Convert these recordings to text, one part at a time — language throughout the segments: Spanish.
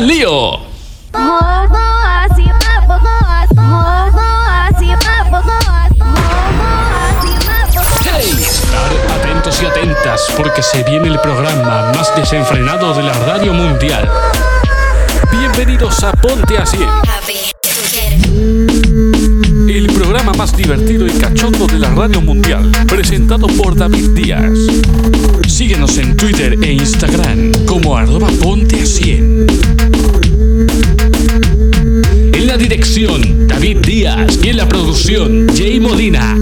al lío! ¡Hey! Estar atentos y atentas porque se viene el programa más desenfrenado de la radio mundial. Bienvenidos a Ponte Así. El programa más divertido y cachondo de la radio mundial, presentado por David Díaz. Síguenos en Twitter e Instagram como arroba ponte a 100. En la dirección, David Díaz. Y en la producción, Jay Molina.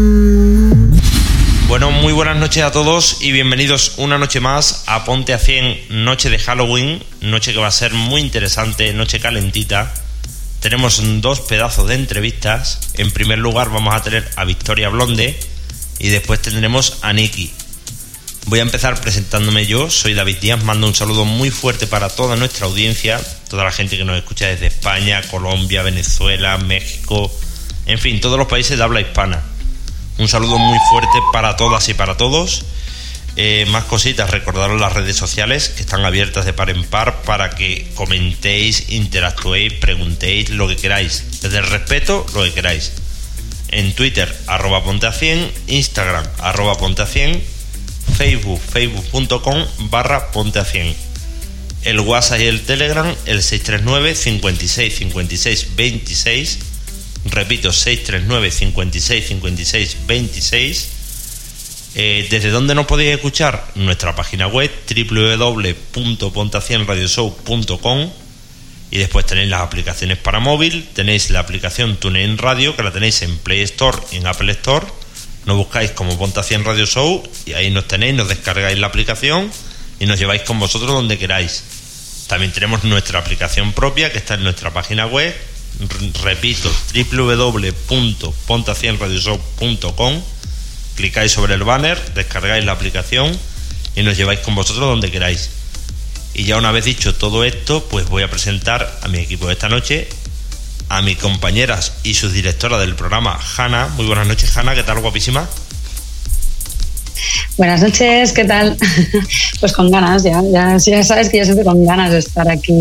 Bueno, muy buenas noches a todos y bienvenidos una noche más a Ponte a 100, noche de Halloween, noche que va a ser muy interesante, noche calentita. Tenemos dos pedazos de entrevistas. En primer lugar vamos a tener a Victoria Blonde y después tendremos a Nikki. Voy a empezar presentándome yo, soy David Díaz, mando un saludo muy fuerte para toda nuestra audiencia, toda la gente que nos escucha desde España, Colombia, Venezuela, México, en fin, todos los países de habla hispana. Un saludo muy fuerte para todas y para todos. Eh, más cositas, recordaros las redes sociales que están abiertas de par en par para que comentéis, interactuéis, preguntéis lo que queráis. Desde el respeto, lo que queráis. En Twitter, arroba ponte a 100, Instagram, arroba ponte a 100, Facebook, facebook.com barra ponte a 100. El WhatsApp y el Telegram, el 639 56 56 26. Repito, 639 56 56 26. Eh, ¿Desde dónde nos podéis escuchar? Nuestra página web www.pontacienradioshow.com y después tenéis las aplicaciones para móvil, tenéis la aplicación TuneIn Radio que la tenéis en Play Store y en Apple Store. Nos buscáis como Pontación Radio Show y ahí nos tenéis, nos descargáis la aplicación y nos lleváis con vosotros donde queráis. También tenemos nuestra aplicación propia que está en nuestra página web, repito, www.pontacienradioshow.com clicáis sobre el banner, descargáis la aplicación y nos lleváis con vosotros donde queráis. Y ya una vez dicho todo esto, pues voy a presentar a mi equipo esta noche, a mis compañeras y su directora del programa, Hanna. Muy buenas noches, Hanna, ¿qué tal, guapísima? Buenas noches, ¿qué tal? Pues con ganas, ya, ya, ya sabes que yo siempre con ganas de estar aquí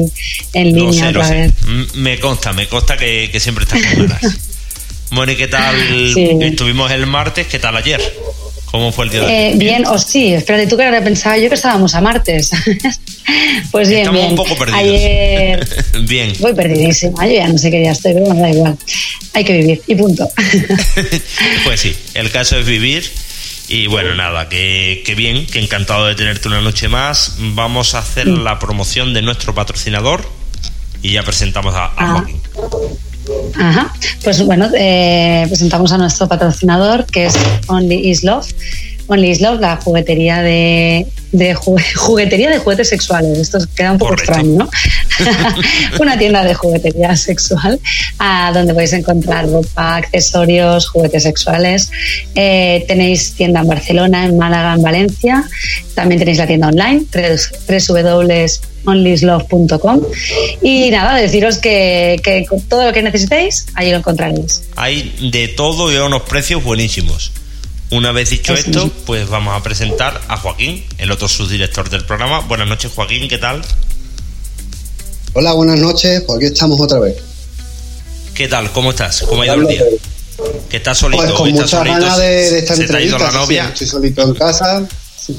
en Lo línea sé, lo otra sé. vez. M- Me consta, me consta que, que siempre estás con ganas. ¿y qué tal? Sí. Estuvimos el martes, ¿qué tal ayer? ¿Cómo fue el día de Eh, bien, o sí, espérate, tú que ahora pensaba yo que estábamos a martes. pues bien, Estamos bien. un poco perdidos. Ayer Bien. voy perdidísima, yo ya no sé qué día estoy, pero bueno, da igual. Hay que vivir y punto. pues sí, el caso es vivir. Y bueno, nada, que, que bien, que encantado de tenerte una noche más. Vamos a hacer Mm. la promoción de nuestro patrocinador y ya presentamos a, a Ah. Joaquín. Ajá. Pues bueno, eh, presentamos a nuestro patrocinador que es Only Is Love. Only Is Love, la juguetería de, de ju- juguetería de juguetes sexuales. Esto queda un poco Correcto. extraño, ¿no? Una tienda de juguetería sexual ah, donde podéis encontrar ropa, accesorios, juguetes sexuales. Eh, tenéis tienda en Barcelona, en Málaga, en Valencia. También tenéis la tienda online, www.onlyslove.com. Y nada, deciros que, que todo lo que necesitéis, ahí lo encontraréis. Hay de todo y a unos precios buenísimos. Una vez dicho esto, mismo. pues vamos a presentar a Joaquín, el otro subdirector del programa. Buenas noches, Joaquín, ¿qué tal? Hola, buenas noches, pues aquí estamos otra vez. ¿Qué tal? ¿Cómo estás? ¿Cómo ha ido el día? Que estás solito, Pues con muchas solito, ganas de, de esta se te ha ido entrevista. la novia. sí, estoy solito en casa. sí.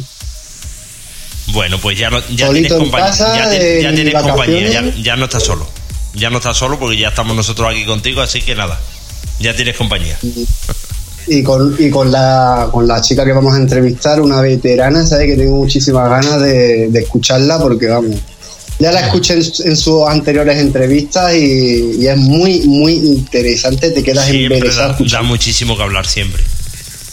Bueno, pues ya, no, ya Solito tienes en compañía. casa, Ya, te- ya tienes compañía, ya no estás solo. Ya no estás solo porque ya estamos nosotros aquí contigo, así que nada, ya tienes compañía. Y con, y con la con la chica que vamos a entrevistar, una veterana, ¿sabes? Que tengo muchísimas ganas de, de escucharla porque, vamos, ya la escuché en, en sus anteriores entrevistas y, y es muy, muy interesante. Te quedas embelesado da, da muchísimo que hablar siempre.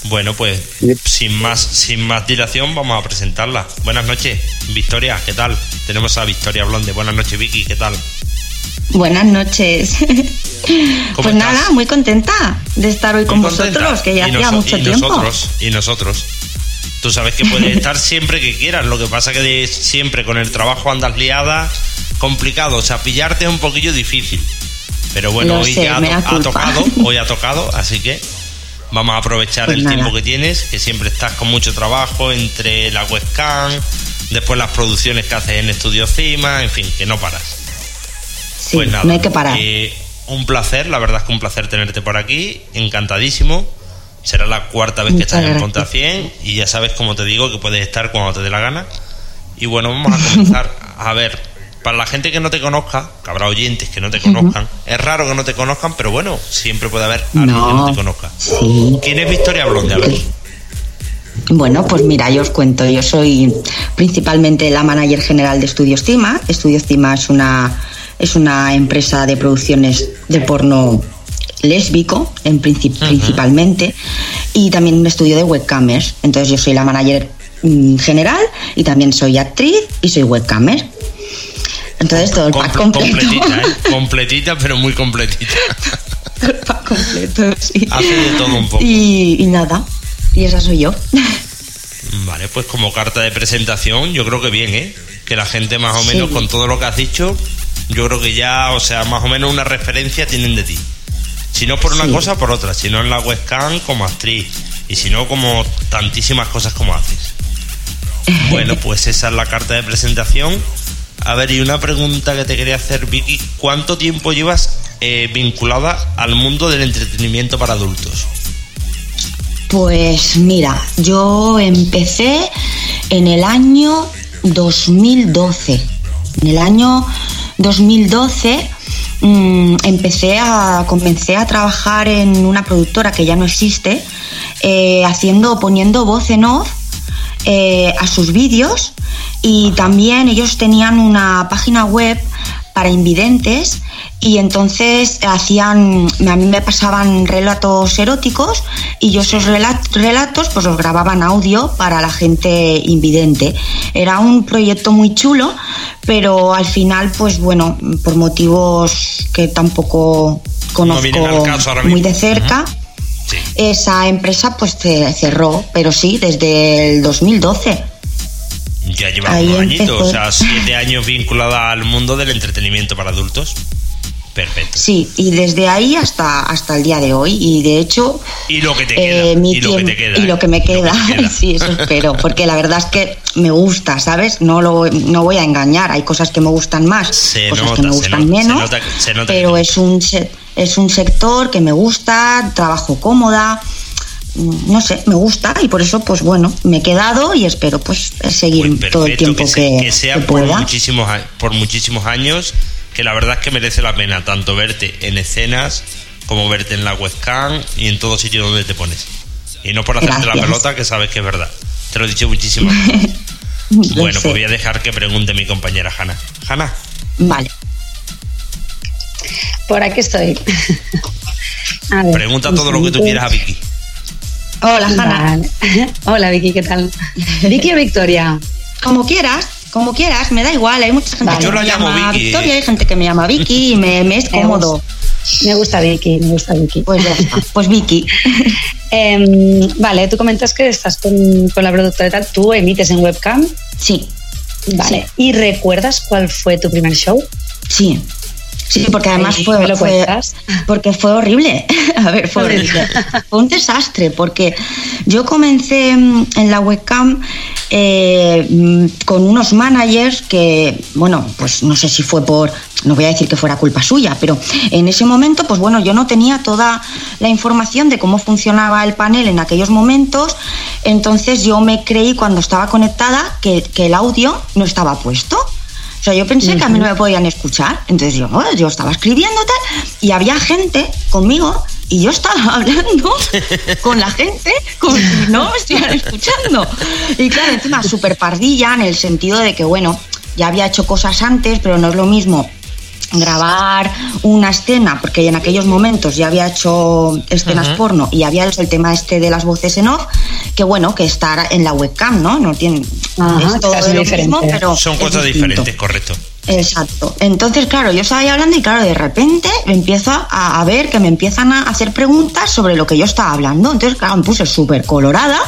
Bueno, pues sin más, sin más dilación vamos a presentarla. Buenas noches, Victoria, ¿qué tal? Tenemos a Victoria Blonde. Buenas noches, Vicky, ¿qué tal? Buenas noches. Pues estás? nada, muy contenta de estar hoy con contenta. vosotros, que ya Y hacía mucho y tiempo. Nosotros, y nosotros. Tú sabes que puedes estar siempre que quieras. Lo que pasa que de- siempre con el trabajo andas liada, complicado. O sea, pillarte es un poquillo difícil. Pero bueno, Lo hoy sé, ya ha, tocado, hoy ha tocado, así que vamos a aprovechar Pues el nada. tiempo que tienes, que siempre estás con mucho trabajo entre la webcam, después las producciones que haces en Estudio Cima, en fin, que no paras. Sí, pues nada, no hay que parar. eh, un placer, la verdad es que un placer tenerte por aquí, encantadísimo. Será la cuarta vez que estás en gracias. Ponte a 100 y ya sabes, como te digo, que puedes estar cuando te dé la gana. Y bueno, vamos a comenzar. a ver, para la gente que no te conozca, que habrá oyentes que no te conozcan, es raro que no te conozcan, pero bueno, siempre puede haber alguien que no te conozca. Sí. ¿Quién es Victoria Blonde? A ver. Bueno, pues mira, yo os cuento, yo soy principalmente la manager general de Estudios Cima. Estudios Cima es una, es una empresa de producciones de porno lésbico, en princip- principalmente, y también un estudio de webcamers. Entonces yo soy la manager mm, general y también soy actriz y soy webcamer. Entonces todo el pack Com- completo. completita, ¿eh? Completita, pero muy completita. El pack completo, sí. Hace de todo un poco. Y, y nada, y esa soy yo. Vale, pues como carta de presentación, yo creo que bien, ¿eh? Que la gente más o Sí. menos con todo lo que has dicho, yo creo que ya, o sea, más o menos una referencia tienen de ti. Si no por una Sí. cosa, por otra. Si no en la webcam, como actriz. Y si no, como tantísimas cosas como haces. Bueno, pues esa es la carta de presentación. A ver, y una pregunta que te quería hacer, Vicky. ¿Cuánto tiempo llevas eh, vinculada al mundo del entretenimiento para adultos? Pues mira, yo empecé en el año 2012. En el año 2012 mm, empecé a comencé a trabajar en una productora que ya no existe, eh, haciendo poniendo voz en off eh, a sus vídeos y también ellos tenían una página web para invidentes y entonces hacían, a mí me pasaban relatos eróticos y yo esos rela- relatos pues los grababa en audio para la gente invidente. Era un proyecto muy chulo, pero al final pues bueno, por motivos que tampoco conozco muy de cerca, Sí. esa empresa pues ce- cerró, pero sí, desde el 2012. Ya llevas Ahí unos añitos, o sea, siete años vinculada al mundo del entretenimiento para adultos. Perfecto. Sí, y desde ahí hasta, hasta el día de hoy. Y de hecho, Y lo que te eh, queda. mi y lo que te queda. y lo ¿eh? que me queda. sí, eso espero. Porque la verdad es que me gusta, ¿sabes? No, lo, no voy a engañar. Hay cosas que me gustan más, Se cosas nota, que me gustan se menos. nota se nota pero es un, es un sector que me gusta, trabajo cómoda. No sé, me gusta y por eso, pues bueno, me he quedado y espero pues seguir Pues todo el tiempo que, que, se- que sea que por pueda. muchísimos, a- por muchísimos años, que la verdad es que merece la pena tanto verte en escenas como verte en la webcam y en todo sitio donde te pones. Y no por hacerte la pelota, que sabes que es verdad. Te lo he dicho. Lo Bueno, sé. pues voy a dejar que pregunte mi compañera Hanna. Hanna, Vale. Por aquí estoy. A ver, pregunta un todo lo que tú quieras a Vicky. Hola, Hanna. Vale. Hola Vicky, ¿qué tal? Vicky o Victoria. Como quieras, como quieras, me da igual. Hay mucha gente Vale. que Yo la me llamo llama Vicky. Victoria, hay gente que me llama Vicky y me, me es cómodo. Me gusta Vicky, me gusta Vicky. Pues ya está, pues Vicky. Em, vale, tú comentas que estás con, con la productora y tal. ¿Tú emites en webcam? Sí, Vale. ¿Y recuerdas cuál fue tu primer show? sí. Sí, porque además Ay, fue, ¿me lo fue- porque fue horrible. A ver, fue horrible. Fue un desastre porque yo comencé mm, en la webcam eh, mm, con unos managers que, bueno, pues no sé si fue por, no voy a decir que fuera culpa suya, pero en ese momento, pues bueno, yo no tenía toda la información de cómo funcionaba el panel en aquellos momentos, entonces yo me creí cuando estaba conectada que, que el audio no estaba puesto. O sea, yo pensé que a mí no me podían escuchar. Entonces yo, yo estaba escribiendo tal, y había gente conmigo y yo estaba hablando con la gente como si no me estuvieran escuchando. Y claro, encima súper pardilla en el sentido de que, bueno, ya había hecho cosas antes, pero no es lo mismo grabar una escena, porque en aquellos momentos ya había hecho escenas porno y había hecho el tema este de las voces en off, que bueno, que estar en la webcam, ¿no? No tiene es todo lo mismo, pero Son cosas diferentes, correcto. Exacto. Entonces, claro, yo estaba ahí hablando y claro, de repente me empiezo a, a ver que me empiezan a hacer preguntas sobre lo que yo estaba hablando. Entonces, claro, me puse súper colorada.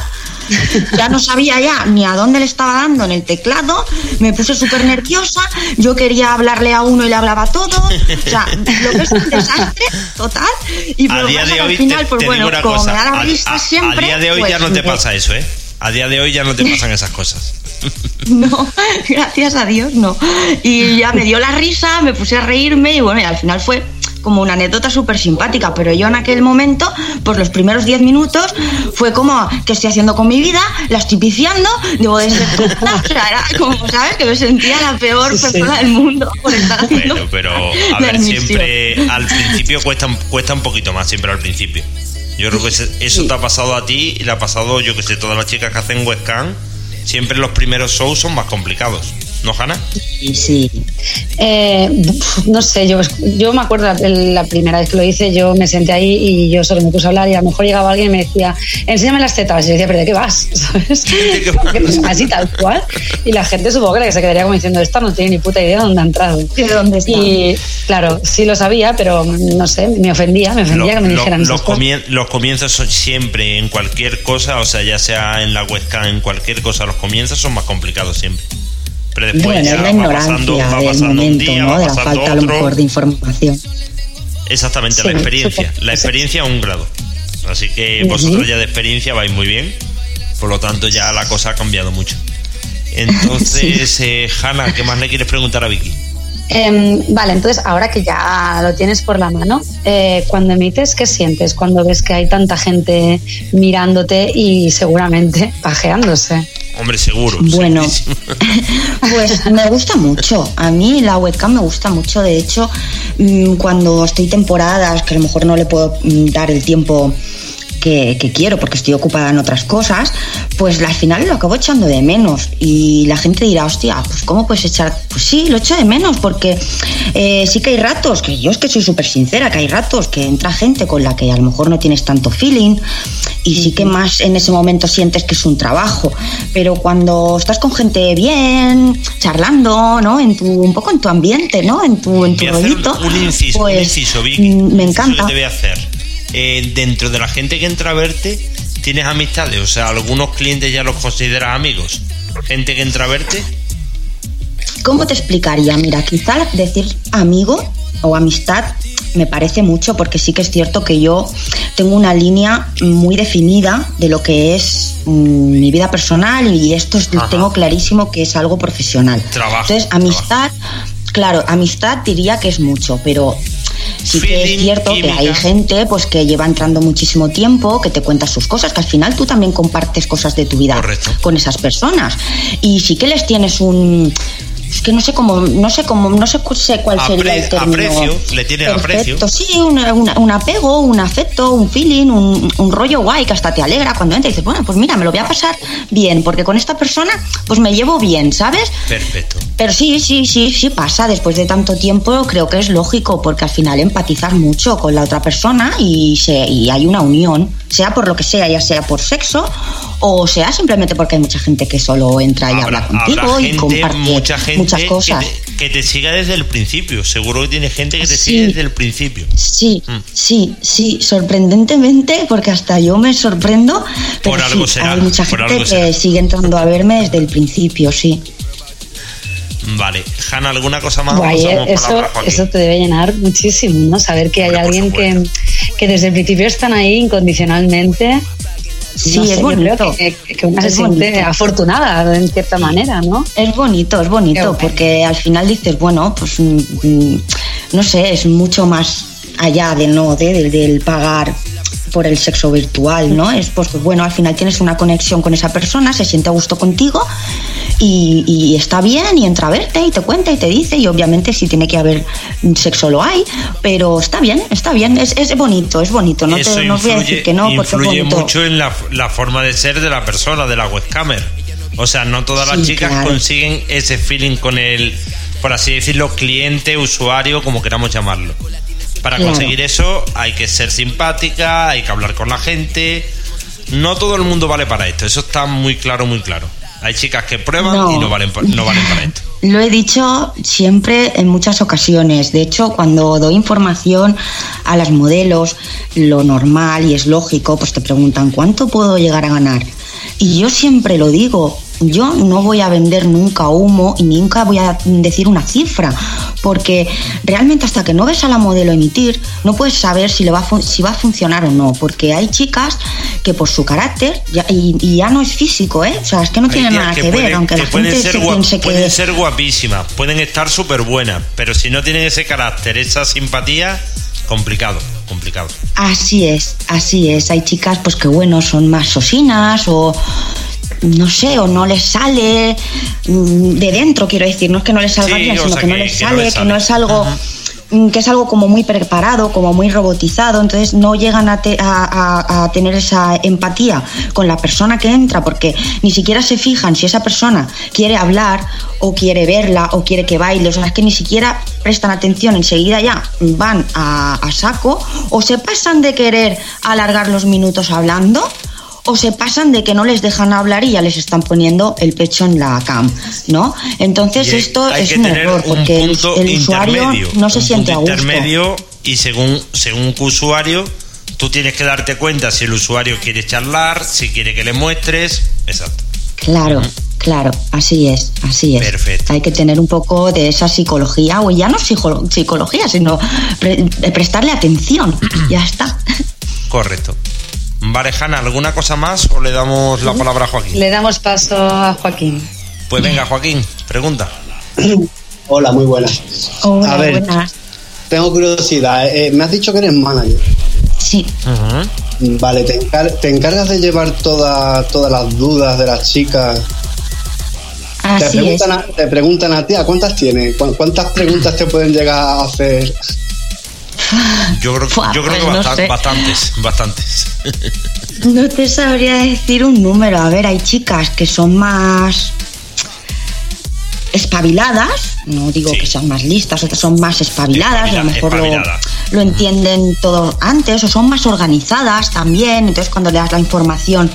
Ya no sabía ya ni a dónde le estaba dando en el teclado. Me puse súper nerviosa. Yo quería hablarle a uno y le hablaba a todo. O sea, lo que es un desastre total. Y A pero día de hoy, al final, te, pues te bueno, como cosa. me da la a- risa a- siempre. a día de hoy pues, ya no te pasa eso, ¿eh? A día de hoy ya no te pasan esas cosas. No, gracias a Dios no. Y ya me dio la risa, me puse a reírme y bueno, y al final fue como una anécdota súper simpática, pero yo en aquel momento, pues los primeros 10 minutos fue como, ¿qué estoy haciendo con mi vida? La estoy piciando, debo de ser o sea, era como, ¿sabes? Que me sentía la peor persona del mundo por estar haciendo Bueno, pero a ver, siempre al principio cuesta, cuesta un poquito más, siempre al principio. Yo creo que eso te ha pasado a ti y le ha pasado, yo que sé, todas las chicas que hacen webcam, siempre los primeros shows son más complicados. ¿No, Hanna? Sí, sí. Eh, no sé, yo, yo me acuerdo la, la primera vez que lo hice, yo me senté ahí y yo solo me puse a hablar y a lo mejor llegaba alguien y me decía, enséñame las tetas. Y yo decía, ¿pero de qué vas? ¿Sabes? Pues, así tal cual. Y la gente supongo que se quedaría como diciendo, esta no tiene ni puta idea de dónde ha entrado. ¿De dónde está? Y claro, sí lo sabía, pero no sé, me ofendía, me ofendía que me Lo- dijeran los, comien- los comienzos son siempre en cualquier cosa, o sea, ya sea en la webcam, en cualquier cosa, los comienzos son más complicados siempre. Pero después Bueno, ya es la va ignorancia pasando, va del pasando un momento, día, ¿no? va De la falta a lo otro. mejor de información. Exactamente, Sí, la experiencia. La experiencia a un grado. Así que vosotros ya de experiencia vais muy bien. Por lo tanto, ya la cosa ha cambiado mucho. Entonces, eh, Hanna, ¿qué más le quieres preguntar a Vicky? Em, vale, entonces ahora que ya lo tienes por la mano, eh, cuando emites, ¿qué sientes cuando ves que hay tanta gente mirándote y seguramente pajeándose? Hombre, seguro. Bueno, pues me gusta mucho. A mí la webcam me gusta mucho. De hecho, mm, cuando estoy temporadas que a lo mejor no le puedo mm, dar el tiempo que, que quiero porque estoy ocupada en otras cosas, pues al final lo acabo echando de menos. Y la gente dirá, hostia, pues ¿cómo puedes echar? Pues sí, lo echo de menos porque eh, sí que hay ratos, que yo es que soy súper sincera, que hay ratos que entra gente con la que a lo mejor no tienes tanto feeling y sí que más en ese momento sientes que es un trabajo. Pero cuando estás con gente bien, charlando, ¿no? En tu, un poco en tu ambiente, ¿no? En tu, en tu Voy a hacer rollito. un inciso, un pues, inciso, Vicky. Me Un encanta. te voy a hacer. Eh, dentro de la gente que entra a verte, ¿tienes amistades? O sea, algunos clientes ya los consideras amigos. Gente que entra a verte, ¿Cómo te explicaría? Mira, quizá decir amigo o amistad me parece mucho porque sí que es cierto que yo tengo una línea muy definida de lo que es mm, mi vida personal y esto es- tengo clarísimo que es algo profesional. Trabajo, Entonces, amistad, claro, amistad diría que es mucho, pero sí que es cierto que hay gente pues que lleva entrando muchísimo tiempo, que te cuenta sus cosas, que al final tú también compartes cosas de tu vida Correcto. con esas personas y sí que les tienes un es que no sé cómo no sé cómo no sé, cu- sé cuál sería Apre- el término aprecio, le aprecio. perfecto. sí un, una- un apego un afecto un feeling un, un rollo guay que hasta te alegra cuando entras y dices bueno pues mira me lo voy a pasar bien porque con esta persona pues me llevo bien sabes perfecto. pero sí, sí, sí, sí pasa. Después de tanto tiempo creo que es lógico porque al final empatizas mucho con la otra persona y, se, y hay una unión, sea por lo que sea, ya sea por sexo o sea simplemente porque hay mucha gente que solo entra y Habrá, habla contigo habrá y comparte mucha gente muchas cosas. Que, te, que te siga desde el principio. Seguro que tiene gente que te Sí. sigue desde el principio. Sí, Mm. sí, sí, sorprendentemente, porque hasta yo me sorprendo, pero Por algo sí, será, hay mucha por gente algo que será. sigue entrando a verme desde el principio, sí. Vale. Hanna, ¿alguna cosa más? Guay, eh, eso, eso te debe llenar muchísimo, ¿no? Saber que hay Hombre, por alguien que, que desde el principio están ahí incondicionalmente. Sí, No sé, es yo bonito. que, que una Es se siente bonito. afortunada en cierta manera, ¿no? Es bonito, es bonito, guay. porque al final dices, bueno, pues mm, mm, no sé, es mucho más allá de no, de, del- del pagar por el sexo virtual, ¿no? Es pues bueno, al final tienes una conexión con esa persona, se siente a gusto contigo y, y está bien y entra a verte y te cuenta y te dice y obviamente si tiene que haber sexo lo hay, pero está bien, está bien, es, es bonito, es bonito, no, te, no os voy a decir que no porque es influye bonito. mucho en la, la forma de ser de la persona, de la webcamer. O sea, no todas las Sí, chicas claro. consiguen ese feeling con el, por así decirlo, cliente, usuario, como queramos llamarlo. Para conseguir eso hay que ser simpática, hay que hablar con la gente. No todo el mundo vale para esto, eso está muy claro, muy claro. Hay chicas que prueban No. y no valen, no valen para esto. Lo he dicho siempre en muchas ocasiones. De hecho, cuando doy información a las modelos, lo normal y es lógico, pues te preguntan cuánto puedo llegar a ganar. Y yo siempre lo digo, yo no voy a vender nunca humo y nunca voy a decir una cifra, porque realmente hasta que no ves a la modelo emitir, no puedes saber si, le va, a si va a funcionar o no, porque hay chicas que por su carácter, ya, y, ya no es físico, ¿eh? O sea, es que no tiene nada que, ver, aunque la gente ser se piense que... Pueden ser guapísimas, pueden estar súper buenas, pero si no tienen ese carácter, esa simpatía, complicado, complicado. Así es, así es. Hay chicas pues que bueno, son más sosinas o no sé, o no les sale mm, de dentro, quiero decir, no es que no les salga bien, sino que, no les sale, que no es algo mm, que es algo como muy preparado, como muy robotizado, entonces no llegan a, a, tener esa empatía con la persona que entra porque ni siquiera se fijan si esa persona quiere hablar o quiere verla o quiere que baile, o sea, es que ni siquiera prestan atención, enseguida ya van a, a saco o se pasan de querer alargar los minutos hablando o se pasan de que no les dejan hablar y ya les están poniendo el pecho en la cam, ¿no? Entonces esto es un error porque el, usuario no se siente a gusto. intermedio y según según usuario tú tienes que darte cuenta si el usuario quiere charlar, si quiere que le muestres, exacto. Claro. Claro, así es, así es. Perfecto. Hay que tener un poco de esa psicología, o ya no psicología, sino prestarle atención. ya está. Correcto. Vale, ¿alguna cosa más o le damos la palabra a Joaquín? Le damos paso a Joaquín. Pues venga, Joaquín, pregunta. Hola, muy buenas. Hola, a ver, tengo curiosidad. Eh, me has dicho que eres manager. Sí. Vale, ¿te, encargas de llevar todas las dudas de las chicas? Así te, preguntan A, te preguntan a ti, ¿a cuántas tienes? ¿Cuántas preguntas te pueden llegar a hacer? Yo creo, yo creo que pues bastantes, bastantes. No te sabría decir un número. A ver, hay chicas que son más espabiladas, no digo que sean más listas, otras son más espabiladas, a lo mejor lo, entienden todo antes, o son más organizadas también, entonces cuando le das la información,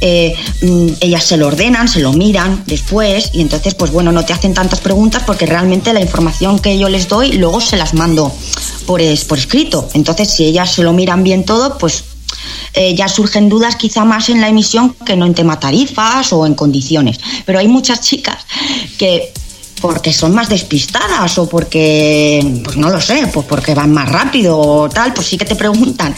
eh, mm, ellas se lo ordenan, se lo miran después, y entonces, pues bueno, no te hacen tantas preguntas porque realmente la información que yo les doy, luego se las mando por, por escrito. Entonces, si ellas se lo miran bien todo, pues eh, ya surgen dudas quizá más en la emisión que no en tema tarifas o en condiciones. Pero hay muchas chicas que porque son más despistadas o porque, pues no lo sé, pues porque van más rápido o tal, pues sí que te preguntan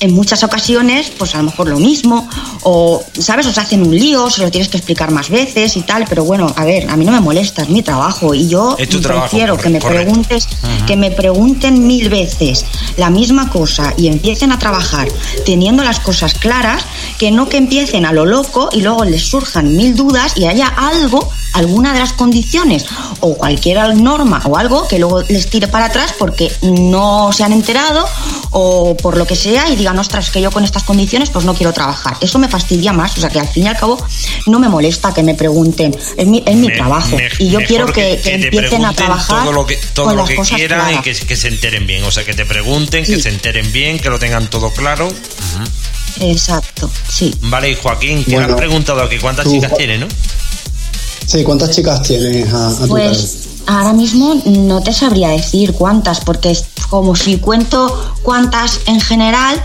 en muchas ocasiones, pues a lo mejor lo mismo, o, ¿sabes? O se hacen un lío, se lo tienes que explicar más veces y tal, pero bueno, a ver, a mí no me molesta, es mi trabajo y yo prefiero que me preguntes, que me pregunten mil veces la misma cosa y empiecen a trabajar teniendo las cosas claras, que no que empiecen a lo loco y luego les surjan mil dudas y haya algo, alguna de las condiciones o cualquier norma o algo que luego les tire para atrás porque no se han enterado o por lo que sea y digan ostras, que yo con estas condiciones pues no quiero trabajar. Eso me fastidia más, o sea que al fin y al cabo no me molesta que me pregunten, es mi, es mi trabajo y yo quiero que, empiecen a trabajar todo lo que, todo lo que quieran y que, se enteren bien, o sea que te pregunten, que se enteren bien, que lo tengan todo claro. Exacto, sí. Vale, y Joaquín, que has preguntado aquí cuántas chicas tiene, ¿no? Sí, ¿cuántas chicas tienes a, pues, Ahora mismo no te sabría decir cuántas, porque es como si cuento cuántas en general,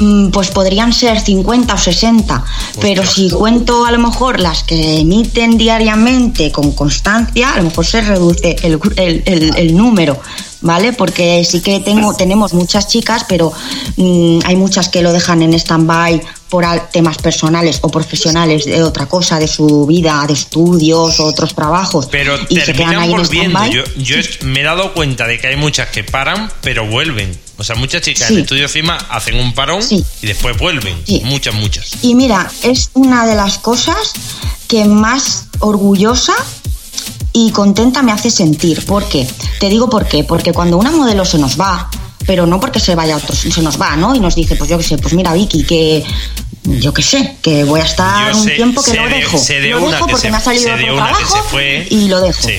mm, pues podrían ser 50 o 60, pero si cuento a lo mejor las que emiten diariamente con constancia, a lo mejor se reduce el, el número. ¿Vale? Porque sí que tengo, tenemos muchas chicas, pero mm, hay muchas que lo dejan en stand-by por temas personales o profesionales de otra cosa, de su vida, de estudios otros trabajos. Pero y terminan volviendo. Yo, yo me he dado cuenta de que hay muchas que paran, pero vuelven. O sea, muchas chicas en estudio CIMA hacen un parón y después vuelven. Muchas, muchas. Y mira, es una de las cosas que más orgullosa y contenta me hace sentir. ¿Por qué? Te digo por qué. Porque cuando una modelo se nos va, pero no porque se vaya a otro, se nos va, ¿no? Y nos dice, pues yo qué sé, pues mira, Vicky, que yo qué sé, que voy a estar un tiempo que lo dejo. lo dejo porque me ha salido otro trabajo y lo dejo. Sí.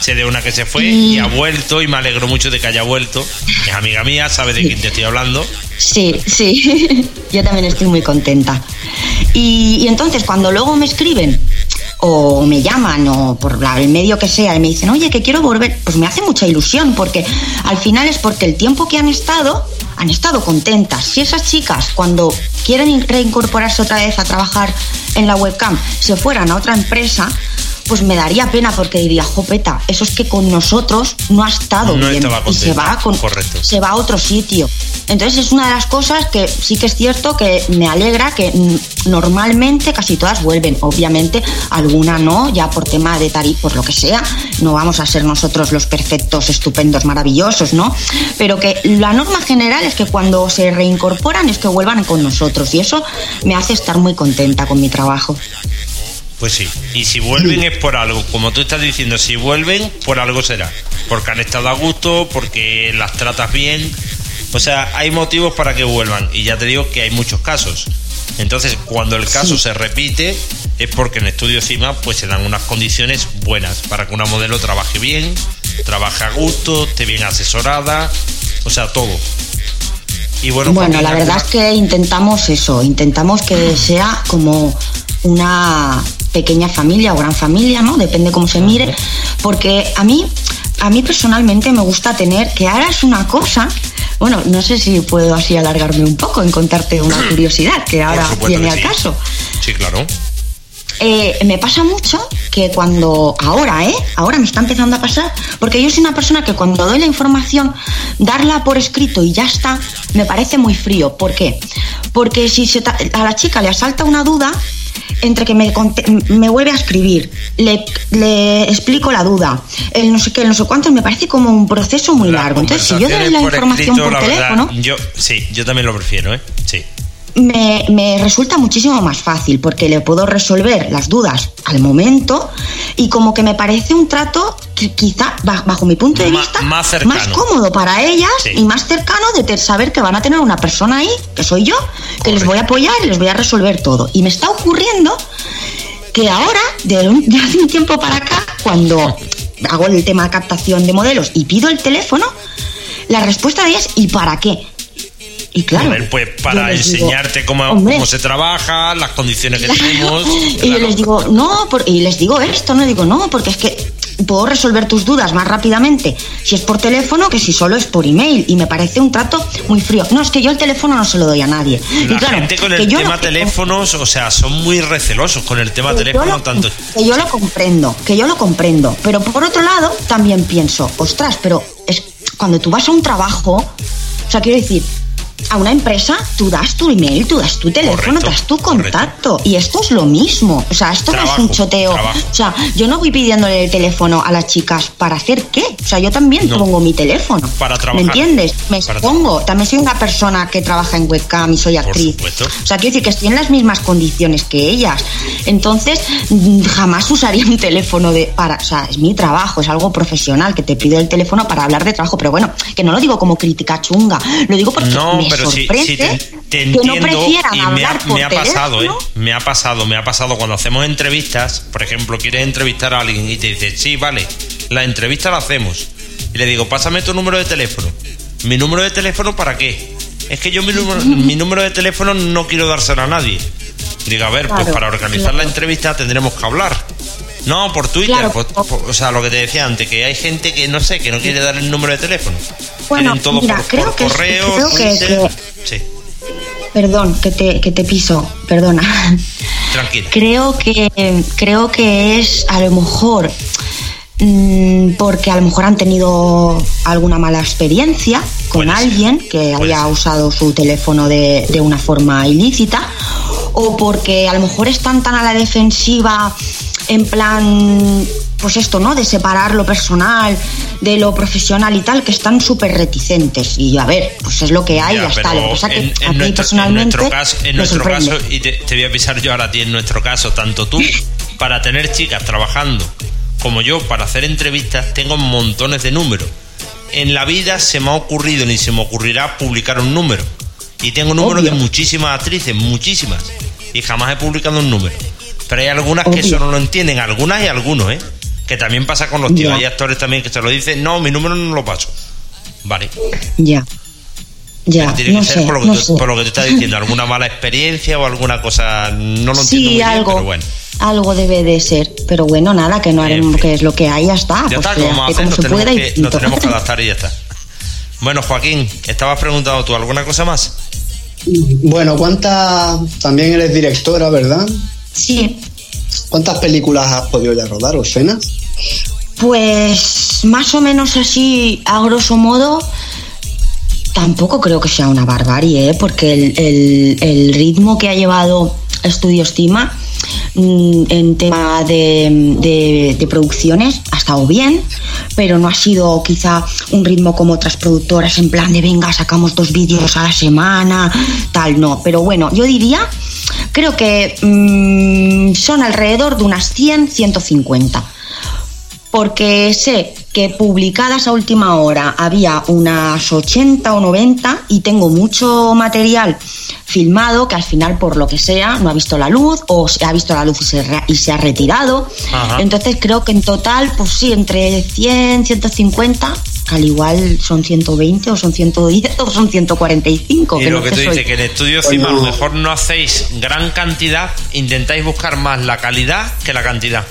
Sé de una que se fue y... ha vuelto y me alegro mucho de que haya vuelto. Es amiga mía, sabe de quién te estoy hablando. Sí, sí, yo también estoy muy contenta. y entonces cuando luego me escriben o me llaman o por el medio que sea y me dicen, oye, que quiero volver, pues me hace mucha ilusión porque al final es porque el tiempo que han estado, han estado contentas. Si esas chicas cuando quieren reincorporarse otra vez a trabajar en la webcam se fueran a otra empresa, pues me daría pena porque diría, jopeta, eso es que con nosotros no ha estado No bien y se va, con, correcto. se va a otro sitio. Entonces es una de las cosas que sí que es cierto que me alegra que normalmente casi todas vuelven. Obviamente alguna no, ya por tema de tarif, por lo que sea, no vamos a ser nosotros los perfectos, estupendos, maravillosos, ¿no? Pero que la norma general es que cuando se reincorporan es que vuelvan con nosotros y eso me hace estar muy contenta con mi trabajo. Pues sí. Y si vuelven es por algo. Como tú estás diciendo, si vuelven, por algo será. Porque han estado a gusto, porque las tratas bien. O sea, hay motivos para que vuelvan. Y ya te digo que hay muchos casos. Entonces, cuando el caso se repite, es porque en Estudio Cima pues se dan unas condiciones buenas para que una modelo trabaje bien, trabaje a gusto, esté bien asesorada, o sea, todo. Y bueno, Bueno, Joaquín, la verdad es ¿alguna- que intentamos eso, intentamos que sea como una pequeña familia o gran familia, ¿no? Depende cómo se mire, porque a mí, a mí personalmente me gusta tener que hagas una cosa. Bueno, no sé si puedo así alargarme un poco en contarte una curiosidad que ahora viene al sí. caso. Sí, claro. Eh, me pasa mucho que cuando, ahora, ¿eh? Ahora me está empezando a pasar, porque yo soy una persona que cuando doy la información, darla por escrito y ya está, me parece muy frío. ¿Por qué? Porque si se ta- a la chica le asalta una duda, entre que me, vuelve a escribir, le, le explico la duda, el no sé qué, el no sé cuánto, me parece como un proceso muy Las largo. Entonces, si yo doy la por información escrito, por la verdad, teléfono, yo, sí, yo también lo prefiero, ¿eh? Sí. me, me resulta muchísimo más fácil porque le puedo resolver las dudas al momento y como que me parece un trato que quizá ba- bajo mi punto de Ma- vista más cómodo para ellas Sí. y más cercano de saber que van a tener una persona ahí que soy yo que les voy a apoyar y les voy a resolver todo y me está ocurriendo que ahora de, un, de hace un tiempo para acá cuando hago el tema de captación de modelos y pido el teléfono la respuesta es ¿y para qué? Y claro, Joder, pues yo para digo, enseñarte cómo, "Hombre, cómo se trabaja, las condiciones que tenemos. y yo les digo, no, por- y les digo esto, no digo, no, porque es que puedo resolver tus dudas más rápidamente si es por teléfono que si solo es por email. Y me parece un trato muy frío. No, es que yo el teléfono no se lo doy a nadie. La y claro, gente con que el yo tema lo- teléfonos, o sea, son muy recelosos con el tema que teléfono, lo- tanto. que yo lo comprendo, que yo lo comprendo. Pero por otro lado, también pienso, ostras, pero es cuando tú vas a un trabajo, o sea, quiero decir, a una empresa, tú das tu email, tú das tu teléfono, Correcto, das tu correcto. contacto. Y esto es lo mismo. O sea, esto no es un choteo. trabajo. O sea, yo no voy pidiéndole el teléfono a las chicas para hacer qué. O sea, yo también No. pongo mi teléfono. Para trabajar. ¿Me entiendes? Me expongo. También soy una persona que trabaja en webcam y soy Por actriz. supuesto. O sea, quiero decir que estoy en las mismas condiciones que ellas. Entonces, jamás usaría un teléfono de para, o sea, es mi trabajo, es algo profesional que te pido el teléfono para hablar de trabajo, pero bueno, que no lo digo como crítica chunga, lo digo porque No, me pero sí, sorprende sí te, te que no entiendo prefieran y me ha, hablar por me ha pasado, ¿eh? Me ha pasado, me ha pasado cuando hacemos entrevistas, por ejemplo, quieres entrevistar a alguien y te dice, sí, vale, la entrevista la hacemos. Y le digo, pásame tu número de teléfono. ¿Mi número de teléfono para qué? Es que yo mi número, mi número de teléfono no quiero dárselo a nadie. Y digo, a ver, pues para organizar claro. la entrevista tendremos que hablar. No, por Twitter, Claro. por- por- o sea, lo que te decía antes, que hay gente que no sé, que no quiere dar el número de teléfono. Bueno, todo mira, por, creo por que es- correo, creo que- Twitter. Sí, Perdón, que te, que te piso, perdona. tranquila. Creo que creo que es a lo mejor mm, porque a lo mejor han tenido alguna mala experiencia con Puede ser, alguien que puede haya ser. usado su teléfono de, de una forma ilícita o porque a lo mejor están tan a la defensiva en plan pues esto, ¿no? De separar lo personal de lo profesional y tal, que están súper reticentes. Y a ver, pues es lo que hay, Ya, está. pero Lo que pasa que a mí nuestro, en personalmente nuestro caso, en nuestro caso y te, te voy a avisar yo ahora a ti, en nuestro caso, tanto tú, para tener chicas trabajando, como yo, para hacer entrevistas, tengo montones de números. En la vida se me ha ocurrido ni se me ocurrirá publicar un número. Y tengo números Obvio. de muchísimas actrices, muchísimas. Y jamás he publicado un número. Pero hay algunas que eso no lo entienden, algunas y algunos, ¿eh? Que también pasa con los tíos. Ya. Hay actores también que se lo dicen, no, mi número no lo paso. Vale. Ya. Ya, Pero tiene no que ser sé, por, lo que no tú- sé. por lo que te está diciendo, alguna mala experiencia o alguna cosa, no lo entiendo muy Sí, bien, algo, pero bueno. algo debe de ser. Pero bueno, nada, que no haremos, que es lo que hay, ya está. Ya pues está, que ¿qué vamos a hace hacer? como Nos se tenemos, pueda y que, nos tenemos que adaptar y ya está. Bueno, Joaquín, estabas preguntando tú, ¿alguna cosa más? Bueno, ¿cuántas? También eres directora, ¿verdad? Sí, ¿Cuántas películas has podido ya rodar o escenas? Pues más o menos así, a grosso modo, tampoco creo que sea una barbarie, ¿eh? porque el, el- el ritmo que ha llevado Estudio Estima mm, en tema de, de- de producciones ha estado bien, pero no ha sido quizá un ritmo como otras productoras en plan de venga, sacamos dos vídeos a la semana, tal, no. Pero bueno, yo diría, creo que mm, son alrededor de unas 100, 150 porque sé que publicadas a última hora había unas 80 o 90 y tengo mucho material filmado que al final por lo que sea no ha visto la luz o se ha visto la luz y se, re- y se ha retirado. Ajá. Entonces creo que en total, pues sí, entre 100, 150, al igual son 120 o son 110 o son 145. Y que lo no que tú soy. dices, que en estudio encima a lo mejor no hacéis gran cantidad, intentáis buscar más la calidad que la cantidad.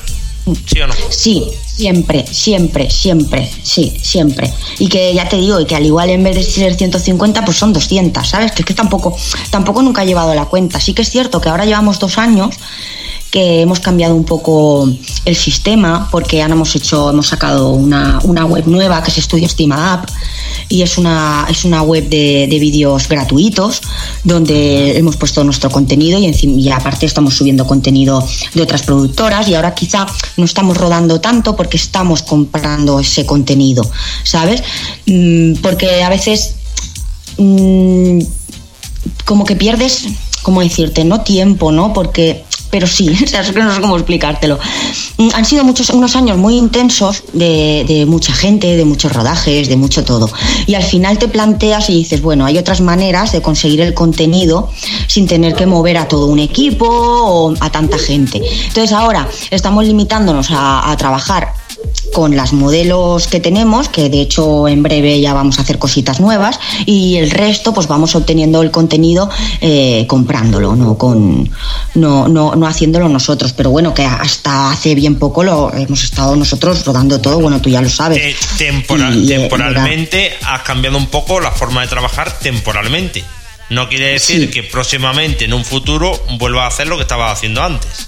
¿Sí o no? Sí, siempre, siempre, siempre, sí, siempre. Y que ya te digo, y que al igual en vez de ser 150, pues son 200, ¿sabes? Que es que tampoco, tampoco nunca he llevado la cuenta. Sí que es cierto que ahora llevamos dos años que hemos cambiado un poco el sistema porque ahora hemos hecho, hemos sacado una, una web nueva que es Estudio Estima App y es una, es una web de, de vídeos gratuitos donde hemos puesto nuestro contenido y, encima, y aparte estamos subiendo contenido de otras productoras y ahora quizá no estamos rodando tanto porque estamos comprando ese contenido, ¿sabes? Mm, Porque a veces mm, como que pierdes, ¿cómo decirte? No tiempo, ¿no? Porque, pero sí, no sé cómo explicártelo. Mm, Han sido muchos, unos años muy intensos de, mucha gente, de muchos rodajes, de mucho todo. Y al final te planteas y dices, bueno, hay otras maneras de conseguir el contenido sin tener que mover a todo un equipo o a tanta gente. Entonces ahora estamos limitándonos a trabajar con las modelos que tenemos, que de hecho en breve ya vamos a hacer cositas nuevas, y el resto pues vamos obteniendo el contenido eh, comprándolo, no con no, no, no haciéndolo nosotros. Pero bueno, que hasta hace bien poco lo hemos estado nosotros rodando todo, bueno, tú ya lo sabes. Eh, Y, eh, temporalmente has cambiado un poco la forma de trabajar temporalmente. No quiere decir Sí. que próximamente, en un futuro, vuelvas a hacer lo que estabas haciendo antes.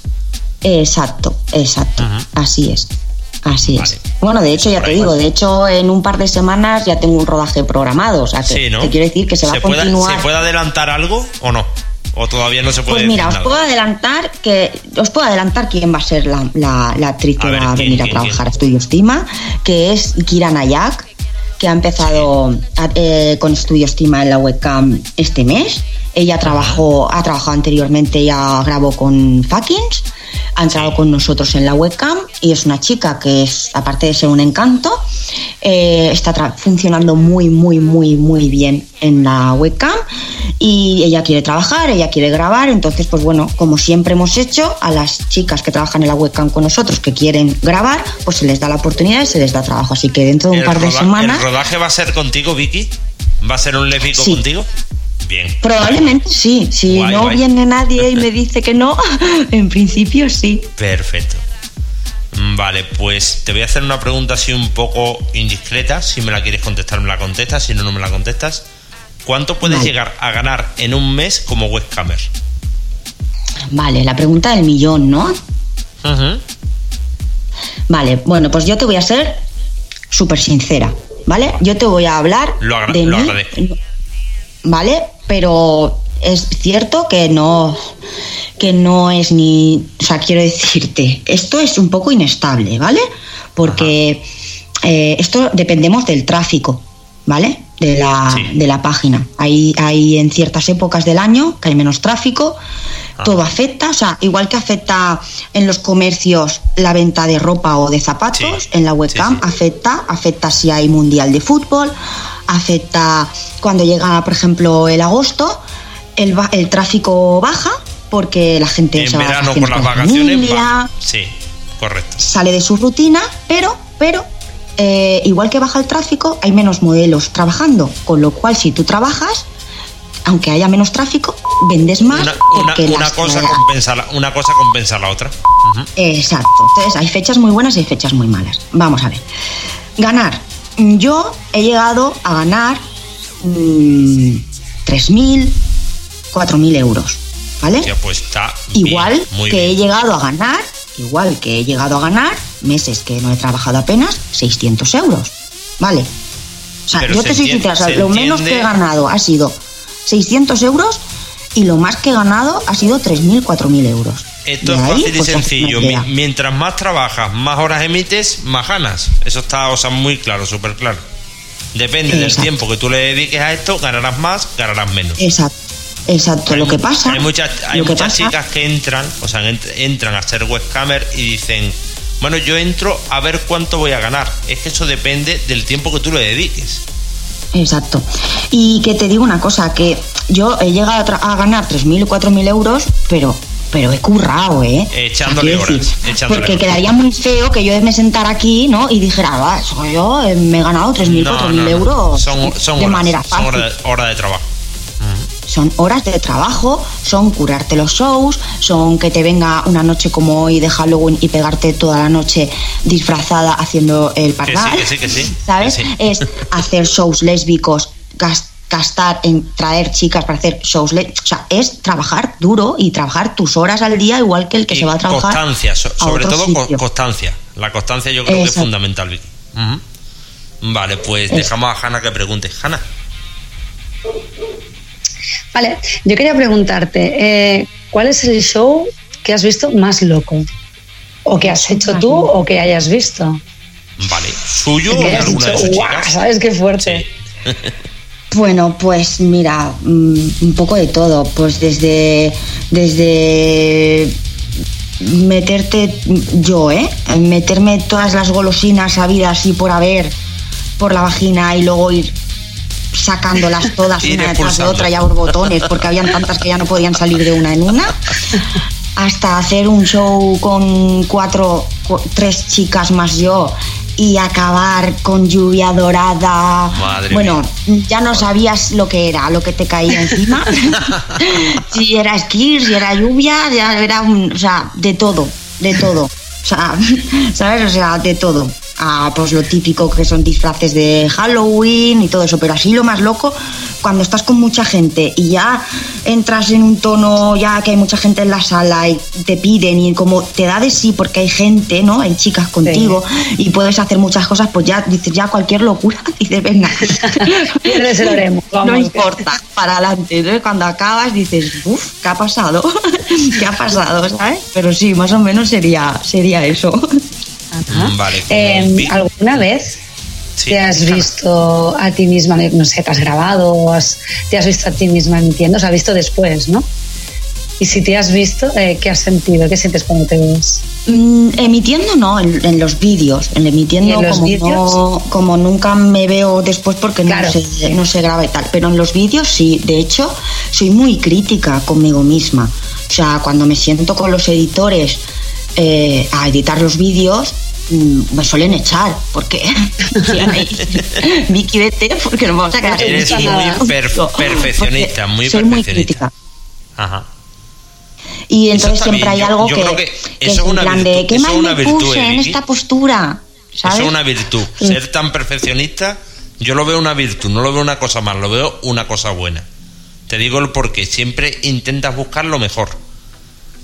Exacto, exacto, así es. Así Vale. es. Bueno, de hecho, ya te digo, de hecho, en un par de semanas ya tengo un rodaje programado. O sea, que Sí, ¿no? te quiero decir que se va a puede, continuar. ¿Se puede adelantar algo o no? ¿O todavía no se puede Pues mira, os puedo adelantar que os puedo adelantar quién va a ser la, la- la actriz que A ver, va a ¿quién, venir a trabajar quién? a Estudio Estima, que es Kira Nayak, que ha empezado a- eh, con Estudio Estima en la webcam este mes. Ella trabajó, ha trabajado anteriormente, ya grabó con Fuckings, ha entrado con nosotros en la webcam y es una chica que es, aparte de ser un encanto, eh, está funcionando muy, muy, muy, muy bien en la webcam y ella quiere trabajar, ella quiere grabar, entonces pues bueno, como siempre hemos hecho, a las chicas que trabajan en la webcam con nosotros que quieren grabar, pues se les da la oportunidad y se les da trabajo, así que dentro de un ¿El par de semanas... ¿El rodaje va a ser contigo, Vicky? ¿Va a ser un lésbico Sí. contigo? Bien. Probablemente sí, si Guay, no guay. viene nadie y me dice que no, en principio sí. Perfecto. Mm, Vale, pues te voy a hacer una pregunta así un poco indiscreta. Si me la quieres contestar, me la contestas. Si no, no me la contestas. ¿Cuánto puedes Vale. llegar a ganar en un mes como webcamer? Vale, la pregunta del millón, ¿no? Vale, bueno, pues yo te voy a ser súper sincera, ¿vale? Yo te voy a hablar Lo de lo mí. ¿vale? Pero es cierto que no que no es ni, o sea, quiero decirte, esto es un poco inestable, ¿vale? Porque eh, esto dependemos del tráfico, ¿vale? De la, Sí. de la página. Hay, hay en ciertas épocas del año que hay menos tráfico, todo afecta, o sea, igual que afecta en los comercios la venta de ropa o de zapatos, Sí, en la webcam sí. afecta, afecta si hay mundial de fútbol, afecta cuando llega, por ejemplo, el agosto, el, el tráfico baja porque la gente En verano por las vacaciones. familia, va- Sí, correcto. sale de su rutina, pero, pero eh, igual que baja el tráfico, hay menos modelos trabajando, con lo cual si tú trabajas, aunque haya menos tráfico, vendes más Una, porque cosa compensa la, una cosa compensa la otra. Exacto. Entonces hay fechas muy buenas y hay fechas muy malas. Vamos a ver. Ganar. Yo he llegado a ganar mm, 3.000, 4.000 euros. ¿Vale? Ya, pues está bien, Igual muy que he bien. llegado a ganar igual que he llegado a ganar, meses que no he trabajado apenas, 600 euros. ¿Vale? O sea, Pero yo se te soy entiende- sincera, o sea, se lo menos que he entiende- ganado ha sido 600 euros y lo más que he ganado ha sido 3.000, 4.000 euros. Esto es fácil y pues, sencillo. Mientras más trabajas, más horas emites, más ganas. Eso está, o sea, muy claro, súper claro. Depende del tiempo que tú le dediques a esto, ganarás más, ganarás menos. Exacto, exacto. Lo que pasa. Hay muchas, hay muchas pasa- chicas que entran, o sea, ent- entran a ser webcamer y dicen, bueno, yo entro a ver cuánto voy a ganar. Es que eso depende del tiempo que tú le dediques. Exacto. Y que te digo una cosa, que yo he llegado a, a ganar 3.000 o 4.000 euros, pero pero he currado, ¿eh? Echándole horas, porque quedaría muy feo que yo me sentara aquí, ¿no? Y dijera, va, soy yo eh, me he ganado 3.000, No, 4.000 no, euros Son, son de horas, manera son fácil. horas de, hora de trabajo. Son horas de trabajo, son curarte los shows, son que te venga una noche como hoy de Halloween y pegarte toda la noche disfrazada haciendo el pardal. que sí, que sí, ¿Sabes? que sí. Es hacer shows lésbicos, gastar en traer chicas para hacer shows. O sea, es trabajar duro y trabajar tus horas al día igual que el que Y se va a trabajar. Constancia, so- a sobre otro todo sitio. constancia. La constancia yo creo que es fundamental, Vicky. Vale, pues Eso. dejamos a Hanna que pregunte. Hanna, Vale, yo quería preguntarte, eh, ¿cuál es el show que has visto más loco? ¿O que has hecho tú o que hayas visto? vale, suyo o alguna de sus "Guau, chicas. ¿sabes qué fuerte? Sí. Bueno, pues mira, mm, un poco de todo. Pues desde. Desde. Meterte yo, ¿eh? Meterme todas las golosinas habidas y por haber por la vagina y luego ir sacándolas todas una detrás de otra ya por botones porque habían tantas que ya no podían salir de una en una hasta hacer un show con cuatro cu- tres chicas más yo y acabar con lluvia dorada. Madre bueno ya no sabías lo que era lo que te caía encima. Si era esquí si era lluvia ya era un, o sea de todo de todo. O sea sabes o sea de todo Ah, pues lo típico que son disfraces de Halloween y todo eso, pero así lo más loco, cuando estás con mucha gente y ya entras en un tono, ya que hay mucha gente en la sala y te piden y como te da de sí porque hay gente, ¿no? Hay chicas contigo y puedes hacer muchas cosas, pues ya dices, ya cualquier locura, dices, venga, no importa, para adelante. Entonces cuando acabas dices, uff, ¿qué ha pasado? ¿Qué ha pasado? ¿Sabes? Pero sí, más o menos sería, sería eso. Ajá. Vale, Eh, ¿Alguna vez Sí, te has visto a ti misma, no sé, te has grabado, o has- te has visto a ti misma emitiendo, o sea, visto después, ¿no? Y si te has visto, eh, ¿qué has sentido? ¿Qué sientes cuando te ves? Mm, emitiendo no, en, en los vídeos. En emitiendo ¿Y en los como, vídeos? no- como nunca me veo después porque Claro, no, se, sí. no se graba y tal. Pero en los vídeos sí. De hecho, soy muy crítica conmigo misma. O sea, cuando me siento con los editores eh, a editar los vídeos, mm, me suelen echar porque Vicky vete porque nos vamos a quedar Eres muy perfeccionista, muy soy muy perfeccionista. crítica Ajá. y entonces siempre hay Yo- algo yo que, creo que que eso es una plan de virtud, qué eso mal es una me virtud, puse ¿eh, en esta postura ¿sabes? Eso es una virtud. Ser tan perfeccionista, yo lo veo una virtud, no lo veo una cosa más, lo veo una cosa buena. Te digo el porqué. Siempre intentas buscar lo mejor.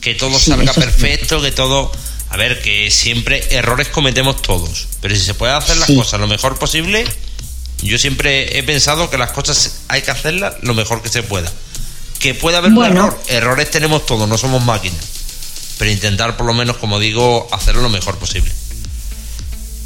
Que todo Sí, salga perfecto, que todo. A ver, que siempre errores cometemos todos. Pero si se puede hacer las Sí. cosas lo mejor posible, yo siempre he pensado que las cosas hay que hacerlas lo mejor que se pueda. Que puede haber Bueno. un error. Errores tenemos todos, no somos máquinas. Pero intentar, por lo menos, como digo, hacerlo lo mejor posible.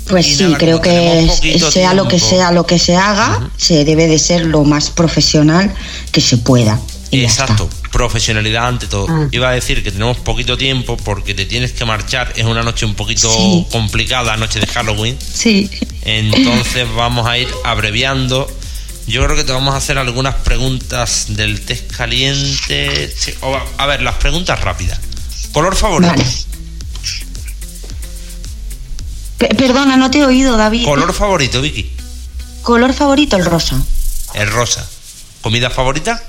Pues Y sí, nada, creo que sea lo que sea lo que se haga, se debe de ser lo más profesional que se pueda. Y Exacto, profesionalidad ante todo. Ah. Iba a decir que tenemos poquito tiempo porque te tienes que marchar. Es una noche un poquito Sí. complicada, noche de Halloween. Sí. Entonces vamos a ir abreviando. Yo creo que te vamos a hacer algunas preguntas del test caliente. Sí, a- ver, las preguntas rápidas. ¿Color favorito? Vale. Perdona, no te he oído, David. ¿Color favorito, Vicky? Color favorito, el rosa. El rosa. ¿Comida favorita?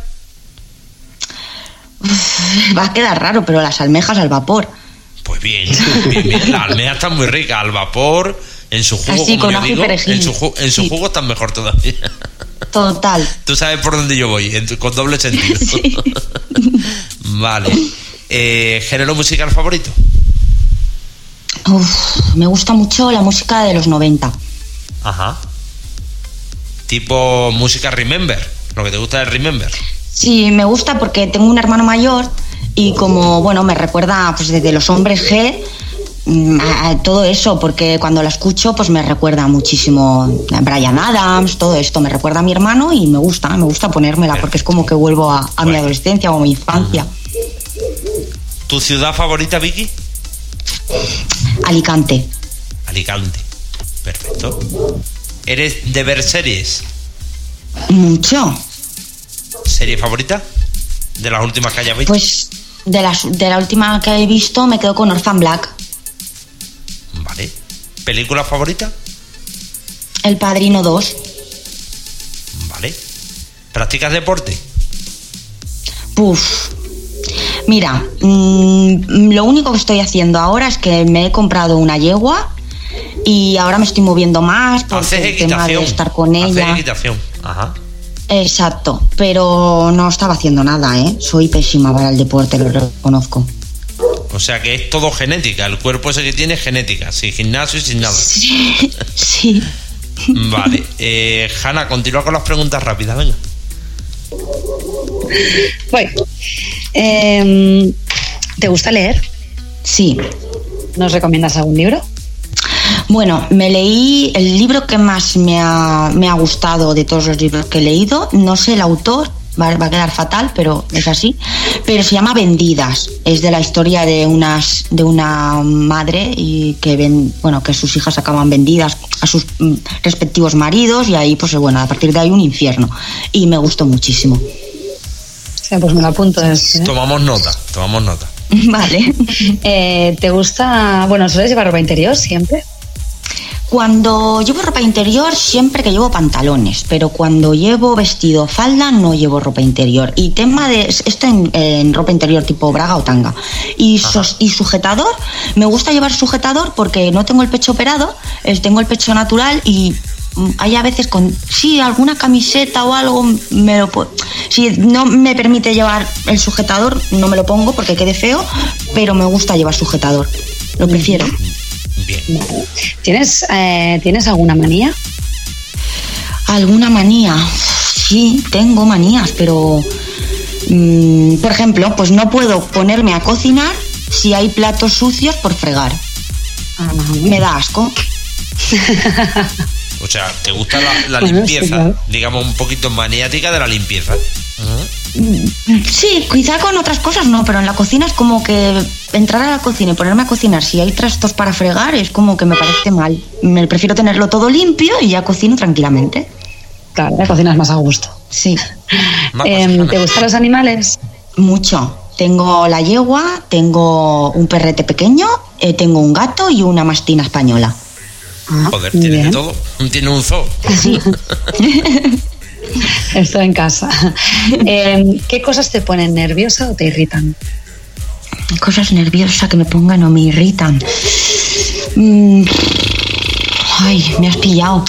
Va a quedar raro, pero las almejas al vapor. Pues bien, bien, bien. Las almejas están muy ricas, al vapor, en su jugo, Así, como con yo ajo y digo, perejil. en su, en su Sí. jugo están mejor todavía. Total. Tú sabes por dónde yo voy, en tu- con doble sentido. Sí. Vale. Eh, ¿Género musical favorito? Uf, me gusta mucho la música de los 90. Ajá. Tipo música Remember. Lo que te gusta es Remember. Sí, me gusta porque tengo un hermano mayor y como, bueno, me recuerda pues desde los hombres G mm, a, todo eso, porque cuando la escucho pues me recuerda muchísimo a Brian Adams, todo esto, me recuerda a mi hermano y me gusta, me gusta ponérmela porque es como que vuelvo a, a mi adolescencia o a mi infancia. ¿Tu ciudad favorita, Vicky? Alicante. Alicante. Perfecto. ¿Eres de ver series? Mucho. ¿Serie favorita? ¿De las últimas que hayas visto? Pues de, las, de la última que he visto me quedo con Orphan Black. Vale. ¿Película favorita? El Padrino 2. Vale. ¿Practicas deporte? Puf. Mira, mm, lo único que estoy haciendo ahora es que me he comprado una yegua y ahora me estoy moviendo más porque Haces el tema de estar con Haces ella. equitación. Ajá. Exacto, pero no estaba haciendo nada, ¿eh? Soy pésima para el deporte, lo reconozco. O sea que es todo genética. El cuerpo ese que tiene es genética. Sin gimnasio y sin nada. Sí, sí. Vale. Eh, Hanna, continúa con las preguntas rápidas. Venga. Voy. Em, ¿Te gusta leer? Sí. ¿Nos recomiendas algún libro? Bueno, me leí el libro que más me ha, me ha gustado de todos los libros que he leído. No sé el autor, va, va a quedar fatal, pero es así. Pero se llama Vendidas. Es de la historia de unas de una madre y que ven, bueno, que sus hijas acaban vendidas a sus mm, respectivos maridos y ahí, pues bueno, a partir de ahí un infierno. Y me gustó muchísimo. O sea, pues me lo apunto. este, ¿eh? Tomamos nota. Tomamos nota. Vale. Eh, ¿Te gusta, bueno, sueles llevar ropa interior siempre? Cuando llevo ropa interior, siempre que llevo pantalones, pero cuando llevo vestido falda, no llevo ropa interior. Y tema de esto en, en ropa interior tipo braga o tanga. Y, sos- y sujetador, me gusta llevar sujetador porque no tengo el pecho operado, eh, tengo el pecho natural y mm, hay a veces con, sí, alguna camiseta o algo, me lo Si no me permite llevar el sujetador, no me lo pongo porque quede feo, pero me gusta llevar sujetador. Lo prefiero. Bien. ¿Tienes, eh, ¿Tienes alguna manía? ¿Alguna manía? Sí, tengo manías, pero... mm, por ejemplo, pues no puedo ponerme a cocinar si hay platos sucios por fregar. Ah, Me da asco. O sea, te gusta la, la Bueno, sí, limpieza. claro. Digamos, un poquito maniática de la limpieza. Sí, quizá con otras cosas no, pero en la cocina es como que entrar a la cocina y ponerme a cocinar si hay trastos para fregar es como que me parece mal. Me prefiero tenerlo todo limpio y ya cocino tranquilamente. Claro, la cocinas más a gusto. Sí, Em. ¿Te gustan los animales? mucho. Tengo la yegua, tengo un perrete pequeño, eh, tengo un gato y una mastina española. Ah, Joder, tiene de todo. Tiene un zoo. Sí. Estoy en casa. Em, ¿Qué cosas te ponen nerviosa o te irritan? cosas nerviosas que me pongan o me irritan. Mm, ay, me has pillado.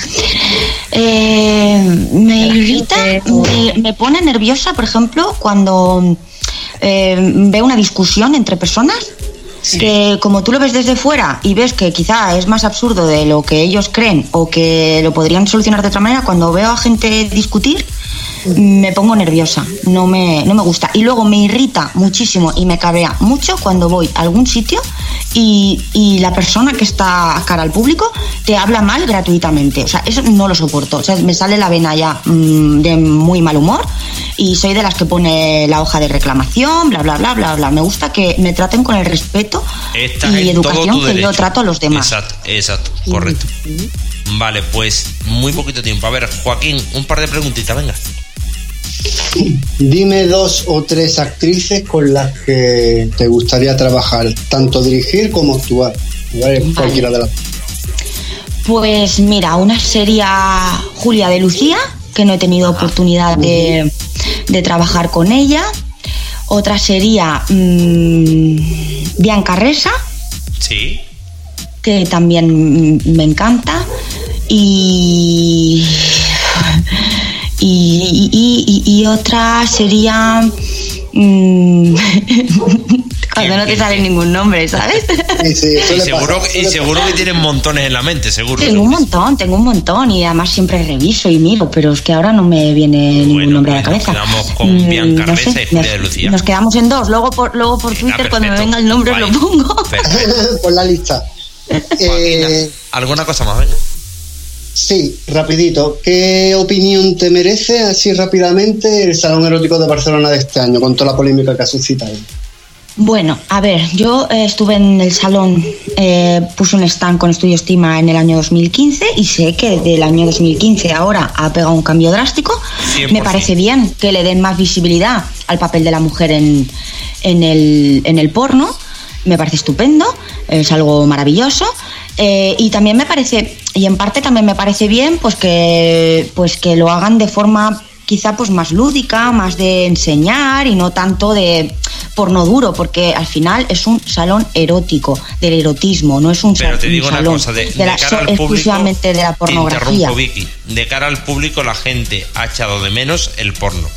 Eh, me irrita, me, me pone nerviosa, por ejemplo, cuando eh, veo una discusión entre personas. Que como tú lo ves desde fuera y ves que quizá es más absurdo de lo que ellos creen o que lo podrían solucionar de otra manera, cuando veo a gente discutir, me pongo nerviosa, no me, no me gusta. Y luego me irrita muchísimo y me cabrea mucho cuando voy a algún sitio y, y la persona que está a cara al público te habla mal gratuitamente. O sea, eso no lo soporto. O sea, me sale la vena ya mm, de muy mal humor y soy de las que pone la hoja de reclamación, bla, bla, bla, bla, bla. Me gusta que me traten con el respeto Estás y educación que yo trato a los demás. Exacto, exacto, correcto. Vale, pues muy poquito tiempo. A ver, Joaquín, un par de preguntitas, venga. Dime dos o tres actrices con las que te gustaría trabajar, tanto dirigir como actuar. ¿vale? Vale. Cualquiera de las Pues mira, una sería Julia de Lucía, que no he tenido oportunidad de, de trabajar con ella. Otra sería mm, Bianca Resa, Sí. que también me encanta. Y, y, y- y- y otra sería... mm, Cuando no te sale ningún nombre, ¿sabes? Sí, sí, Y seguro, pasar, y seguro que tienen montones en la mente, seguro. Tengo un montón, tengo un montón y además siempre reviso y miro, pero es que ahora no me viene ningún Bueno, nombre a la pues nos cabeza. quedamos con Mm, Bianca no sé, y Julia nos- de Lucía. Nos quedamos en dos, luego por, luego por Twitter cuando me venga el nombre Vale. lo pongo. Por la lista. Joaquina, Eh, ¿Alguna cosa más? Venga. Sí, rapidito. ¿Qué opinión te merece, así rápidamente, el Salón Erótico de Barcelona de este año, con toda la polémica que ha suscitado? Bueno, a ver, yo eh, estuve en el salón, eh, puse un stand con Estudio Estima en el año 2015 y sé que del año 2015 a ahora ha pegado un cambio drástico. 100%. Me parece bien que le den más visibilidad al papel de la mujer en, en, el, en el porno. Me parece estupendo, es algo maravilloso. Eh, y también me parece, y en parte también me parece bien, pues que, pues que lo hagan de forma quizá pues más lúdica, más de enseñar y no tanto de porno duro, porque al final es un salón erótico, del erotismo, no es un, Pero sal- te un digo una salón cosa, de, de de la- cara al público, exclusivamente de la pornografía. Vicky. De cara al público, la gente ha echado de menos el porno.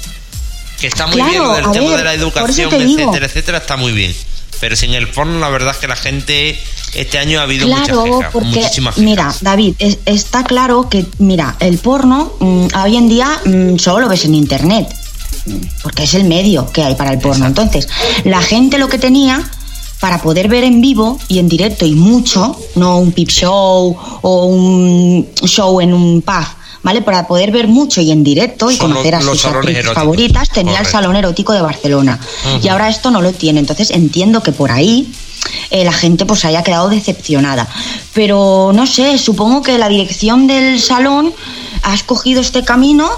Que está muy Claro, bien a tema ver, de la educación, digo. etcétera, etcétera, está muy bien. Pero sin el porno, la verdad es que la gente, este año ha habido Claro, muchas quejas, porque muchísimas quejas. mira, David, es- está claro que mira, el porno mm, hoy en día mm, solo lo ves en internet, mm, porque es el medio que hay para el porno. Entonces, la gente lo que tenía para poder ver en vivo y en directo y mucho, no un peep show o un show en un pub, ¿vale? Para poder ver mucho y en directo y Son conocer los- a sus actrices favoritas, tenía el salón erótico de Barcelona. Y ahora esto no lo tiene. Entonces entiendo que por ahí eh, la gente pues haya quedado decepcionada. Pero no sé, supongo que la dirección del salón ha escogido este camino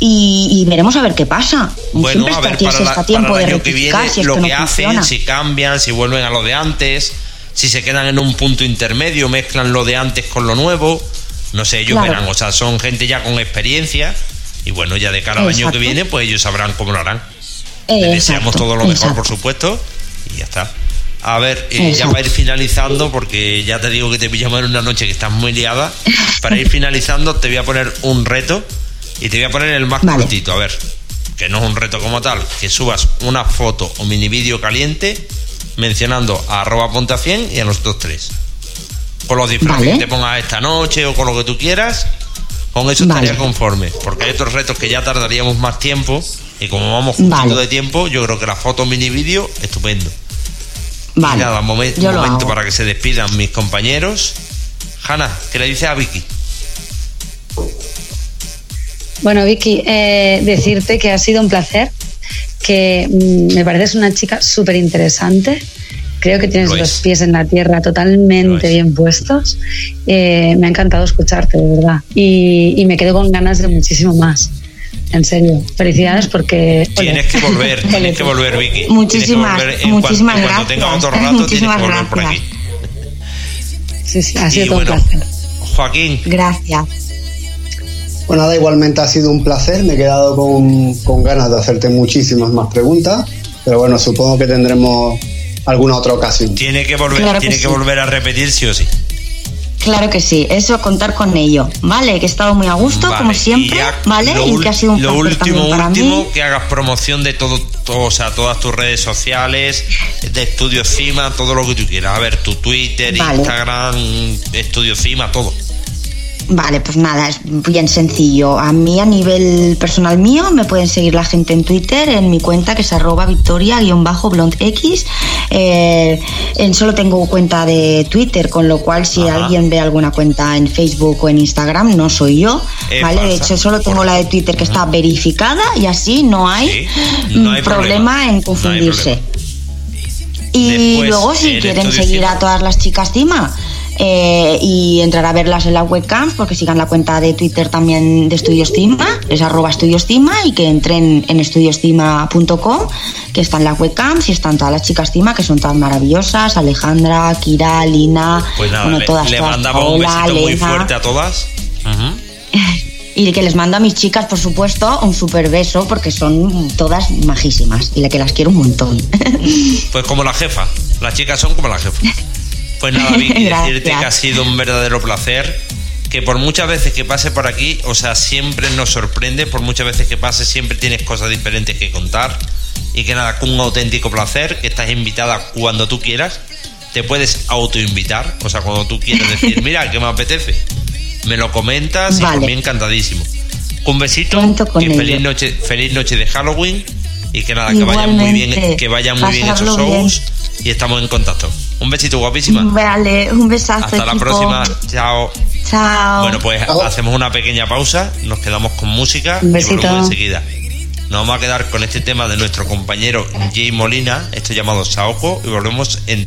y, y veremos a ver qué pasa. Bueno, Siempre a está, ver, para, la- está tiempo para el de que viene, si lo no que hacen, funciona. si cambian, si vuelven a lo de antes, si se quedan en un punto intermedio, mezclan lo de antes con lo nuevo, no sé, ellos Claro. verán, o sea, son gente ya con experiencia y bueno, ya de cara al año que viene, pues ellos sabrán cómo lo harán. Eh, Les deseamos exacto, todo lo mejor, exacto. por supuesto, y ya está. A ver, eh, ya para ir finalizando, porque ya te digo que te pillamos en una noche que estás muy liada, para ir finalizando te voy a poner un reto y te voy a poner el más Vale. cortito, a ver, que no es un reto como tal, que subas una foto o mini vídeo caliente mencionando a arroba ponte a 100 y a nosotros tres. Con los disfraces Vale. que te pongas esta noche o con lo que tú quieras, con eso Vale. estaría conforme, porque hay otros retos que ya tardaríamos más tiempo y como vamos justito Vale. de tiempo, yo creo que la foto mini vídeo, estupendo. Vale, Y nada, momen- yo lo momento hago. para que se despidan mis compañeros. Hanna, ¿qué le dices a Vicky? Bueno, Vicky, eh, decirte que ha sido un placer, que mm, me pareces una chica súper interesante. Creo que tienes Lo los es. pies en la tierra totalmente bien puestos. Eh, me ha encantado escucharte, de verdad. Y, y me quedo con ganas de muchísimo más. En serio, felicidades porque... Tienes que volver, tienes que volver, Vicky. Muchísimas- Tienes volver en muchísimas cuanto, cuando tenga gracias. otro rato, tienes Muchísimas que volver por aquí. gracias. Sí, sí, ha sido Y todo bueno, un placer. Joaquín, Gracias. Pues nada, igualmente ha sido un placer. Me he quedado con, con ganas de hacerte muchísimas más preguntas. Pero bueno, supongo que tendremos alguna otra ocasión. tiene que volver, Claro que tiene que sí. volver a repetir sí o sí. Claro que sí, eso contar con ello, ¿vale? Que he estado muy a gusto, Vale, como siempre, y ya ¿vale? Lo, Y que ha sido un lo placer último, también para último, mí. que hagas promoción de todo, todo, o sea, todas tus redes sociales, de Estudio Cima, todo lo que tú quieras. A ver, tu Twitter, Vale. Instagram, Estudio Cima, todo. Vale, pues nada, es bien sencillo. A mí, a nivel personal mío, me pueden seguir la gente en Twitter, en mi cuenta que es arroba victoria-blondx. Eh, en- solo tengo cuenta de Twitter, con lo cual si Ajá. alguien ve alguna cuenta en Facebook o en Instagram, no soy yo. Es ¿Vale? De hecho, solo tengo la de Twitter que está verificada y así no hay, Sí, no hay mm, problema. En confundirse. problema. Y Después, luego, si en quieren seguir a todas las chicas Cima eh, y entrar a verlas en las webcams, porque sigan la cuenta de Twitter también de Estudios Cima, es arroba Estudios Cima, y que entren en estudioscima.com, que están las webcams y están todas las chicas Cima, que son todas maravillosas, Alejandra, Kira, Lina, Pues nada, bueno, le, todas, le todas, mandamos un Paola, besito muy fuerte a todas. Y que les mando a mis chicas, por supuesto, un super beso, porque son todas majísimas y la que las quiero un montón. Pues como la jefa. Las chicas son como la jefa. Pues nada, Vicky, decirte que ha sido un verdadero placer. Que por muchas veces que pase por aquí, o sea, siempre nos sorprende. Por muchas veces que pase, siempre tienes cosas diferentes que contar. Y que nada, con un auténtico placer, que estás invitada cuando tú quieras. Te puedes autoinvitar, o sea, cuando tú quieras decir, mira, que me apetece. Me lo comentas y Vale. por mí encantadísimo. Un besito y feliz noche, feliz noche de Halloween y que nada, que vayan muy bien, Igualmente. que vayan muy bien esos Pasarlo bien. Y estamos en contacto. Un besito guapísima. Vale, un besazo. Hasta la próxima. Chao. Chao. Bueno, pues hacemos una pequeña pausa, nos quedamos con música Un y besito. volvemos enseguida. Nos vamos a quedar con este tema de nuestro compañero Jay Molina, esto llamado Saoko, y volvemos en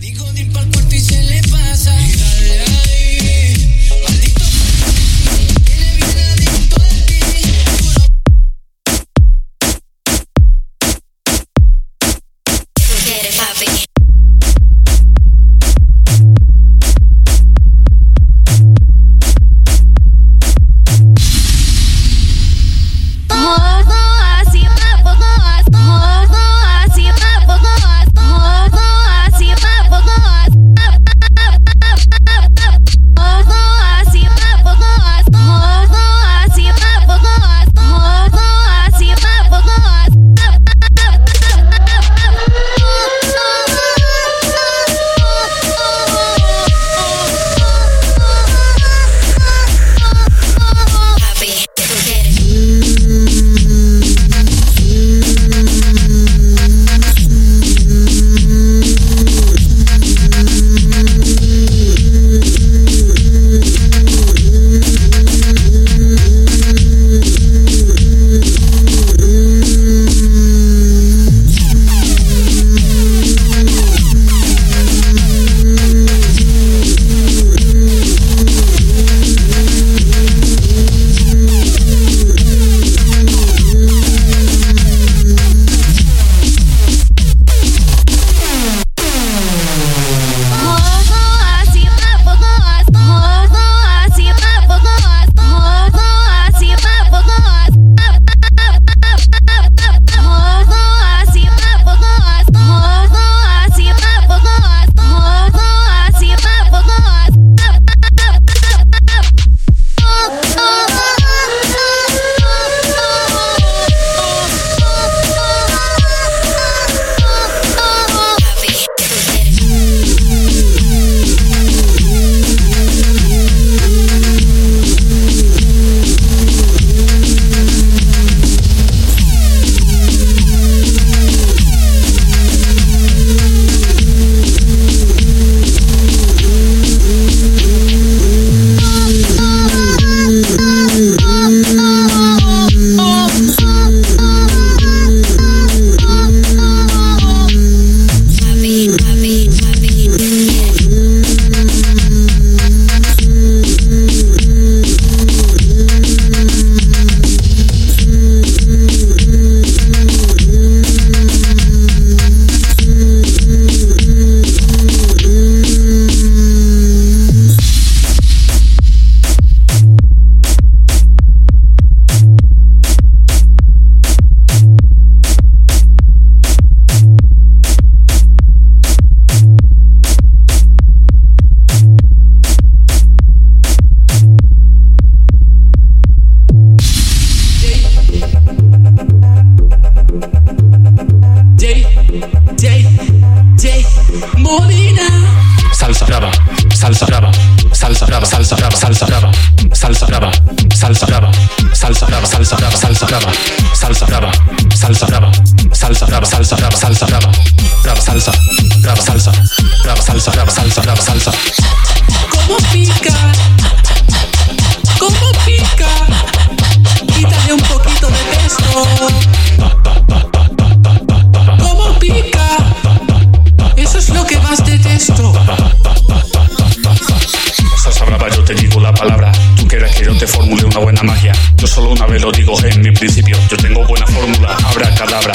buena fórmula, habrá cadabra.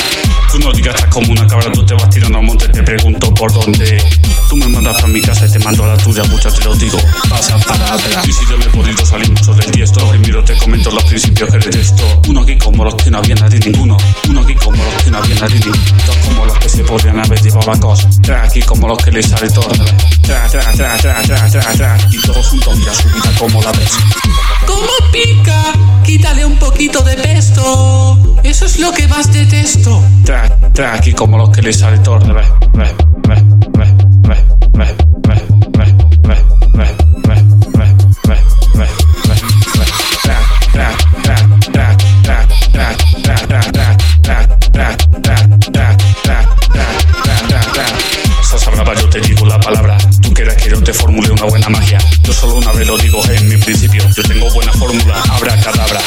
No digas como una cabra, tú te vas tirando al monte, te pregunto por dónde. Tú me mandas para mi casa y te mando a la tuya, muchas te lo digo. Pasa para atrás. Y si yo me he podido salir mucho del tiesto, primero te comento los principios que detesto. Uno aquí como los que no había nadie ninguno. Uno aquí como los que no había nadie ninguno. Dos como los que se podrían haber llevado la cosa. Tres aquí como los que les sale todo. Tra, tra, tra, tra, tra, tra, tra. Y todos juntos, mira su vida como la ves. ¿Cómo pica? quítale un poquito de pesto. Eso es lo que más detesto. Tra, aquí como los que le sale todo de te digo la palabra. Tú quieras que yo te formule una buena magia. Yo solo una vez lo digo en mi principio. Yo tengo buena fórmula, habrá cadabra.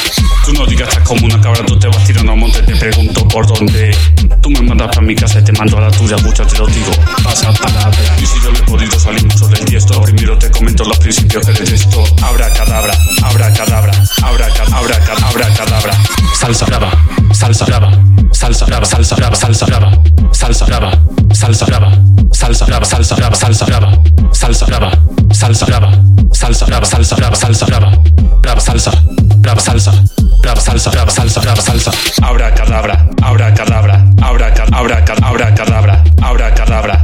Tú no digas estás como una cabra, tú te vas tirando al monte, te pregunto por dónde. Tú me mandas para mi casa y te mando a la tuya, muchas te lo digo. Pasa palabra. Y si yo le he podido salir mucho del tiesto, primero te comento los principios que detesto. Habrá cadabra, habrá cadabra, habrá cadabra, habrá cadabra. Salsa brava, salsa brava, salsa brava, salsa brava, salsa brava, salsa brava, salsa brava, salsa brava, salsa brava, salsa brava, salsa brava, salsa brava, salsa brava, salsa brava, salsa brava, brava salsa, brava salsa, salsa, salsa, salsa. Habrá cadabra, habrá cadabra, habrá cadabra, habrá cadabra, habrá cadabra,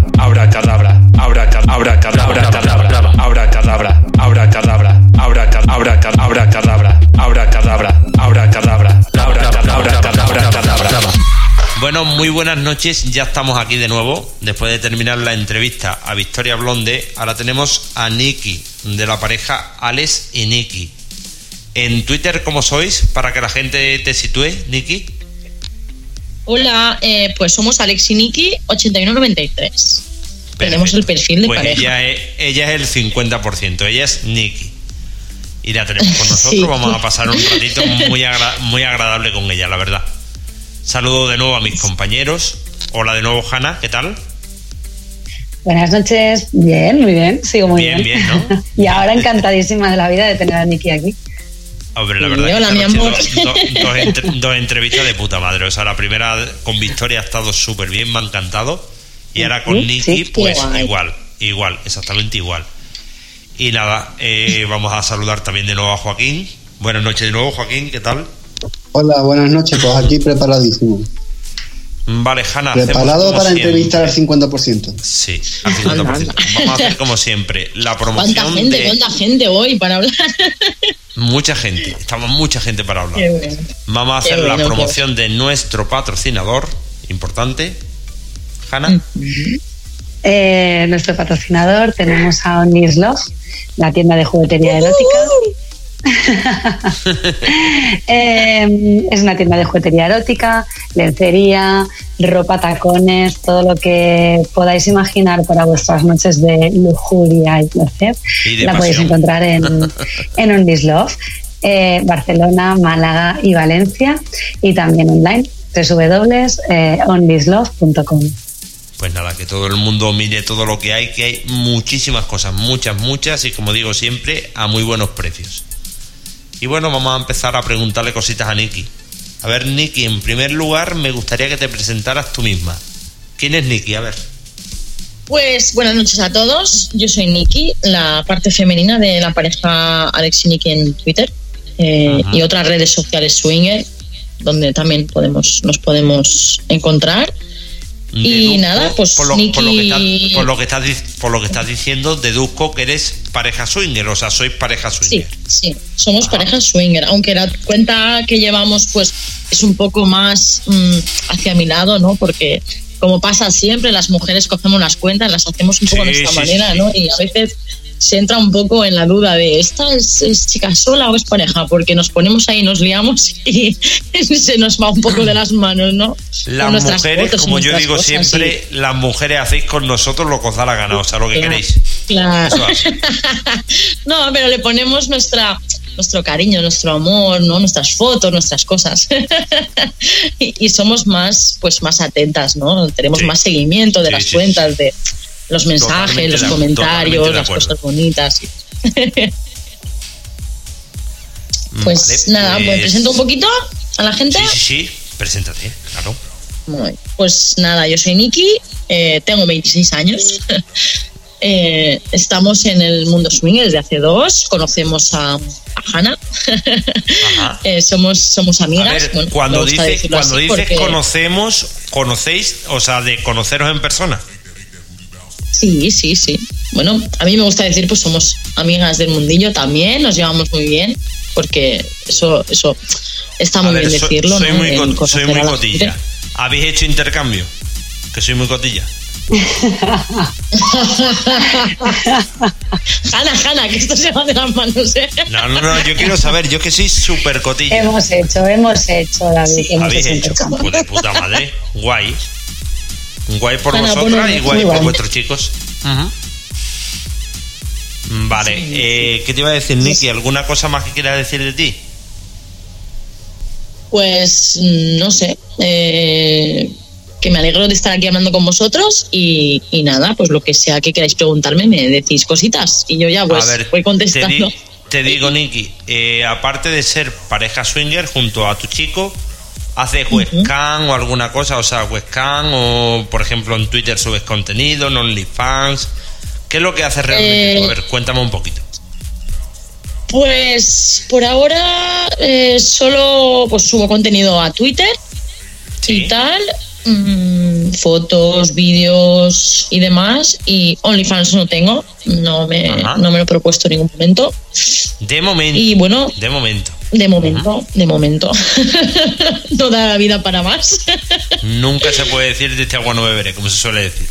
habrá ca- habrá cadabra, cadabra, cadabra, habrá cadabra, habrá ca- habrá ca- habrá cadabra, habrá cadabra, habrá cadabra, habrá ca- habrá cadabra, cadabra. Bueno, muy buenas noches. Ya estamos aquí de nuevo. Después de terminar la entrevista a Victoria Blonde, ahora tenemos a Nikki, de la pareja Alex y Nikki. En Twitter, ¿cómo sois? Para que la gente te sitúe, Nikki. Hola, eh, pues somos Alex y Nikki 8193. Tenemos el perfil de Pues pareja. ella es, ella es el 50%, ella es Nikki. Y la tenemos con nosotros. Sí. Vamos a pasar un ratito muy, agra- muy agradable con ella, la verdad. Saludo de nuevo a mis compañeros. Hola de nuevo, Hanna, ¿qué tal? Buenas noches, bien, muy bien, sigo muy Bien, bien. bien, ¿no? y ahora encantadísima de la vida de tener a Nikki aquí. Hombre, la Sí, verdad hola, que mi amor. Dos, dos- dos entre- dos entrevistas de puta madre. O sea, la primera con Victoria ha estado súper bien, me ha encantado. Y ahora con Sí, Nicky, sí, pues guay. igual, igual, exactamente igual. Y nada, eh, vamos a saludar también de nuevo a Joaquín. Buenas noches de nuevo, Joaquín, ¿qué tal? Hola, buenas noches, pues aquí preparadísimo. Vale, Hanna, Preparado para siempre. entrevistar al 50%. Sí, al 50%. Vamos a hacer como siempre, la ¿Cuánta promoción gente, de cuánta gente hoy para hablar? mucha gente. Estamos mucha gente para hablar. Bueno. Vamos a hacer la promoción de nuestro patrocinador, importante. Hanna. Eh, nuestro patrocinador tenemos a Onis Love, la tienda de juguetería erótica. Eh, es una tienda de juguetería erótica, lencería, ropa, tacones, todo lo que podáis imaginar para vuestras noches de lujuria y placer. Y de la podéis encontrar en, en On This Love, eh, Barcelona, Málaga y Valencia y también online www.onthislove.com. Pues nada, que todo el mundo mire todo lo que hay, que hay muchísimas cosas, muchas, muchas, y como digo siempre, a muy buenos precios. Y bueno, vamos a empezar a preguntarle cositas a Nikki. A ver, Nikki, en primer lugar, me gustaría que te presentaras tú misma. ¿Quién es Nikki? A ver. Pues buenas noches a todos. Yo soy Nikki, la parte femenina de la pareja Alex y Nikki en Twitter eh, y otras redes sociales swinger, donde también podemos nos podemos encontrar. Y nada, pues por lo, por lo que estás, por lo que estás dic- por lo que estás diciendo, deduzco que eres pareja swinger, o sea, sois pareja Sí, swinger. sí, somos pareja swinger, aunque la cuenta que llevamos pues es un poco más mm, hacia mi lado, ¿no? Porque como pasa siempre, las mujeres cogemos las cuentas, las hacemos un poco Sí, a nuestra sí, manera, sí. ¿no? Y a veces se entra un poco en la duda de esta es, es chica sola o es pareja, porque nos ponemos ahí, nos liamos y se nos va un poco de las manos, ¿no? Las mujeres, fotos como yo digo cosas, siempre, las mujeres hacéis con nosotros lo que os da la gana, o sea, lo que Claro. queréis. Claro. No, pero le ponemos nuestra nuestro cariño, nuestro amor, ¿no? Nuestras fotos, nuestras cosas. y, y somos más, pues más atentas, ¿no? Tenemos Sí. más seguimiento de Sí, las sí, cuentas, de los mensajes, Totalmente los comentarios, las cosas bonitas. pues Vale, nada, ¿me pues- presento un poquito a la gente? Sí, sí, sí, preséntate, claro. Muy- Pues nada, yo soy Nikki, eh, tengo 26 años. Eh, estamos en el mundo swing desde hace dos. Conocemos a, a Hannah. Eh, somos, somos A amigas. ver, Bueno, cuando dices, cuando dices porque- conocemos, conocéis, o sea, de conoceros en persona. Sí, sí, sí. Bueno, a mí me gusta decir, pues somos amigas del mundillo también, nos llevamos muy bien, porque eso, eso está muy A ver, bien decirlo. soy, ¿no? muy, conocer soy muy cotilla. gente. ¿Habéis hecho intercambio? Que soy muy cotilla. Hanna, Hanna, que esto se va de las manos, ¿eh? No, no, no, yo quiero saber, yo que soy súper cotilla. Hemos hecho, hemos hecho, David. hemos Habéis hecho hecho, de puta madre. Guay. Guay por Ana, vosotras y guay por guay. vuestros chicos. Vale, eh, ¿qué te iba a decir, Nicky? ¿Alguna cosa más que quieras decir de ti? Pues mm, no sé. eh, que me alegro de estar aquí hablando con vosotros y, y nada, pues lo que sea que queráis preguntarme, me decís cositas y yo ya pues a ver, voy te, contestando. di- te digo, Nicky, eh, aparte de ser pareja swinger junto a tu chico, ¿haces webcam o alguna cosa? O sea, webcam o, por ejemplo, en Twitter subes contenido, en OnlyFans. ¿Qué es lo que haces realmente? Eh, a ver, cuéntame un poquito. Pues por ahora eh, solo pues subo contenido a Twitter Sí. y tal, mm, fotos, vídeos y demás. Y OnlyFans no tengo, no me, Ajá. no me lo he propuesto en ningún momento. De momento. Y bueno, De momento. De momento, de momento. no da la vida para más. Nunca se puede decir de este agua no beberé, como se suele decir.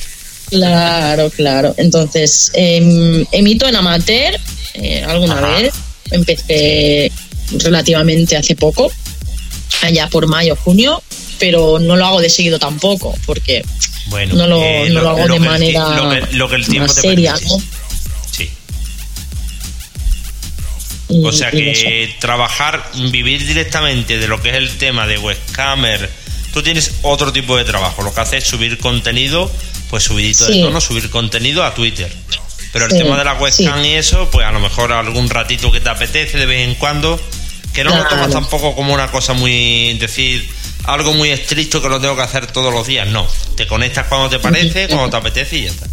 Claro, claro. Entonces, em, emito en amateur eh, alguna Ajá. vez. Empecé relativamente hace poco, allá por mayo, junio, pero no lo hago de seguido tampoco, porque Bueno, no lo, eh, no lo hago lo de el manera lo que- el tiempo más te seria. ¿no? Y- O sea que trabajar, vivir directamente de lo que es el tema de webcamer, tú tienes otro tipo de trabajo. Lo que haces es subir contenido, pues subidito de tono, subir contenido a Twitter. Pero el Sí, tema de la webcam y eso, pues a lo mejor algún ratito que te apetece de vez en cuando, que no lo tomas tampoco como una cosa muy, decir, algo muy estricto que lo tengo que hacer todos los días. No, te conectas cuando te parece, cuando te apetece y ya está.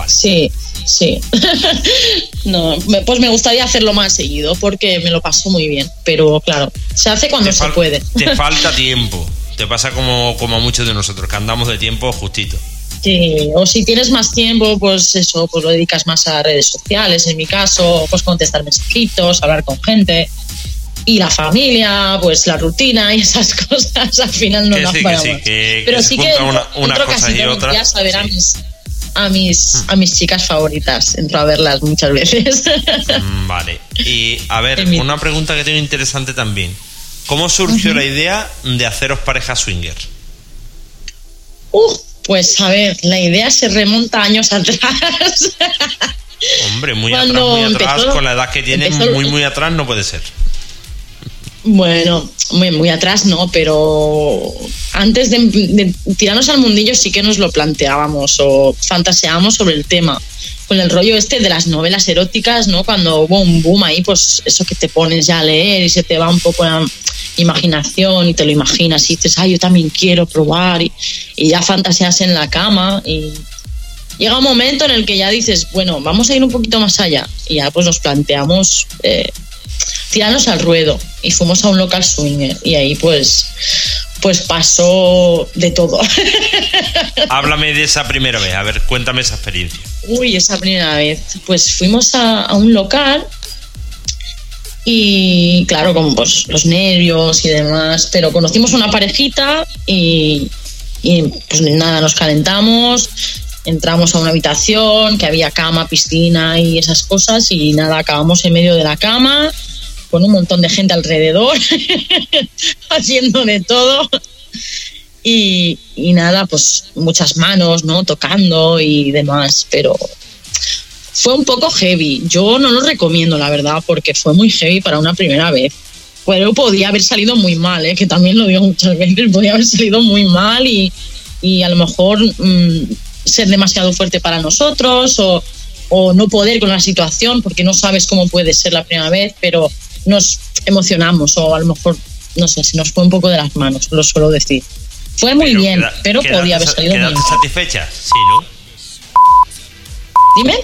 Vale. Sí, sí. no, pues me gustaría hacerlo más seguido porque me lo paso muy bien, pero claro, se hace cuando se puede. te falta tiempo. Te pasa como, como a muchos de nosotros, que andamos de tiempo justito. Sí, o si tienes más tiempo, pues eso, pues lo dedicas más a redes sociales, en mi caso, pues contestar mensajitos, hablar con gente. Y la familia, pues la rutina y esas cosas, al final no Que nos sí, que sí, que- Pero sí que una- casi y todos los otras, días a ver a sí. Hmm. mis a mis a mis chicas favoritas, entro a verlas muchas veces. Mm, Vale. Y a ver, una pregunta que tengo interesante también. ¿Cómo surgió la idea de haceros pareja swinger? Uf, pues a ver, la idea se remonta años atrás. Hombre, muy Cuando atrás, muy atrás, empezó- con la edad que tiene, empezó- muy, muy atrás no puede ser. Bueno, muy, muy atrás no, pero antes de, tirarnos al mundillo sí que nos lo planteábamos o fantaseábamos sobre el tema. Con el rollo este de las novelas eróticas, ¿no? Cuando hubo un boom ahí, pues eso que te pones ya a leer y se te va un poco la imaginación y te lo imaginas y dices, ah, yo también quiero probar y, y ya fantaseas en la cama y llega un momento en el que ya dices, bueno, vamos a ir un poquito más allá y ya pues nos planteamos eh, tirarnos al ruedo y fuimos a un local swinger y ahí pues pues pasó de todo. Háblame de esa primera vez, a ver, cuéntame esa experiencia. Uy, esa primera vez. Pues fuimos a, a un local y claro, como pues los nervios y demás, pero conocimos una parejita y, y pues nada, nos calentamos, entramos a una habitación que había cama, piscina y esas cosas y nada, acabamos en medio de la cama con un montón de gente alrededor haciendo de todo. Y, y nada, pues muchas manos, ¿no? Tocando y demás, pero fue un poco heavy. Yo no lo recomiendo, la verdad, porque fue muy heavy para una primera vez. Pero podía haber salido muy mal, ¿eh? que también lo digo muchas veces, podía haber salido muy mal y, y a lo mejor mm, ser demasiado fuerte para nosotros o, o no poder con la situación porque no sabes cómo puede ser la primera vez, pero nos emocionamos o a lo mejor, no sé, se nos fue un poco de las manos, lo suelo decir. Fue muy Pero bien, queda- pero podía haber sa- salido muy ¿Quedaste mal. satisfecha? Sí, ¿no? Dime.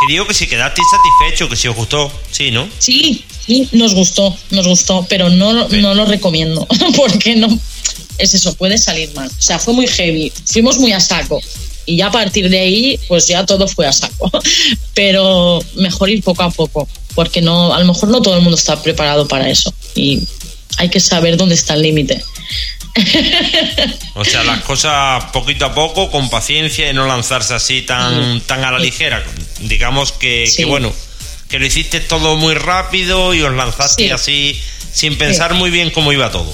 Que digo que si quedasteis satisfecho, que si os gustó, sí, ¿no? Sí, sí, nos gustó, nos gustó, pero no, Sí. no lo recomiendo, porque no es eso, puede salir mal. O sea, fue muy heavy, fuimos muy a saco. Y ya a partir de ahí, pues ya todo fue a saco. Pero mejor ir poco a poco, porque no, a lo mejor no todo el mundo está preparado para eso. Y hay que saber dónde está el límite. O sea, las cosas poquito a poco, con paciencia y no lanzarse así tan, tan a la ligera. Digamos que, Sí. que, bueno, que lo hiciste todo muy rápido y os lanzaste Sí. así sin pensar muy bien cómo iba todo.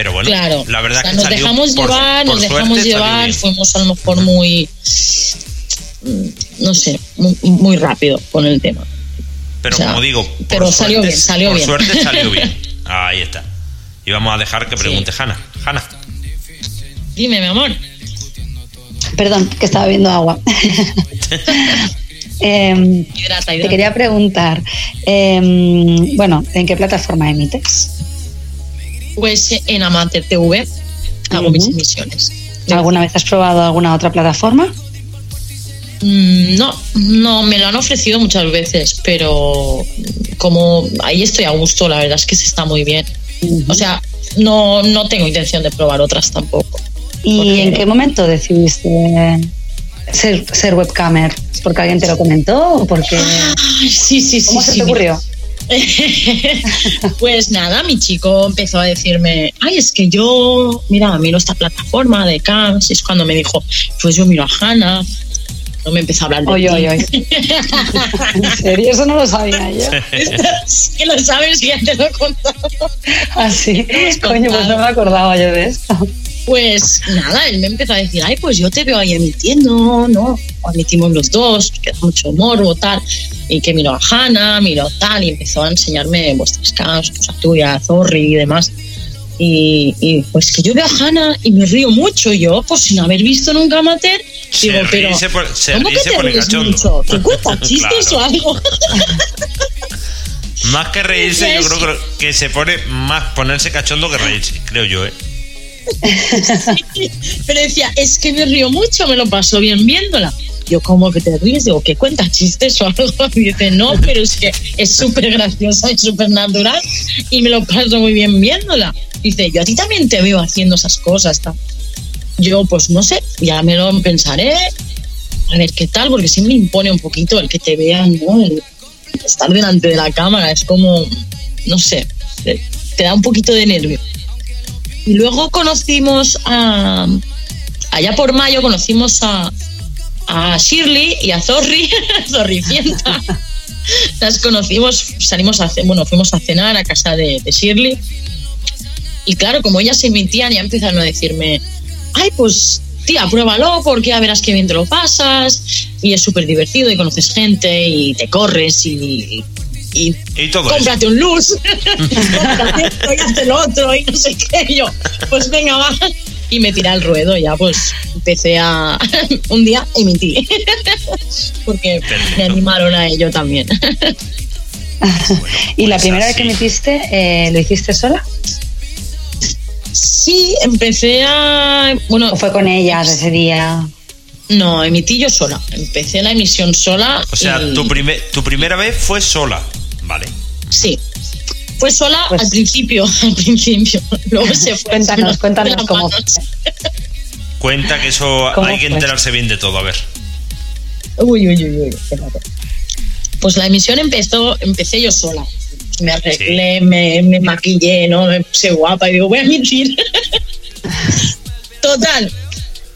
Pero bueno, claro, la verdad o sea, que nos salió dejamos por- llevar, por nos suerte dejamos llevar, fuimos a lo mejor muy, no sé, muy, muy rápido con el tema. Pero o sea, como digo, por pero salió suerte- bien, salió por bien. suerte salió bien. Ahí está. Y vamos a dejar que pregunte Hanna. Hanna. Dime, mi amor. Perdón, que estaba bebiendo agua. Em, Hidrata, te quería preguntar, em, bueno, ¿en qué plataforma emites? Pues en Amateur TV hago mis Ujú. emisiones. ¿Alguna vez has probado alguna otra plataforma? Mm, No, no, me lo han ofrecido muchas veces, pero como ahí estoy a gusto, la verdad es que se está muy bien. O sea, no, no tengo intención de probar otras tampoco. ¿Y en qué momento decidiste ser, ser webcamer? ¿Es porque alguien te lo comentó o porque... Ay, sí, sí, sí. ¿Cómo se sí, te ocurrió? pues nada, mi chico empezó a decirme, ay, es que yo, mira, miro esta plataforma de Cams, y es cuando me dijo, pues yo miro a Hannah, no me empezó a hablar de Oye, ti. oye, oye. ¿En serio? Eso no lo sabía yo. Que lo sabes, ya te lo he contado. Has coño, pues no me acordaba yo de esto. Pues nada, él me empezó a decir, ay, pues yo te veo ahí emitiendo, ¿no? O emitimos los dos, que da mucho morbo, tal. Y que miro a Hanna, miro tal, y empezó a enseñarme vuestras casos, cosa tuya, Zorri y demás. Y, y, pues que yo veo a Hanna y me río mucho yo, pues sin haber visto nunca amateur. Se Digo, pero se ¿cómo que te ríes mucho? ¿Te cuentas chistes Claro. o algo? Más que reírse, yo creo que- que se pone más ponerse cachondo que reírse, creo yo, ¿eh? Pero decía, es que me río mucho, me lo paso bien viéndola. Yo, ¿cómo que te ríes? Digo, ¿qué cuentas chistes o algo? Y dice, no, pero es que es súper graciosa y súper natural y me lo paso muy bien viéndola. Dice, yo a ti también te veo haciendo esas cosas. tal. Yo, pues no sé, ya me lo pensaré, a ver qué tal, porque siempre impone un poquito el que te vean, ¿no? El estar delante de la cámara, es como, no sé, te da un poquito de nervio. Y luego conocimos a. Allá por mayo conocimos a, a Shirley y a Zorri, Zorricienta. Las conocimos, salimos a bueno, fuimos a cenar a casa de, Shirley. Y claro, como ellas se emitían, ya empezaron a decirme, ay, pues tía, pruébalo porque ya verás que bien te lo pasas. Y es súper divertido y conoces gente y te corres y, y Y todo eso. cómprate un luz, cómprate esto y hazte lo otro y no sé qué. Y yo, pues venga, va. Y me tiré al ruedo ya pues empecé a un día emití. Porque me animaron a ello también. ¿Y la pues primera vez que así. emitiste, eh, lo hiciste sola? Sí, empecé a. Bueno, ¿O fue con ellas ese día? no, emití yo sola. Empecé la emisión sola. O sea, y- tu, primer, tu primera vez fue sola, ¿vale? Sí. Fue sola Pues- al principio, al principio. Luego se fue. Cuéntanos, cuéntanos cómo. Cuenta que eso ¿Cómo hay que fue? enterarse bien de todo, a ver. Uy, uy, uy, uy, espérate. Pues la emisión empezó, empecé yo sola. Me arreglé, me, me maquillé, ¿no? Me puse guapa y digo, voy a emitir. Total,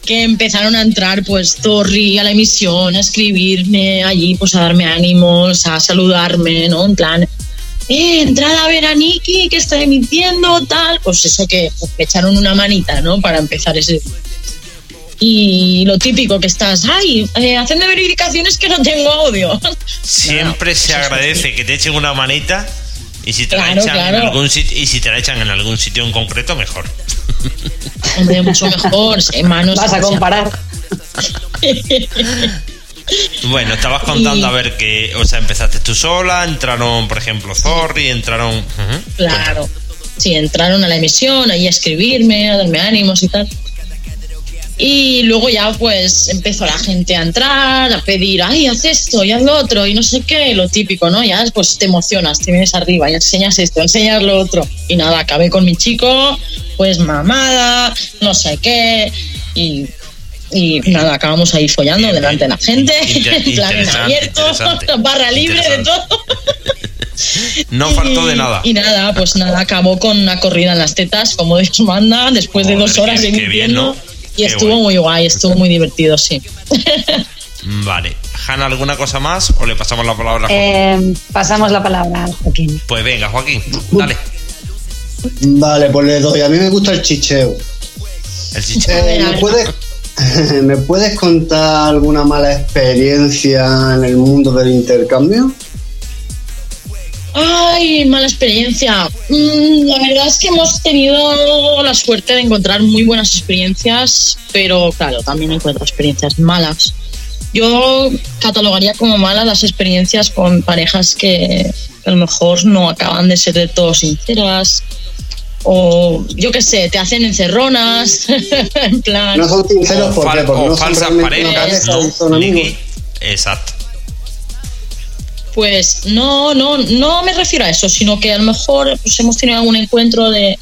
que empezaron a entrar pues Torri a la emisión, a escribirme allí, pues a darme ánimos, a saludarme, ¿no? En plan, eh, entrad a ver a Nikki que está emitiendo, tal. Pues eso que pues, me echaron una manita, ¿no? Para empezar ese y lo típico que estás, ay, eh, hacedme verificaciones que no tengo audio. Siempre No, se agradece que te echen una manita y si te la Claro, echan en algún sitio y si te la echan en algún sitio en concreto mejor. Hombre, mucho mejor, en manos. Vas a comparar. Bueno, estabas contando Y- a ver que, o sea, empezaste tú sola, entraron, por ejemplo, Zorri, entraron. Claro. Sí, entraron a la emisión, ahí a escribirme, a darme ánimos y tal. Y luego ya pues empezó la gente a entrar, a pedir, ay, haz esto y haz lo otro y no sé qué, lo típico, ¿no? Ya pues te emocionas, te vienes arriba y enseñas esto, enseñas lo otro. Y nada, acabé con mi chico, pues mamada, no sé qué. Y Y nada, acabamos ahí follando Bien, delante de la gente, en plan abierto, barra libre, de todo. No faltó de nada. Y nada, pues nada, acabó con una corrida en las tetas, como Dios manda, después de dos horas qué bien. ¿no? Y Qué estuvo guay. muy guay, estuvo muy divertido, sí. Vale. Hanna, ¿alguna cosa más o le pasamos la palabra a Joaquín? Eh, pasamos la palabra a Joaquín. Pues venga, Joaquín, dale. Vale, pues le doy. A mí me gusta el chicheo. El chiche. A ver, Eh, a ¿me, ver. puedes, ¿Me puedes contar alguna mala experiencia en el mundo del intercambio? Ay, mala experiencia. Mm, la verdad es que hemos tenido la suerte de encontrar muy buenas experiencias, pero claro, también encuentro experiencias malas. Yo catalogaría como malas las experiencias con parejas que a lo mejor no acaban de ser de todo sinceras o yo qué sé, te hacen encerronas, en plan... No son sinceros, Porque no son falsas parejas, ¿no? son amigos. Exacto. Pues no, no, no me refiero a eso, sino que a lo mejor pues, hemos tenido algún encuentro de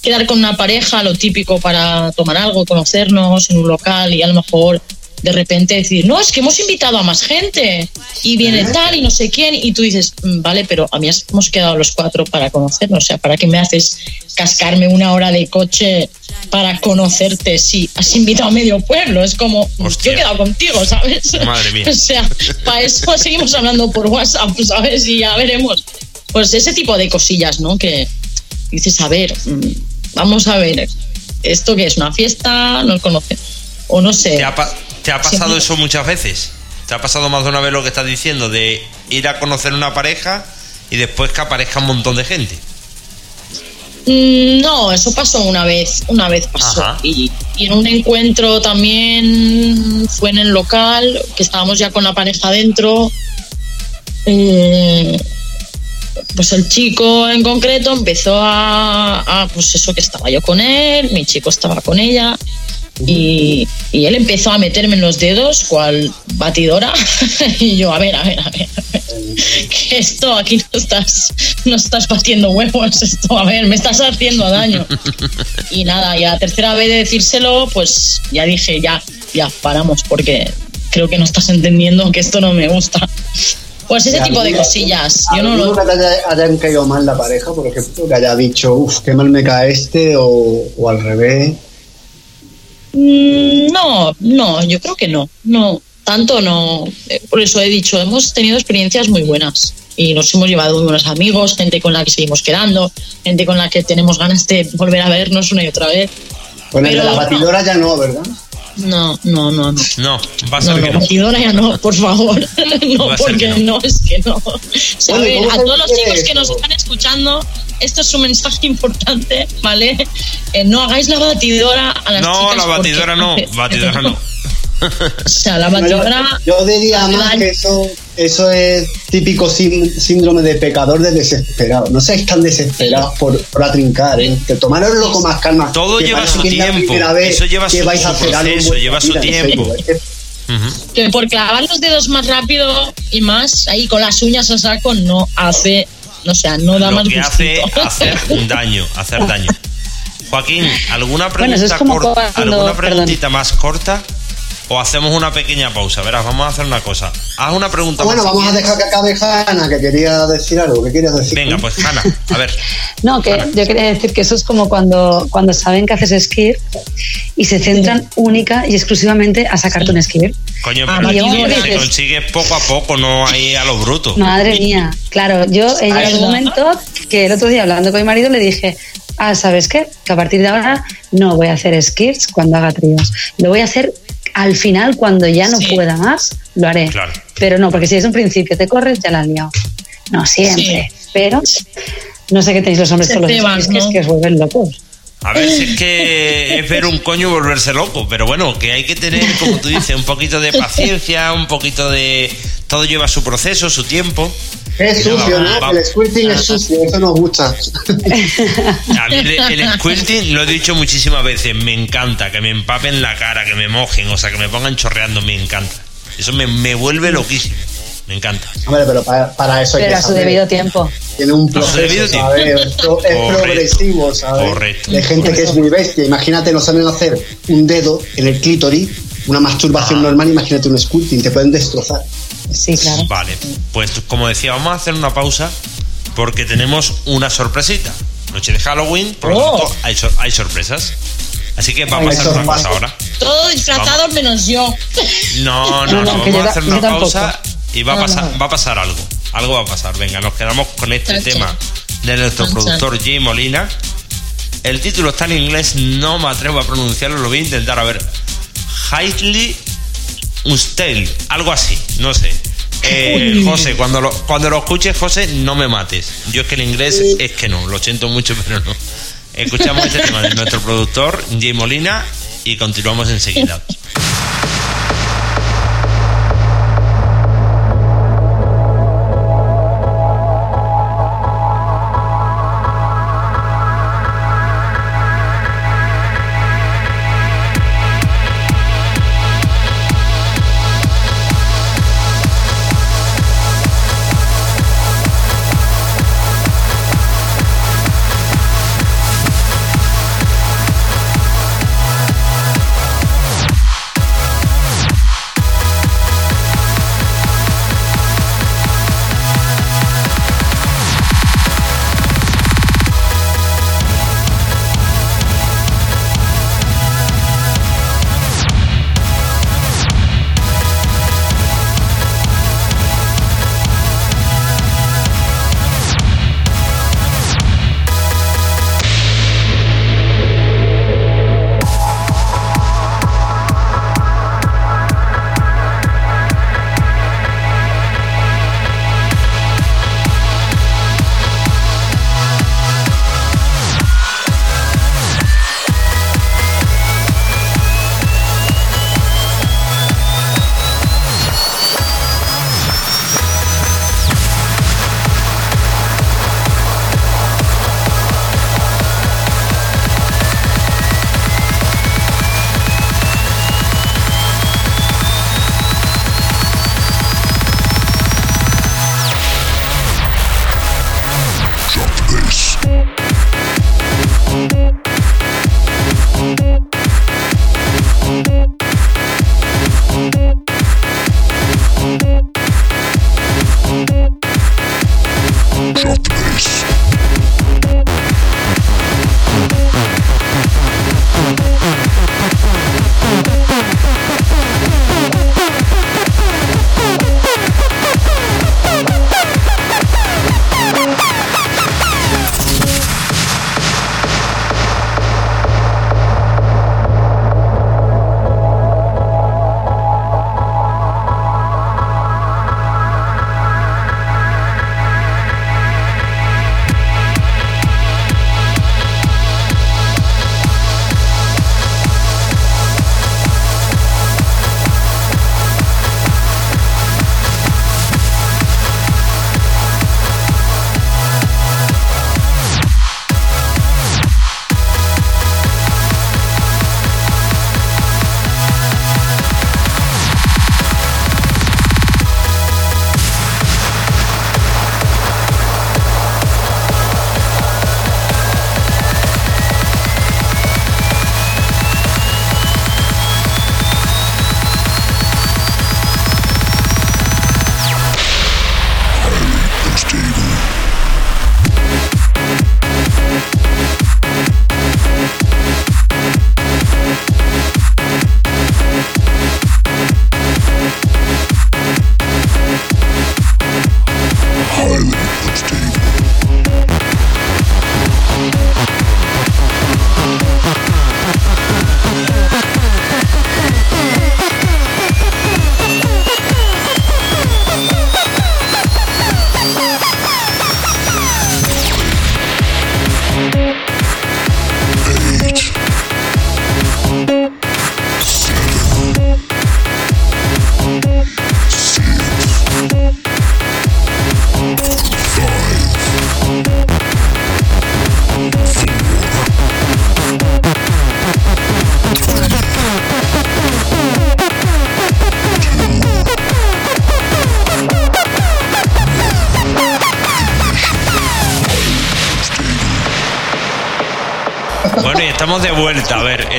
quedar con una pareja, lo típico para tomar algo, conocernos en un local y a lo mejor de repente decir, no, es que hemos invitado a más gente y viene tal y no sé quién y tú dices, "Mm, vale, pero a mí hemos quedado los cuatro para conocernos, o sea, ¿para qué me haces cascarme una hora de coche para conocerte si has invitado a medio pueblo? Es como, Hostia. yo he quedado contigo, ¿sabes? Madre mía. O sea, para eso seguimos hablando por WhatsApp, ¿sabes? Y ya veremos. Pues ese tipo de cosillas, ¿no? Que dices, a ver, mm, vamos a ver, ¿esto qué es? ¿Una fiesta? ¿Nos conocen? O no sé. ¿Te ha, pa- te ha pasado eso muchas veces? ¿Te ha pasado más de una vez lo que estás diciendo? De ir a conocer una pareja y después que aparezca un montón de gente. Mm, No, eso pasó una vez, una vez pasó. Y en un encuentro también fue en el local, que estábamos ya con la pareja dentro. eh, pues el chico en concreto empezó a, a, pues eso que estaba yo con él, mi chico estaba con ella. Y, y él empezó a meterme en los dedos cual batidora. Y yo a ver a ver a ver, a ver. Que esto aquí no estás no estás batiendo huevos esto a ver me estás haciendo daño. Y nada y a la tercera vez de decírselo pues ya dije ya ya paramos porque creo que no estás entendiendo que esto no me gusta. Pues ese ¿Y tipo de cosillas yo no ¿Alguno lo que te haya, hayan caído mal la pareja, por ejemplo, que haya dicho, uff, qué mal me cae este, o, o al revés? Mm, No, no, yo creo que no. No, tanto no. Eh, Por eso he dicho, hemos tenido experiencias muy buenas y nos hemos llevado muy buenos amigos, gente con la que seguimos quedando, gente con la que tenemos ganas de volver a vernos una y otra vez. Bueno, el de Pero la no. batidora ya no, ¿verdad? No, no, no, no. No, va a ser No, que no, batidora ya no, por favor. No, porque que no. no. es que no. O sea, Bueno, a ver, ¿cómo a se todos los chicos que nos están escuchando, esto es un mensaje importante, ¿vale? Eh, no hagáis la batidora a las No, chicas. la porque batidora no, batidora no. O sea, la No, yo, batidora. yo diría más que eso, eso es típico sín- síndrome de pecador de desesperado. No seáis tan desesperados por, por atrincar, ¿eh? Que tomároslo con más calma. Todo que lleva su la tiempo. Eso lleva que su- vais a su hacer algo en proceso, lleva su tiempo. Que por clavar los dedos más rápido y más ahí con las uñas a saco no hace. O sea, no da Lo más que hace gustito. hacer daño, hacer daño. Joaquín, ¿alguna Bueno, pregunta es como corta, cuando- alguna perdón. preguntita más corta? ¿O hacemos una pequeña pausa? Verás, vamos a hacer una cosa. Haz una pregunta Bueno, más. vamos a dejar que acabe Hanna, que quería decir algo. ¿Qué querías decir? Venga, pues Hanna, a ver. No, que yo quería decir que eso es como cuando, cuando saben que haces esquí y se centran única y exclusivamente a sacarte un esquí. Coño, Ah, pero batidora. se consigue poco a poco, no ahí a lo bruto. Madre mía, claro, yo he llegado verdad. un momento que el otro día hablando con mi marido le dije, ah, ¿sabes qué? Que a partir de ahora no voy a hacer skits cuando haga tríos. Lo voy a hacer al final cuando ya no Sí. pueda más, lo haré. Claro. Pero no, porque si es un principio te corres, ya la has liado. No siempre, pero no sé qué tenéis los hombres con los skis que es ¿no? que os vuelven locos. A ver si es que es ver un coño y volverse loco, pero bueno, que hay que tener, como tú dices, un poquito de paciencia, un poquito de... Todo lleva su proceso, su tiempo. Es sucio, ¿no? El squirting es sucio, eso nos gusta. A mí el, el squirting lo he dicho muchísimas veces, me encanta, que me empapen la cara, que me mojen, o sea, que me pongan chorreando, me encanta. Eso me, me vuelve loquísimo, me encanta. Hombre, pero para, para eso hay Pero que a su saber. debido tiempo. Tiene un A su proceso. Es, pro- es Correcto. progresivo, ¿sabes? Correcto. De gente que es muy bestia. Imagínate, no saben hacer un dedo en el clítoris una masturbación Ah. normal, imagínate un squirting, te pueden destrozar. Sí, claro. Vale, pues como decía, vamos a hacer una pausa porque tenemos una sorpresita. Noche de Halloween, por lo Oh. tanto hay, sor- hay sorpresas. Así que va a Hay pasar una cosa ahora. Todos disfrazados menos yo. No, no, No, no, no, vamos yo a hacer una pausa y va a pasar, va a pasar algo. Algo va a pasar. Venga, nos quedamos con este Chacha. tema de nuestro Chacha. productor Jay Molina. El título está en inglés, no me atrevo a pronunciarlo, lo voy a intentar a ver. Highly Unstale, algo así, no sé. Eh, José, cuando lo, cuando lo escuches, José, no me mates. Yo es que el inglés es que no, lo siento mucho, pero no. Escuchamos este tema de nuestro productor, Jay Molina, y continuamos enseguida. Drop this.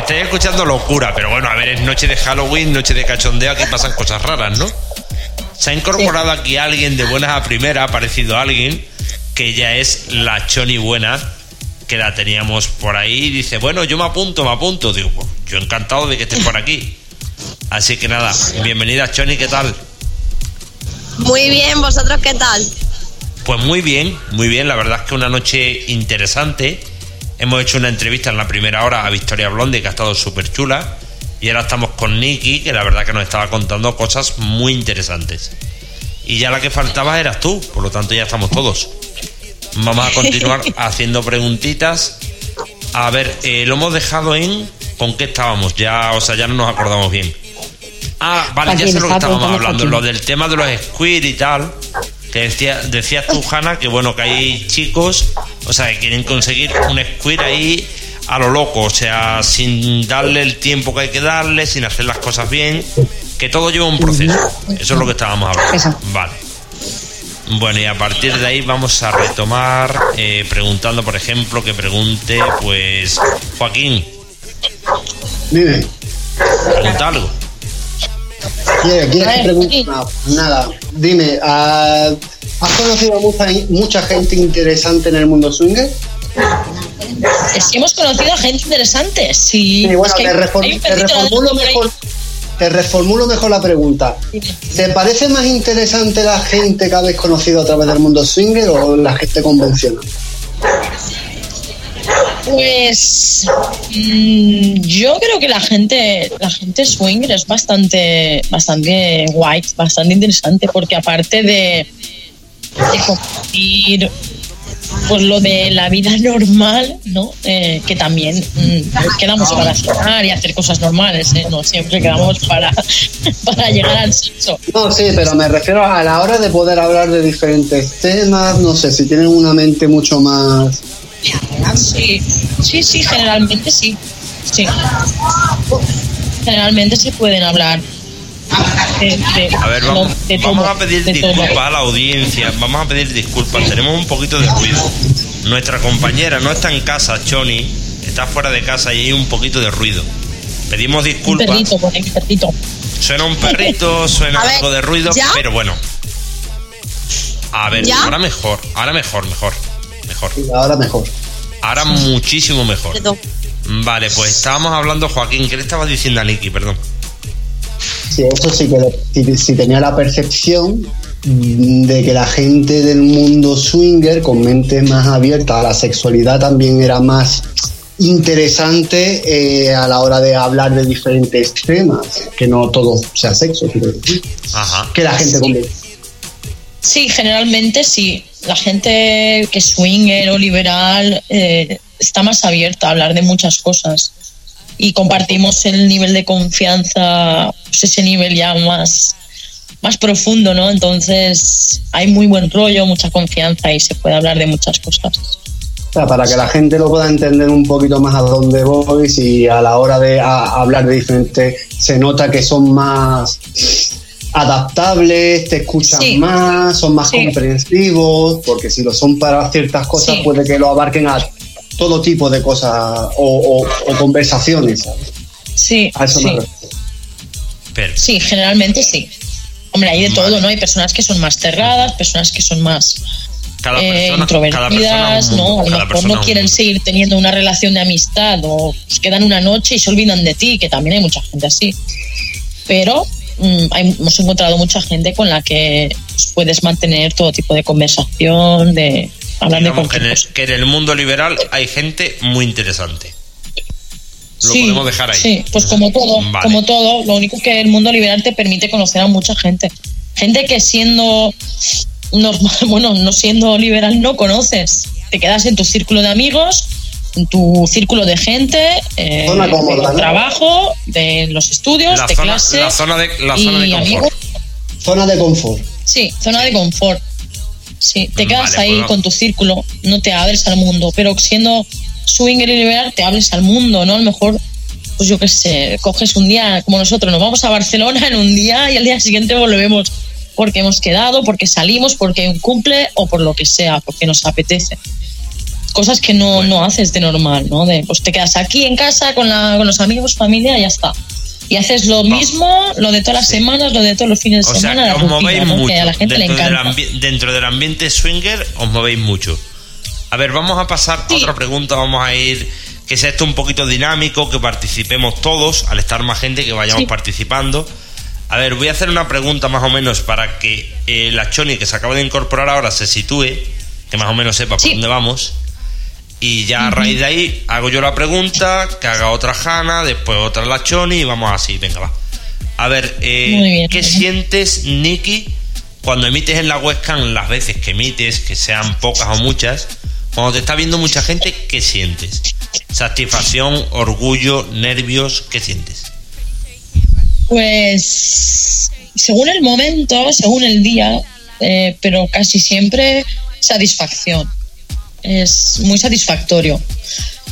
Estáis escuchando locura, pero bueno, a ver, es noche de Halloween, noche de cachondeo, aquí pasan cosas raras, ¿no? Se ha incorporado aquí alguien de buenas a primeras, ha aparecido alguien que ya es la Choni buena, que la teníamos por ahí. Dice, bueno, yo me apunto, me apunto. Digo, pues yo encantado de que estés por aquí. Así que nada, bienvenida Choni, ¿qué tal? Muy bien, ¿vosotros qué tal? Pues muy bien, muy bien. La verdad es que una noche interesante. Hemos hecho una entrevista en la primera hora a Victoria Blonde, que ha estado súper chula. Y ahora estamos con Nicky, que la verdad que nos estaba contando cosas muy interesantes. Y ya la que faltaba eras tú, por lo tanto ya estamos todos. Vamos a continuar haciendo preguntitas. A ver, eh, lo hemos dejado en. ¿Con qué estábamos? Ya, o sea, ya no nos acordamos bien. Ah, vale, ya sé lo que estábamos hablando, lo del tema de los squid y tal. Que decía, decías tú, Hanna, que bueno, que hay chicos, o sea, que quieren conseguir un squid ahí a lo loco, o sea, sin darle el tiempo que hay que darle, sin hacer las cosas bien, que todo lleva un proceso. Eso es lo que estábamos hablando. Vale. Bueno, y a partir de ahí vamos a retomar eh, preguntando, por ejemplo, que pregunte, pues, Joaquín. Dime. Pregunta algo. ¿Quieres, quieres que pregunte? No, nada. Dime, ah, ¿has conocido a mucha, mucha gente interesante en el mundo swinger? Que hemos conocido a gente interesante. Sí, Sí, bueno, es que reform- reformulo mejor, te reformulo mejor la pregunta. ¿Te parece más interesante la gente que habéis conocido a través del mundo swinger o la gente convencional? Pues mm, yo creo que la gente, la gente swinger es bastante, bastante guay, bastante interesante, porque aparte de, de compartir pues lo de la vida normal, ¿no? Eh, que también mm, quedamos para cenar y hacer cosas normales, ¿eh? No siempre quedamos para, para llegar al sexo. No, sí, pero me refiero a la hora de poder hablar de diferentes temas, no sé, si tienen una mente mucho más... Sí, sí, sí, generalmente sí. Sí. Generalmente se pueden hablar. De- A ver, vamos, vamos a pedir disculpas a la audiencia. Vamos a pedir disculpas. Tenemos un poquito de ruido. Nuestra compañera no está en casa, Choni. Está fuera de casa y hay un poquito de ruido. Pedimos Un disculpas. perrito, un perrito. Suena un perrito, suena A ver, algo de ruido, ¿ya? pero bueno. A ver, ¿Ya? ahora mejor, ahora mejor, mejor, mejor. Ahora mejor. Ahora muchísimo mejor. Perdón. Vale, pues estábamos hablando, Joaquín, ¿qué le estabas diciendo a Nicky? Perdón. Sí, eso sí que si, si tenía la percepción de que la gente del mundo swinger con mente más abierta a la sexualidad también era más interesante eh, a la hora de hablar de diferentes temas, que no todo sea sexo, quiero decir, Ajá. que la gente conven- Sí, generalmente sí. La gente que es swinger o liberal eh, está más abierta a hablar de muchas cosas. Y compartimos el nivel de confianza, pues ese nivel ya más, más profundo, ¿no? Entonces hay muy buen rollo, mucha confianza y se puede hablar de muchas cosas. O sea, para que la gente lo pueda entender un poquito más a dónde voy, si a la hora de hablar de diferentes se nota que son más adaptables, te escuchan Sí. más, son más Sí. comprensivos, porque si lo son para ciertas cosas Sí. puede que lo abarquen a todo tipo de cosas o, o- o conversaciones. ¿sabes? Sí, A eso sí. me Sí, generalmente sí. Hombre, hay de Vale. todo, ¿no? Hay personas que son más cerradas, personas que son más cada eh, persona, cada persona introvertidas, ¿no? A lo mejor no quieren seguir teniendo una relación de amistad o pues, quedan una noche y se olvidan de ti, que también hay mucha gente así. Pero mm, hay- hemos encontrado mucha gente con la que pues, puedes mantener todo tipo de conversación, de Digamos que en, el, que en el mundo liberal hay gente muy interesante. Lo Sí, podemos dejar ahí. Sí, pues como todo, Vale. como todo, lo único que el mundo liberal te permite conocer a mucha gente. Gente que siendo normal, bueno, no siendo liberal no conoces. Te quedas en tu círculo de amigos, en tu círculo de gente, eh, Zona cómoda, de ¿no? trabajo, de los estudios, La de zona, clase. la zona de, la zona de confort. amigos. Zona de confort. Sí, zona de confort. Sí, te quedas Vale, ahí pues- con tu círculo, no te abres al mundo, pero siendo swinger y liberal te abres al mundo, ¿no? A lo mejor, pues yo qué sé, coges un día como nosotros, nos vamos a Barcelona en un día y al día siguiente volvemos porque hemos quedado, porque salimos, porque hay un cumple o por lo que sea, porque nos apetece. cosas que no, no haces de normal, ¿no? De, pues te quedas aquí en casa con, la, con los amigos, familia y ya está. Y haces lo mismo, lo de todas las semanas, lo de todos los fines de O sea, semana, que la os rutina, movéis ¿no? mucho. que a la gente le dentro, del encanta. dentro del ambiente swinger os movéis mucho. A ver, vamos a pasar a otra pregunta. Vamos a ir. Que sea esto un poquito dinámico, que participemos todos, al estar más gente, que vayamos Sí. participando. A ver, voy a hacer una pregunta más o menos para que eh, la Choni, que se acaba de incorporar ahora, se sitúe, que más o menos sepa por dónde vamos. Y ya a raíz de ahí hago yo la pregunta, que haga otra Hanna, después otra la Choni y vamos así, venga, va. A ver, eh, ¿qué sientes, Nicky, cuando emites en la webcam las veces que emites, que sean pocas o muchas? Cuando te está viendo mucha gente, ¿qué sientes? ¿Satisfacción, orgullo, nervios? ¿Qué sientes? Pues según el momento, según el día, eh, pero casi siempre satisfacción. Es muy satisfactorio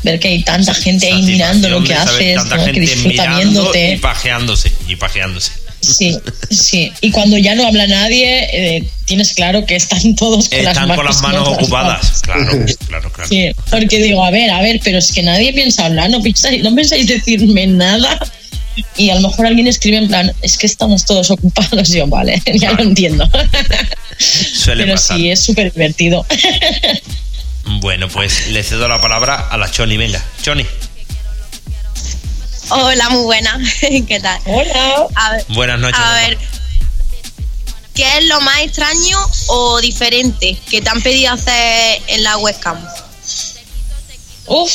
ver que hay tanta gente ahí mirando lo que haces, tanta ¿no? que disfruta viéndote. Y pajeándose, y pajeándose. Sí, sí. Y cuando ya no habla nadie, eh, tienes claro que están todos con las Están manos, con las manos ocupadas. Claro, claro, claro. Sí, porque digo, a ver, a ver, pero es que nadie piensa hablar, no pensáis, no pensáis decirme nada. Y a lo mejor alguien escribe en plan, es que estamos todos ocupados. Yo, vale, ya lo entiendo. Suele pero pasar. sí, es súper divertido. Bueno, pues le cedo la palabra a la Choni. Venga, Choni. Hola, muy buena. ¿Qué tal? Hola. A ver, Buenas noches. a mamá. ver, ¿qué es lo más extraño o diferente que te han pedido hacer en la webcam? Uf,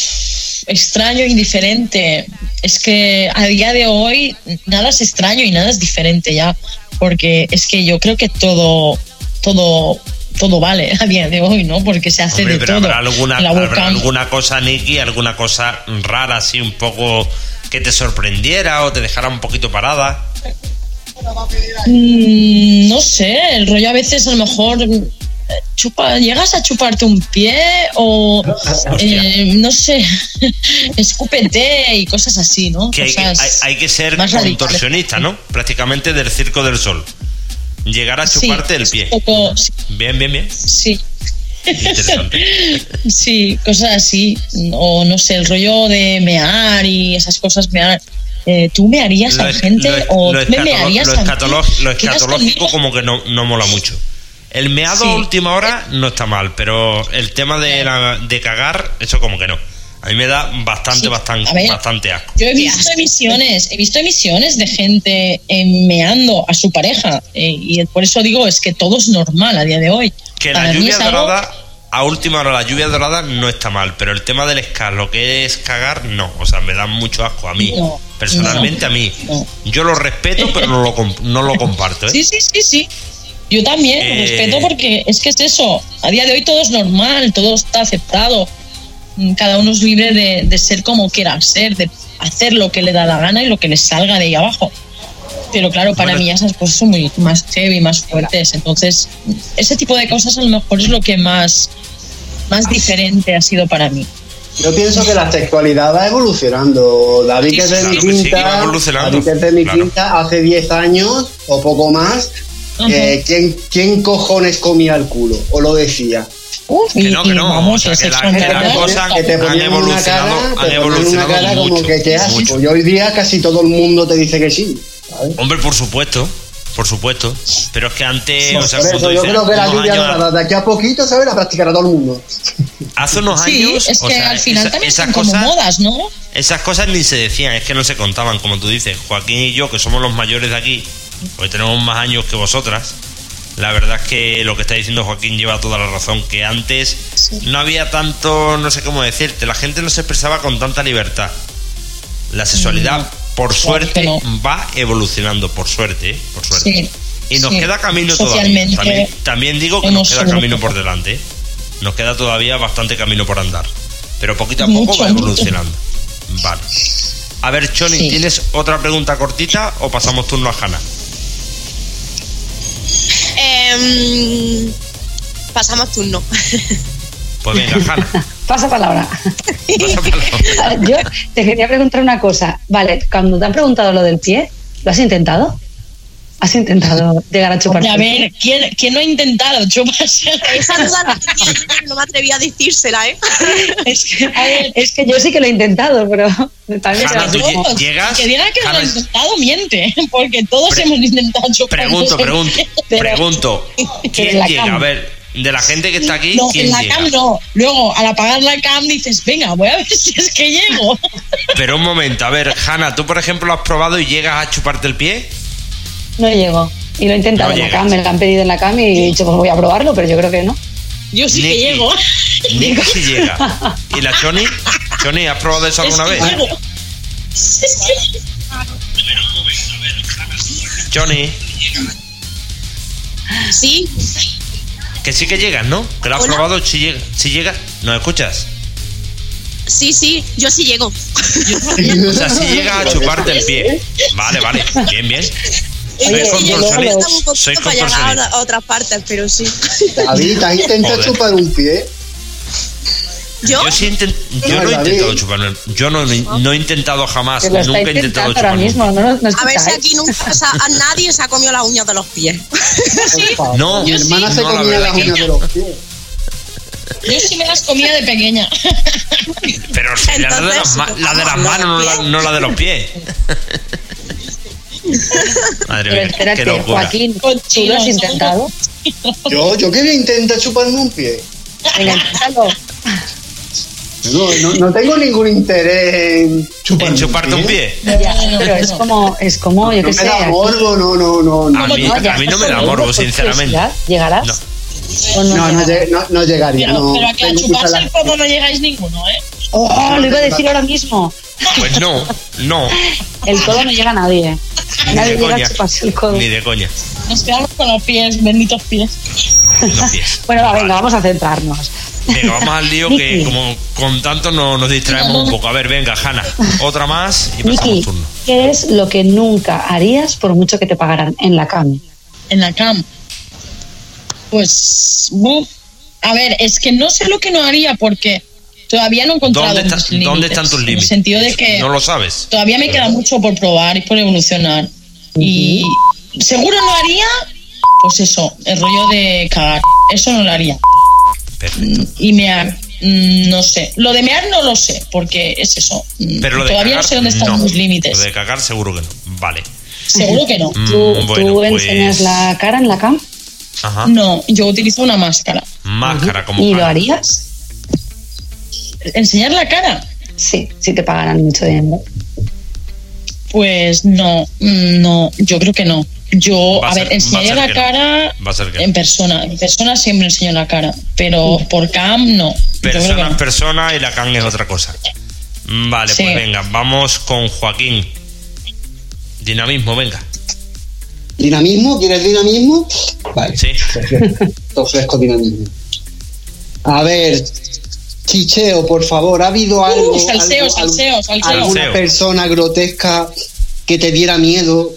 extraño y diferente. Es que a día de hoy nada es extraño y nada es diferente ya. Porque es que yo creo que todo, todo, todo vale a día de hoy, ¿no? Porque se hace Hombre, de pero todo. habrá alguna, la habrá alguna cosa, Nicky, alguna cosa rara, así un poco que te sorprendiera o te dejara un poquito parada. Mm, no sé, el rollo a veces a lo mejor eh, chupa, llegas a chuparte un pie o eh, no sé, escúpete y cosas así, ¿no? Que hay, que- Cosas hay- hay que ser contorsionista, ¿no? Prácticamente del circo del sol. Llegar a Sí, chuparte el es pie. poco- sí, Bien, bien, bien. sí, Interesante. sí, cosas así. O no sé, el rollo de mear y esas cosas, mear. Eh, ¿Tú me harías a es- gente es- o lo me mearías lo a lo ¿Quedas escatológico como que no, no mola mucho. El meado Sí. a última hora no está mal, pero el tema de, la- de cagar, eso como que no. A mí me da bastante, Sí, bastante, ver. bastante asco. Yo he visto emisiones, he visto emisiones de gente eh, meando a su pareja eh, y por eso digo es que todo es normal a día de hoy. Que la Para lluvia algo- dorada, a última hora, la lluvia dorada no está mal, pero el tema del escar, lo que es cagar, no. O sea, me da mucho asco a mí. No, Personalmente no, a mí. no. Yo lo respeto, pero no lo, comp- no lo comparto. ¿eh? Sí, sí, sí, sí. Yo también lo respeto porque es que es eso. A día de hoy todo es normal, todo está aceptado. Mm, Cada uno es libre de, de ser como quiera ser, de hacer lo que le da la gana y lo que le salga de ahí abajo. Pero claro, para Bueno. mí esas cosas son muy más heavy, más fuertes. Entonces, ese tipo de cosas a lo mejor es lo que más, más diferente ha sido para mí. Yo pienso que la sexualidad va evolucionando. David, Sí, que es de mi sí, quinta, evolucionando. David, que es de mi Claro. quinta, hace 10 años o poco más, eh, ¿quién, ¿quién cojones comía el culo? O lo decía. Uf, Que no, que no, vamos, o sea, que la- sexo que la anal, cosa- que te han ponían una evolucionado- cara, han te ponían evolucionado una cara como que asco. mucho. Y hoy día casi todo el mundo te dice que sí. ¿sabes? Hombre, por supuesto. Por supuesto. Pero es que antes, o sea, Por como eso tú yo dices, creo que la lluvia de aquí a poquito, ¿sabes? La practicará todo el mundo. hace unos Sí, años. es o que sea, al final esa- también esas son como cosas- modas, ¿no? Esas cosas ni se decían, es que no se contaban, como tú dices. Joaquín y yo, que somos los mayores de aquí, porque tenemos más años que vosotras, la verdad es que lo que está diciendo Joaquín lleva toda la razón, que antes no había tanto, no sé cómo decirte, la gente no se expresaba con tanta libertad. La sexualidad, por suerte, no. va evolucionando, por suerte, ¿eh? por suerte. Sí. Y nos Sí. queda camino todavía. También, también digo que nos queda camino por delante. ¿eh? Nos queda todavía bastante camino por andar. Pero poquito a poco Mucho, va mucho. evolucionando. Vale. A ver, Choni. ¿tienes otra pregunta cortita o pasamos turno a Hanna? Em, pasamos turno. Pues venga, Hanna. Pasa palabra. pasa palabra. Yo te quería preguntar una cosa. Vale, cuando te han preguntado lo del pie, ¿lo has intentado? ¿Has intentado llegar a chupar Hombre, a ver, ¿quién, quién no ha intentado chuparse? Esa duda la tenía yo no me atreví a decírsela, ¿eh? Es que, es que yo sí que lo he intentado, pero también Hanna, se lo- llegas. Que diga que lo ha intentado, miente. Porque todos hemos intentado chupar. Pregunto, pregunto, Pero- pregunto. en ¿Quién la llega? cama. A ver, de la gente que está aquí, No, ¿quién en la llega? cam no. Luego, al apagar la cam, dices, venga, voy a ver si es que llego. Pero un momento, a ver, Hanna, tú por ejemplo lo has probado y llegas a chuparte el pie. No llego. Y lo he intentado No en la cam, me lo han pedido en la cam y he dicho, pues voy a probarlo, pero yo creo que no. Yo sí que llego. Nicky sí llega. ¿Y la Choni? Choni, ¿has probado eso Es alguna que vez? llego. Es que- Choni, Sí, que sí que llegas, ¿no? Que lo has Hola. probado, si llega, si llegas, ¿nos escuchas? sí, sí, yo sí llego. O sea, si llegas a chuparte el pie. Vale, vale, bien, bien. Es Oye, sí control falta sonido. un poquito Soy para llegar a, otras partes, pero sí. David, ¿has intentado chupar un pie? ¿Yo? Yo sí intent- yo No, no he intentado chuparme. el- Yo no, no he intentado jamás, nunca he intentado chuparme. mismo, ¿no, A ver si aquí nunca o sea, a nadie se ha comido las uñas de los pies. Favor. No, Mi hermana se no, la comía las uñas de los pies. Yo sí me las comía de pequeña. Pero si la de las, ma- la de las ¿los manos, no la, no la de los pies. Madre Pero mía, espérate, qué locura. Joaquín, ¿tú lo has intentado? Yo, yo quería intentar chuparme un pie. Venga, inténtalo. No, no, no tengo ningún interés en chuparme ¿En chuparte un pie? Ya, pero es como, es como, yo No qué me sé. da aquí- morbo, no, no, no. A No, mí, no, ya a mí no me da morbo, sinceramente. ¿Llegarás? No. ¿O no no, no, no, no llegaría. Pero, no. pero a que a chuparse el codo no llegáis ninguno, ¿eh? Oh, lo iba a decir ahora mismo. Pues no, no, El codo no llega a nadie. ni Nadie de llega coña. a chuparse el codo. Ni de coña. Nos quedamos con los pies, benditos pies. Los pies. Bueno, va, venga, vamos a centrarnos. Venga, vamos al lío que como con tanto no, nos distraemos un poco. A ver, venga, Hanna, otra más y pasamos Miki, turno. ¿qué es lo que nunca harías por mucho que te pagaran en la cama? En la cam. Pues, a ver, es que no sé lo que no haría porque todavía no he encontrado ¿Dónde, está- mis límites. ¿Dónde están tus límites? En el sentido de que No lo sabes. todavía me queda mucho por probar y por evolucionar. Y seguro no haría, pues eso, el rollo de cagar. Eso no lo haría. Perfecto. Y mear, mm, no sé. Lo de mear no lo sé, porque es eso. Mm, Pero lo de todavía cagar, no sé dónde están no. mis límites. Lo de cagar seguro que no. Vale. Seguro que no. Mm, ¿Tú, bueno, tú pues- enseñas la cara en la cama? Ajá. No, yo utilizo una máscara. Máscara como ¿Y lo harías? ¿Enseñar la cara? Sí, si te pagaran mucho dinero. Pues no, mm, no, yo creo que no. Yo, Va a ser- ver, va a enseñaría ser la que no. cara Va a ser que no. en persona. En persona siempre enseño la cara, pero por cam no. Persona es no. persona y la can es otra cosa. Mm, Vale, Sí. pues venga, vamos con Joaquín. Dinamismo, venga. ¿Dinamismo? ¿Quieres dinamismo? Vale. Sí. Te ofrezco dinamismo. A ver, chicheo, por favor, ¿ha habido algo, Uh, salseo, algo- salseo, salseo. alguna persona grotesca que te diera miedo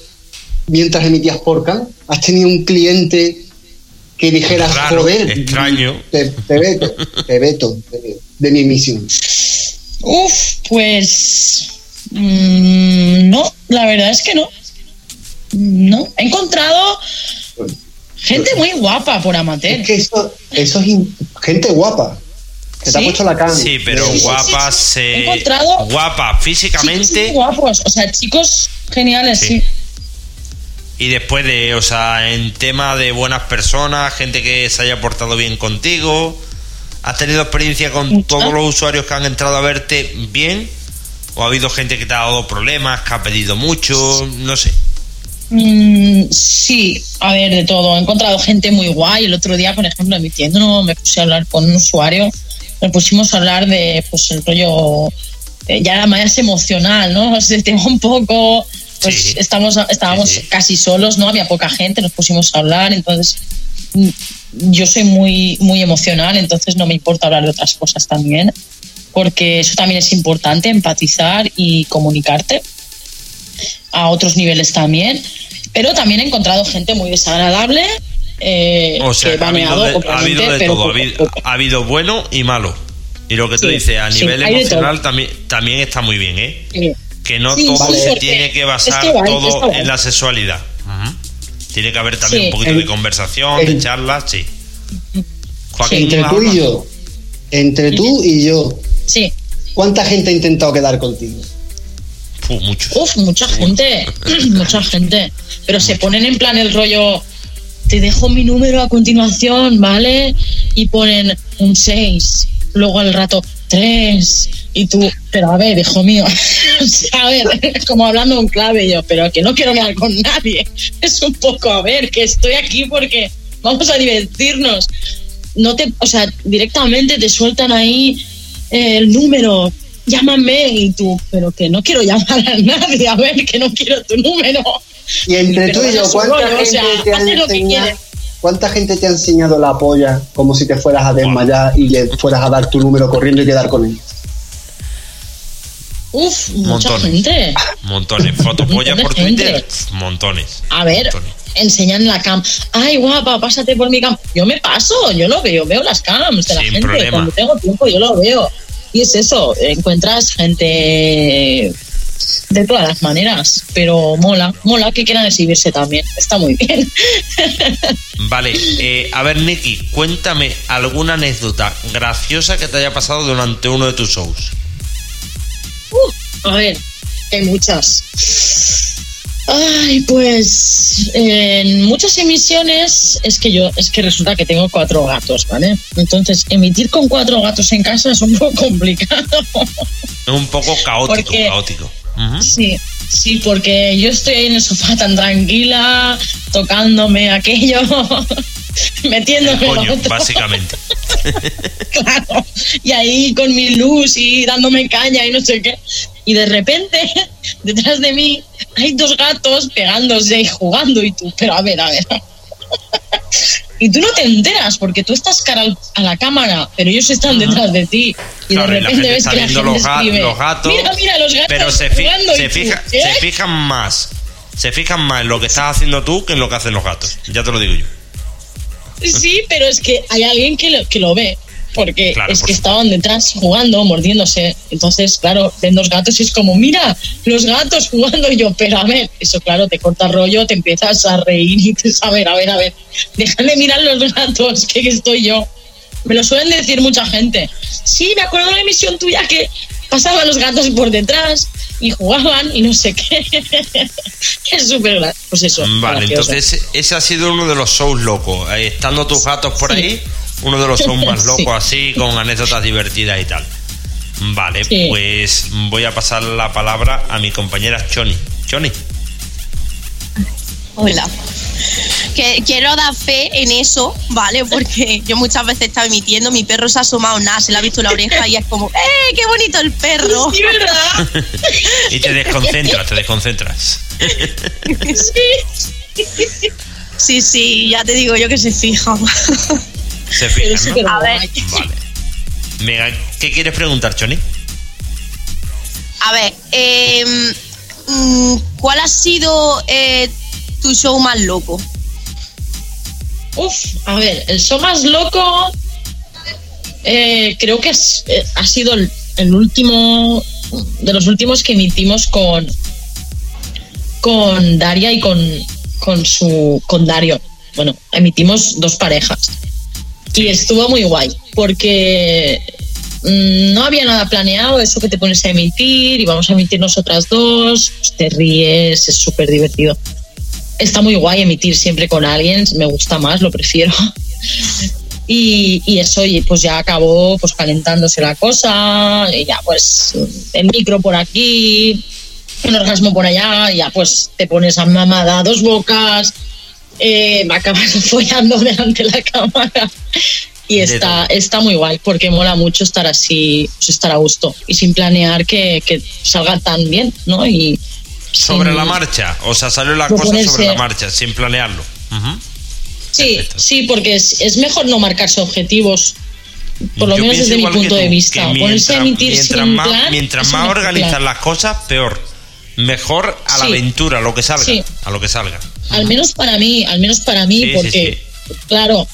mientras emitías porca? ¿Has tenido un cliente que dijeras, Raro, joder, extraño. te, te veto, te veto de, de mi emisión? Uf, pues mm, no, la verdad es que no. No, he encontrado gente muy guapa por amateur. Es que eso, eso es gente guapa, que te ha ¿Sí? puesto la cama. Sí, pero guapa sí, sí. se. He encontrado- Guapa físicamente muy guapos, o sea, chicos geniales, Sí. sí. y después de, o sea, en tema de buenas personas, gente que se haya portado bien contigo. ¿Has tenido experiencia con Mucha. todos los usuarios que han entrado a verte bien? ¿O ha habido gente que te ha dado problemas, que ha pedido mucho? No sé. Mm, sí, a ver, de todo. He encontrado gente muy guay. El otro día, por ejemplo, en mi tienda no, me puse a hablar con un usuario. Nos pusimos a hablar de, pues, el rollo, eh, ya más emocional, ¿no? Es el tema un poco, pues, Sí. estamos, estábamos Sí, sí. casi solos, ¿no? Había poca gente, nos pusimos a hablar, entonces mm, yo soy muy, muy emocional, entonces no me importa hablar de otras cosas también, porque eso también es importante, empatizar y comunicarte a otros niveles también. Pero también he encontrado gente muy desagradable. Eh, O sea, que ha habido de, ha habido de pero todo. Ha poco habido, poco. ha habido bueno y malo. Y lo que tú Sí, dices, a nivel emocional también, también está muy bien, ¿eh? Sí. Que no Sí, todo se tiene que basar es que vale, todo en la sexualidad. Tiene que haber también Sí. un poquito de conversación, de el- charla, sí. Joaquín, Entre ¿vas tú y yo, Entre tú y yo, Sí. ¿cuánta gente ha intentado quedar contigo? Uf, muchos. Uf, mucha gente, mucha gente. Pero se ponen en plan el rollo, te dejo mi número a continuación, ¿vale? Y ponen un 6, luego al rato 3, y tú, pero a ver, hijo mío, a ver, como hablando en clave yo, pero que no quiero quedar con nadie. Es un poco, a ver, que estoy aquí porque vamos a divertirnos. No te, o sea, directamente te sueltan ahí eh, el número, llámame y tú, pero que no quiero llamar a nadie, a ver, que no quiero tu número. Y entre tú y yo, ¿cuánta o gente sea, te ha enseñado? quiere. ¿Cuánta gente te ha enseñado la polla como si te fueras a desmayar y le fueras a dar tu número corriendo y quedar con él? Uf, mucha Montones. gente. Montones. Fotopollas por gente. Twitter. Montones. A ver, Montones. enseñan la cam. Ay, guapa, pásate por mi cam. Yo me paso, yo lo veo, veo las cams de la Sin gente. problema. Cuando tengo tiempo, yo lo veo. Y es eso, encuentras gente de todas las maneras, pero mola, mola que quieran exhibirse también. Está muy bien. Vale, eh, a ver, Nicky, cuéntame alguna anécdota graciosa que te haya pasado durante uno de tus shows. A ver, hay muchas. Ay, pues en muchas emisiones es que yo, es que resulta que tengo cuatro gatos, ¿vale? Entonces, emitir con cuatro gatos en casa es un poco complicado. Es un poco caótico, Porque- caótico. Sí, sí, porque yo estoy en el sofá tan tranquila, tocándome aquello, metiéndome El coño, otro. básicamente. claro, y ahí con mi luz y dándome caña y no sé qué. Y de repente, detrás de mí, hay dos gatos pegándose y jugando y tú, pero a ver, a ver. Y tú no te enteras porque tú estás cara a la cámara, pero ellos están detrás de ti. Y Claro, de repente ves que la gente los, ga- escribe, los gatos. Mira, mira, los gatos pero se, fi- tú, ¿qué? se fijan más. Se fijan más en lo que estás haciendo tú que en lo que hacen los gatos. Ya te lo digo yo. Sí, pero es que hay alguien que lo, que lo ve. Porque Claro, es por que supuesto. estaban detrás jugando, mordiéndose. Entonces, claro, ven dos gatos y es como, mira, los gatos jugando. Y yo, pero a ver, eso, claro, te corta rollo, te empiezas a reír y dices, a ver, a ver, a ver, déjame mirar los gatos, que estoy yo. Me lo suelen decir mucha gente. Sí, me acuerdo de una emisión tuya que pasaban los gatos por detrás y jugaban y no sé qué. es súper Pues eso. Vale, gracioso. entonces ese ha sido uno de los shows locos. Eh, Estando tus gatos por Sí. ahí, uno de los shows más Sí. locos así, con anécdotas divertidas y tal. Vale, Sí. pues voy a pasar la palabra a mi compañera Choni. Choni, Hola. Que quiero dar fe en eso, ¿vale? Porque yo muchas veces estaba emitiendo, mi perro se ha asomado nada, se le ha visto la oreja y es como, ¡eh, qué bonito el perro! Sí, ¿verdad? y te desconcentras, te desconcentras. Sí, sí, ya te digo yo que se fija. Se Pero fijan, súper ¿no? A ver. Vale. ¿qué quieres preguntar, Choni? A ver, eh, mm, ¿cuál ha sido eh, tu show más loco? Uf, a ver, el show más loco eh, creo que es- eh, ha sido el, el último de los últimos que emitimos con con Daria y con, con su con Dario. Bueno, emitimos dos parejas y estuvo muy guay porque mm, no había nada planeado, eso que te pones a emitir y vamos a emitir nosotras dos, te ríes, es súper divertido está muy guay emitir siempre con alguien, me gusta más, lo prefiero. Y, y eso, pues ya acabó pues calentándose la cosa, y ya pues el micro por aquí, un orgasmo por allá, y ya pues te pones a mamada dos bocas, eh, me acabas follando delante de la cámara. Y está, está muy guay, porque mola mucho estar así, pues estar a gusto y sin planear que, que salga tan bien, ¿no? Y Sobre sin- la marcha, o sea, salió la cosa sobre la marcha, sin planearlo. Sí, Perfecto. sí, porque es, es mejor no marcarse objetivos, por lo Yo menos desde mi punto tú, de vista. que Ponerse a emitir mientras sin más, plan. mientras más organizas las cosas, peor. Mejor a la Sí. aventura, a lo que salga. Sí. A lo que salga. Al menos para mí, al menos para mí, Sí, sí, porque, claro,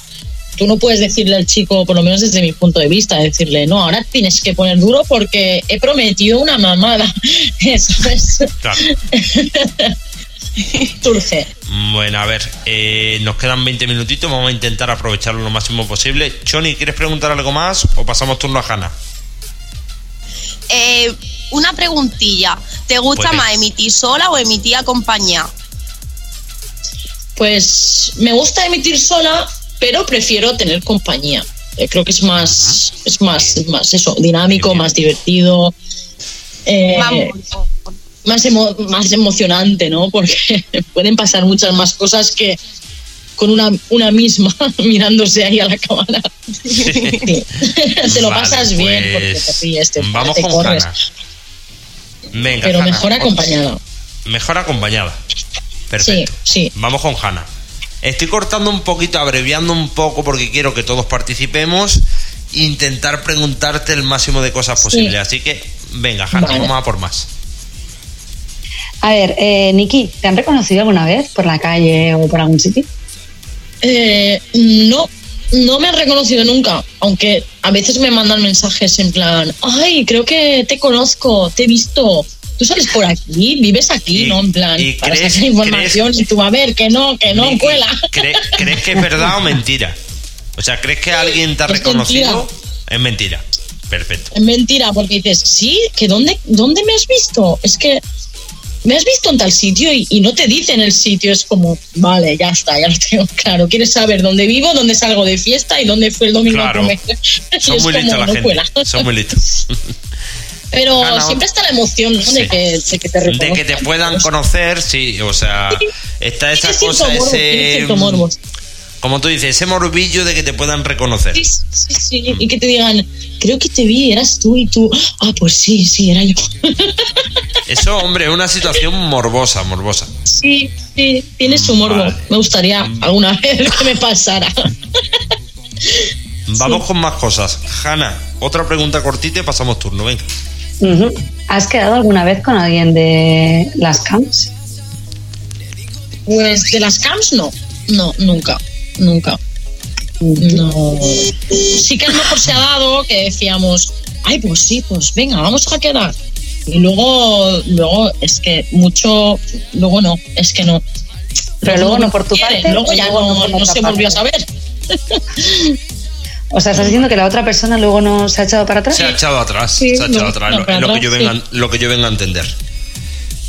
tú no puedes decirle al chico, por lo menos desde mi punto de vista, decirle, no, ahora tienes que poner duro porque he prometido una mamada. ¿Sabes? Claro. Turce. Bueno, a ver, eh, nos quedan 20 minutitos, vamos a intentar aprovecharlo lo máximo posible. Choni, ¿quieres preguntar algo más o pasamos turno a Hanna? Eh, una preguntilla. ¿Te gusta Puede. más emitir sola o emitir acompañada? Pues me gusta emitir sola, pero prefiero tener compañía. Eh, creo que es más, es más, es más eso, dinámico, Bien, bien. más divertido. eh, Vamos. más, emo- más emocionante, ¿no? Porque pueden pasar muchas más cosas que con una, una misma mirándose ahí a la cámara. Sí. te lo Vale, pasas bien porque pues, te ríes, te, Vamos te corres. Hanna. Venga, Pero Hanna, mejor acompañada. Mejor acompañada. Sí, Perfecto. sí. Vamos con Hanna. Estoy cortando un poquito, abreviando un poco porque quiero que todos participemos intentar preguntarte el máximo de cosas posibles. Así que, venga, Hanna, Vale. vamos a por más. A ver, eh, Niki, ¿te han reconocido alguna vez por la calle o por algún sitio? Eh, no, no me han reconocido nunca, aunque a veces me mandan mensajes en plan, ay, creo que te conozco, te he visto. Tú sales por aquí, vives aquí, Y- ¿no? En plan, y para crees- sacar información y tú a ver, que no, que no, Miki, cuela. ¿cre- ¿Crees que es verdad o mentira? O sea, ¿crees que alguien te ha Es reconocido? Es mentira. Perfecto. Es mentira, porque dices, sí, que dónde, ¿dónde me has visto? Es que me has visto en tal sitio y, y no te dicen el sitio, es como, vale, ya está, ya lo tengo claro. Quieres saber dónde vivo, dónde salgo de fiesta y dónde fue el domingo Claro. a comer. Son muy listos la no gente. cuela. Son muy listos. Pero Hanna, siempre está la emoción, ¿no? Sí. De, que, de que te De que te reconozcan. puedan conocer, sí. O sea, está esa cosa, morbo, ese. Como tú dices, ese morbillo de que te puedan reconocer. Sí, sí, sí, y que te digan, creo que te vi, eras tú y tú. Ah, pues sí, sí, era yo. Eso, hombre, es una situación morbosa, morbosa. Sí, sí, tiene su morbo. Vale. Me gustaría alguna vez que me pasara. Vamos con más cosas. Hanna, otra pregunta cortita y pasamos turno, venga. ¿Has quedado alguna vez con alguien de las camps? Pues de las camps no, no, nunca, nunca. No. Sí que a lo mejor se ha dado que decíamos, ay, pues sí, pues venga, vamos a quedar. Y luego, luego es que mucho, luego no, es que no. Pero luego no por tu quiere, parte, Luego ya luego no se volvió a saber. O sea, ¿estás diciendo que la otra persona luego no se ha echado para atrás? Se ha echado atrás, Sí, se ha echado no, atrás. no, lo, para es lo que yo venga, lo que yo vengo a entender.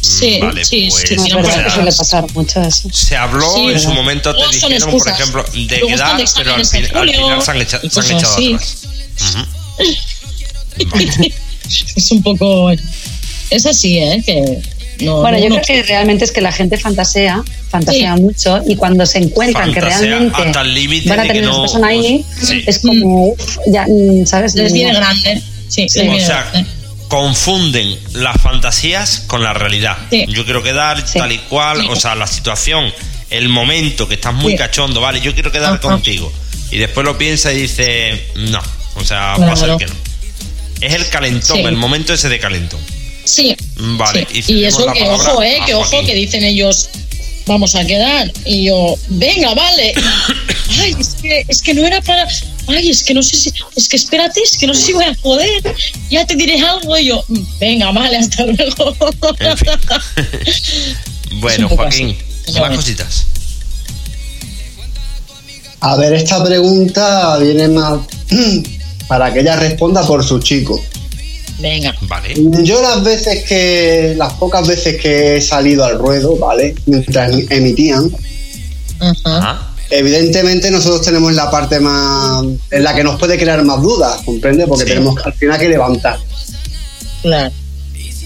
Sí, Vale, sí, pues, sí, No, sí, verdad suele pasar mucho eso. Se habló Sí, en su momento, te dijeron, por ejemplo, de quedar, de pero al, fin- final se han, echa- y se han cosas echado así. atrás. Vale. Es un poco. Es así, ¿eh? Que no, Bueno, yo no- creo que realmente es que la gente fantasea, fantasea Sí. mucho y cuando se encuentran que realmente hasta el límite van a tener a no- esa persona ahí, Sí. es como, uf, ya, mm, ¿sabes? les viene grande. Sí, Sí. les O viene sea, grande. Confunden las fantasías con la realidad. Sí. Yo quiero quedar Sí. tal y cual, Sí. o sea, la situación, el momento que estás muy cachondo, vale, yo quiero quedar Ajá. contigo. Y después lo piensa y dice, no, o sea, va a ser que no. Es el calentón, el momento ese de calentón. Sí. Vale, y Y, eso la que ojo, eh, que ojo, que dicen ellos, vamos a quedar. Y yo, venga, vale. Ay, es que, es que no era para. Ay, es que no sé si. Es que espérate, es que no sé si voy a poder. Ya te diré algo. Y yo, "Mm, venga, vale, hasta luego. En fin. bueno, Joaquín, así. más cositas. A ver, esta pregunta viene más para que ella responda por su chico. Venga. Vale. Yo las veces que, las pocas veces que he salido al ruedo, ¿vale? Mientras emitían, Ajá. Ajá. evidentemente nosotros tenemos la parte más, en la que nos puede crear más dudas, ¿comprende? Porque Sí. tenemos que al final que levantar. Claro.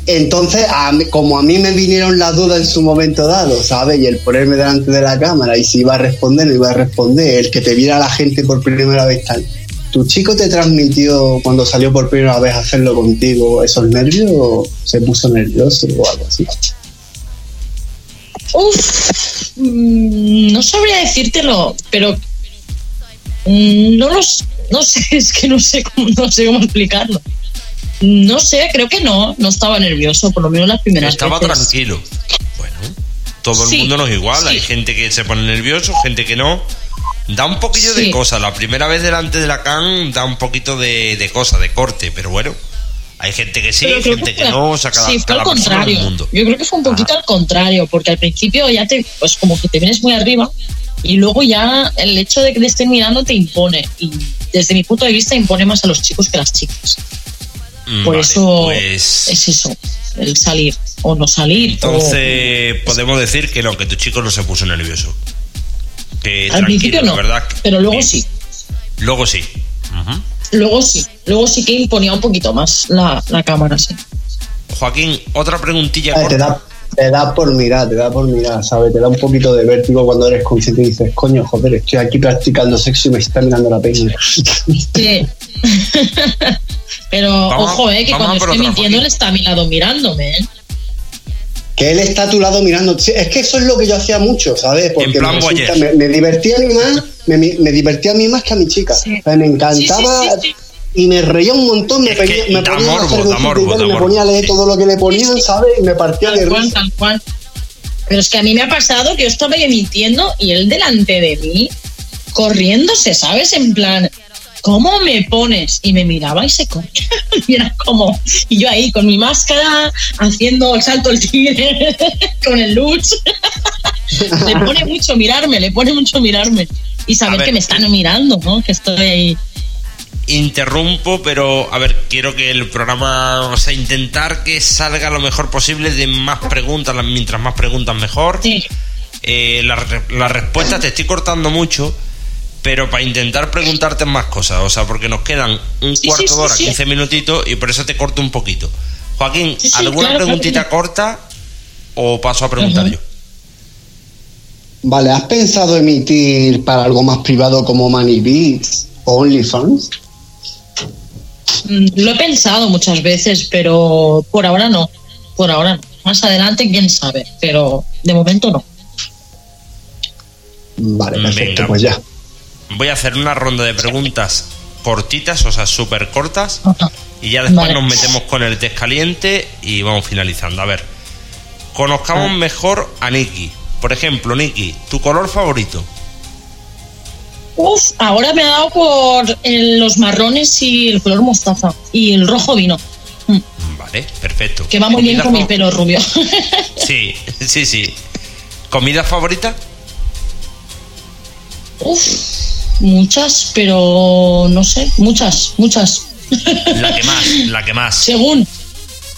Entonces, a mí- como a mí me vinieron las dudas en su momento dado, ¿sabes? Y el ponerme delante de la cámara y si iba a responder, no iba a responder, el que te viera la gente por primera vez tal. ¿Tu chico te transmitió cuando salió por primera vez a hacerlo contigo esos nervios o se puso nervioso o algo así? Uf, mm, no sabría decírtelo, pero mm, no los, no sé, es que no sé cómo, no sé cómo explicarlo. No sé, creo que no, no estaba nervioso, por lo menos las primeras Estaba veces. tranquilo. Bueno, todo el Sí, mundo no es igual. sí. Hay gente que se pone nervioso, gente que no. Da un poquillo de cosa. La primera vez delante de la can da un poquito de, de cosa, de corte, pero bueno. Hay gente que sí, gente que fue- no, o sea, cada, sí, fue cada al contrario. mundo. Yo creo que fue un poquito al contrario, porque al principio ya te, pues como que te vienes muy arriba y luego ya el hecho de que te estén mirando te impone. Y desde mi punto de vista impone más a los chicos que a las chicas. Mm, Por vale, eso pues, es eso, el salir o no salir. o- entonces podemos decir que no, que tu chico no se puso nervioso. Que al principio no, verdad. pero luego sí. Luego sí. Luego sí, luego sí que imponía un poquito más la, la cámara, sí. Joaquín, otra preguntilla Ay, te, da, te da por mirar, te da por mirar, ¿sabes? Te da un poquito de vértigo cuando eres consciente y dices, coño, joder, estoy aquí practicando sexo y me está mirando la peña. Sí. Pero Vamos ojo, eh, que cuando estoy otra, mintiendo Joaquín. él está a mi lado mirándome, ¿eh? Que él está a tu lado mirando. Es que eso es lo que yo hacía mucho, ¿sabes? Porque plan me, resulta- voyeur. me, me divertía a mí más, me, me divertía a mí más que a mi chica. Sí. O sea, me encantaba Sí, sí, sí, y me reía un montón, me, ponía- me ponía a morbo, hacer da y me ponía a leer todo lo que le ponían, ¿sabes? Y me partía de Tal cual, risa. tal cual. Pero es que a mí me ha pasado que yo estaba ahí mintiendo y él delante de mí, corriéndose, ¿sabes? En plan, ¿cómo me pones? Y me miraba y se corría. Y era como, y yo ahí con mi máscara, haciendo el salto al tigre, con el luz. le pone mucho mirarme, le pone mucho mirarme. Y saber ver, que me están mirando, ¿no? Que estoy ahí. Interrumpo, pero a ver, quiero que el programa, o sea, intentar que salga lo mejor posible de más preguntas, mientras más preguntas mejor. Sí. Eh, la respuesta te estoy cortando mucho, pero para intentar preguntarte más cosas, o sea, porque nos quedan un Sí, cuarto sí, de hora, sí, sí. 15 minutitos, y por eso te corto un poquito. Joaquín, Sí, sí, ¿alguna claro, preguntita claro. corta o paso a preguntar yo? Vale, ¿has pensado emitir para algo más privado como Money Beats o OnlyFans? Mm, Lo he pensado muchas veces, pero por ahora no. Por ahora no. Más adelante, quién sabe, pero de momento no. Vale, perfecto, Venga. pues ya. Voy a hacer una ronda de preguntas cortitas, o sea, súper cortas, y ya después Vale. nos metemos con el test caliente y vamos finalizando. A ver, conozcamos mejor a Nikki. Por ejemplo, Nikki, ¿tu color favorito? Uf, ahora me ha dado por el- los marrones y el color mostaza y el rojo vino, Mm, Vale, perfecto. que va muy bien ¿Comida con mi pelo rubio. Sí, sí, sí. ¿Comida favorita? Uf, muchas, pero no sé, muchas, muchas. La que más, la que más. Según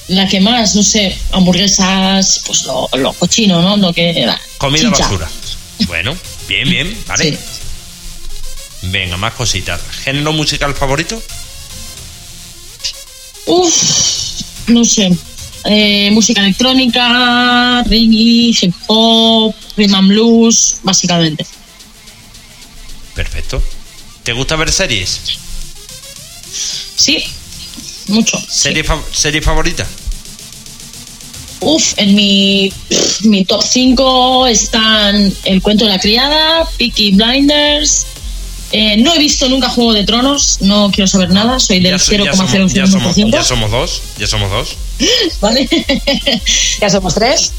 la que más, no sé, hamburguesas, pues lo, lo cochino, ¿no? Lo que Comida chicha. basura. Bueno, bien, bien, vale. Sí. Venga, más cositas. ¿Género musical favorito? Uf, no sé. Eh, música electrónica, reggae, hip hop, rhythm and blues, básicamente. Perfecto. ¿Te gusta ver series? Sí, mucho. ¿Serie, fa- serie favorita? Uf, en mi, mi top 5 están El cuento de la criada, Peaky Blinders. eh, no he visto nunca Juego de Tronos, no quiero saber nada, soy del Ya so- ya somos, ya, 0,01%. somos, ya somos dos, ya somos dos, ¿Vale? Ya somos tres.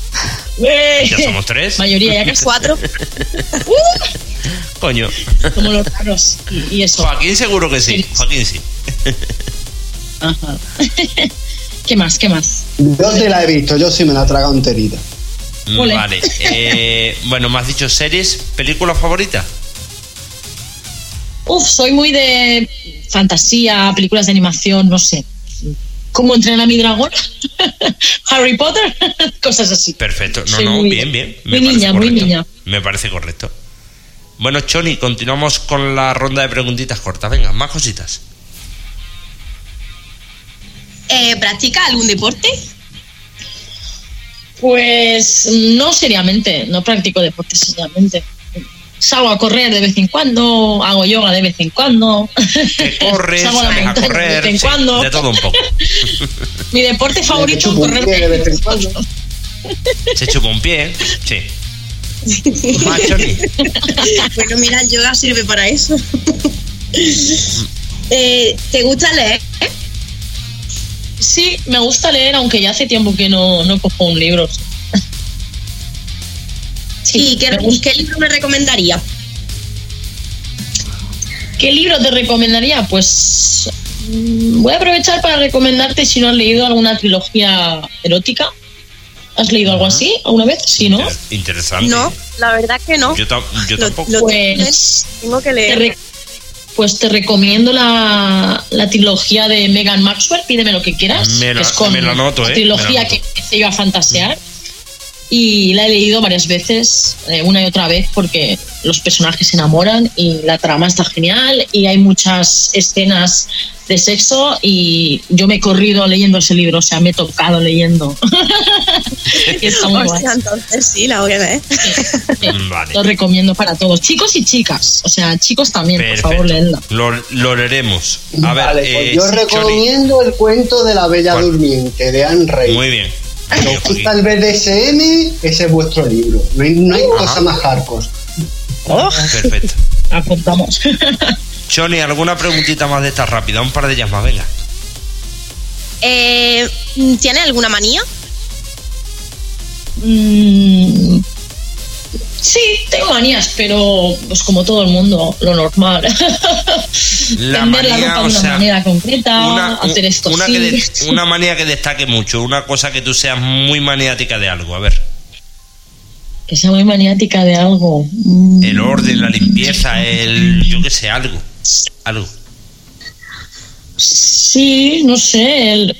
ya somos tres. Mayoría ya casi. Cuatro. Coño. Como los raros. Y, y eso. Joaquín seguro que sí. Sí. Joaquín sí. Ajá. ¿Qué más? ¿Qué más? Yo te la he visto, yo sí me la he tragado enterita. Ole. Vale. eh, bueno, me has dicho series, película favorita. Uf, soy muy de fantasía, películas de animación, no sé. ¿Cómo entrenar a mi dragón? Harry Potter, cosas así. Perfecto. No, Soy no, muy- bien, bien. muy parece niña, muy niña. Me parece correcto. Bueno, Choni, continuamos con la ronda de preguntitas cortas. Venga, más cositas. Eh, ¿Practica algún deporte? Pues no seriamente, no practico deporte seriamente. Salgo a correr de vez en cuando, hago yoga de vez en cuando. Que corres, Salgo a la correr, de vez en sí, cuando. de todo un poco. Mi deporte favorito es correr. de vez en cuando. Se chupa un pie, sí. Bueno, mira, el yoga sirve para eso. Eh, ¿Te gusta leer? Sí, me gusta leer, aunque ya hace tiempo que no, no cojo un libro. Sí, ¿Y qué, qué libro me recomendaría? ¿Qué libro te recomendaría? Pues mm, voy a aprovechar para recomendarte si no has leído alguna trilogía erótica. ¿Has leído algo así alguna vez? Sí, ¿no? Inter- Interesante. No, la verdad que no. Yo, tam- yo Lo- tampoco. lo Pues- tengo que Te leer. re- pues te recomiendo la, la trilogía de Megan Maxwell, Pídeme lo que quieras. Me la- que es con me la anoto, la ¿eh? Me trilogía la que empecé yo a fantasear. Y la he leído varias veces, eh, una y otra vez, porque los personajes se enamoran y la trama está genial y hay muchas escenas de sexo y yo me he corrido leyendo ese libro, o sea, me he tocado leyendo. y está muy O guay. entonces sí, la voy a. Sí, Vale. Lo recomiendo para todos, chicos y chicas. O sea, chicos también, por favor, leedla. Lo, lo leeremos. A ver, vale, eh, pues yo recomiendo el cuento de la Bella ¿Cuál? Durmiente de Anne Rey. Muy bien. Gusta el BDSM, ese es vuestro libro. No hay, no hay cosa más hardcore. Perfecto. Apuntamos. Choni, ¿alguna preguntita más de esta rápida? Un par de ellas más, venga. Eh, ¿Tiene alguna manía? Mm, sí, tengo manías, pero pues como todo el mundo, lo normal. La Tender la ropa de una sea, manera concreta, Una, hacer esto una, que de- una manía que destaque mucho, una cosa que tú seas muy maniática de algo. A ver, Que sea muy maniática de algo. Mm, el orden, la limpieza, el. Yo qué sé, algo. Algo. Sí, no sé. el-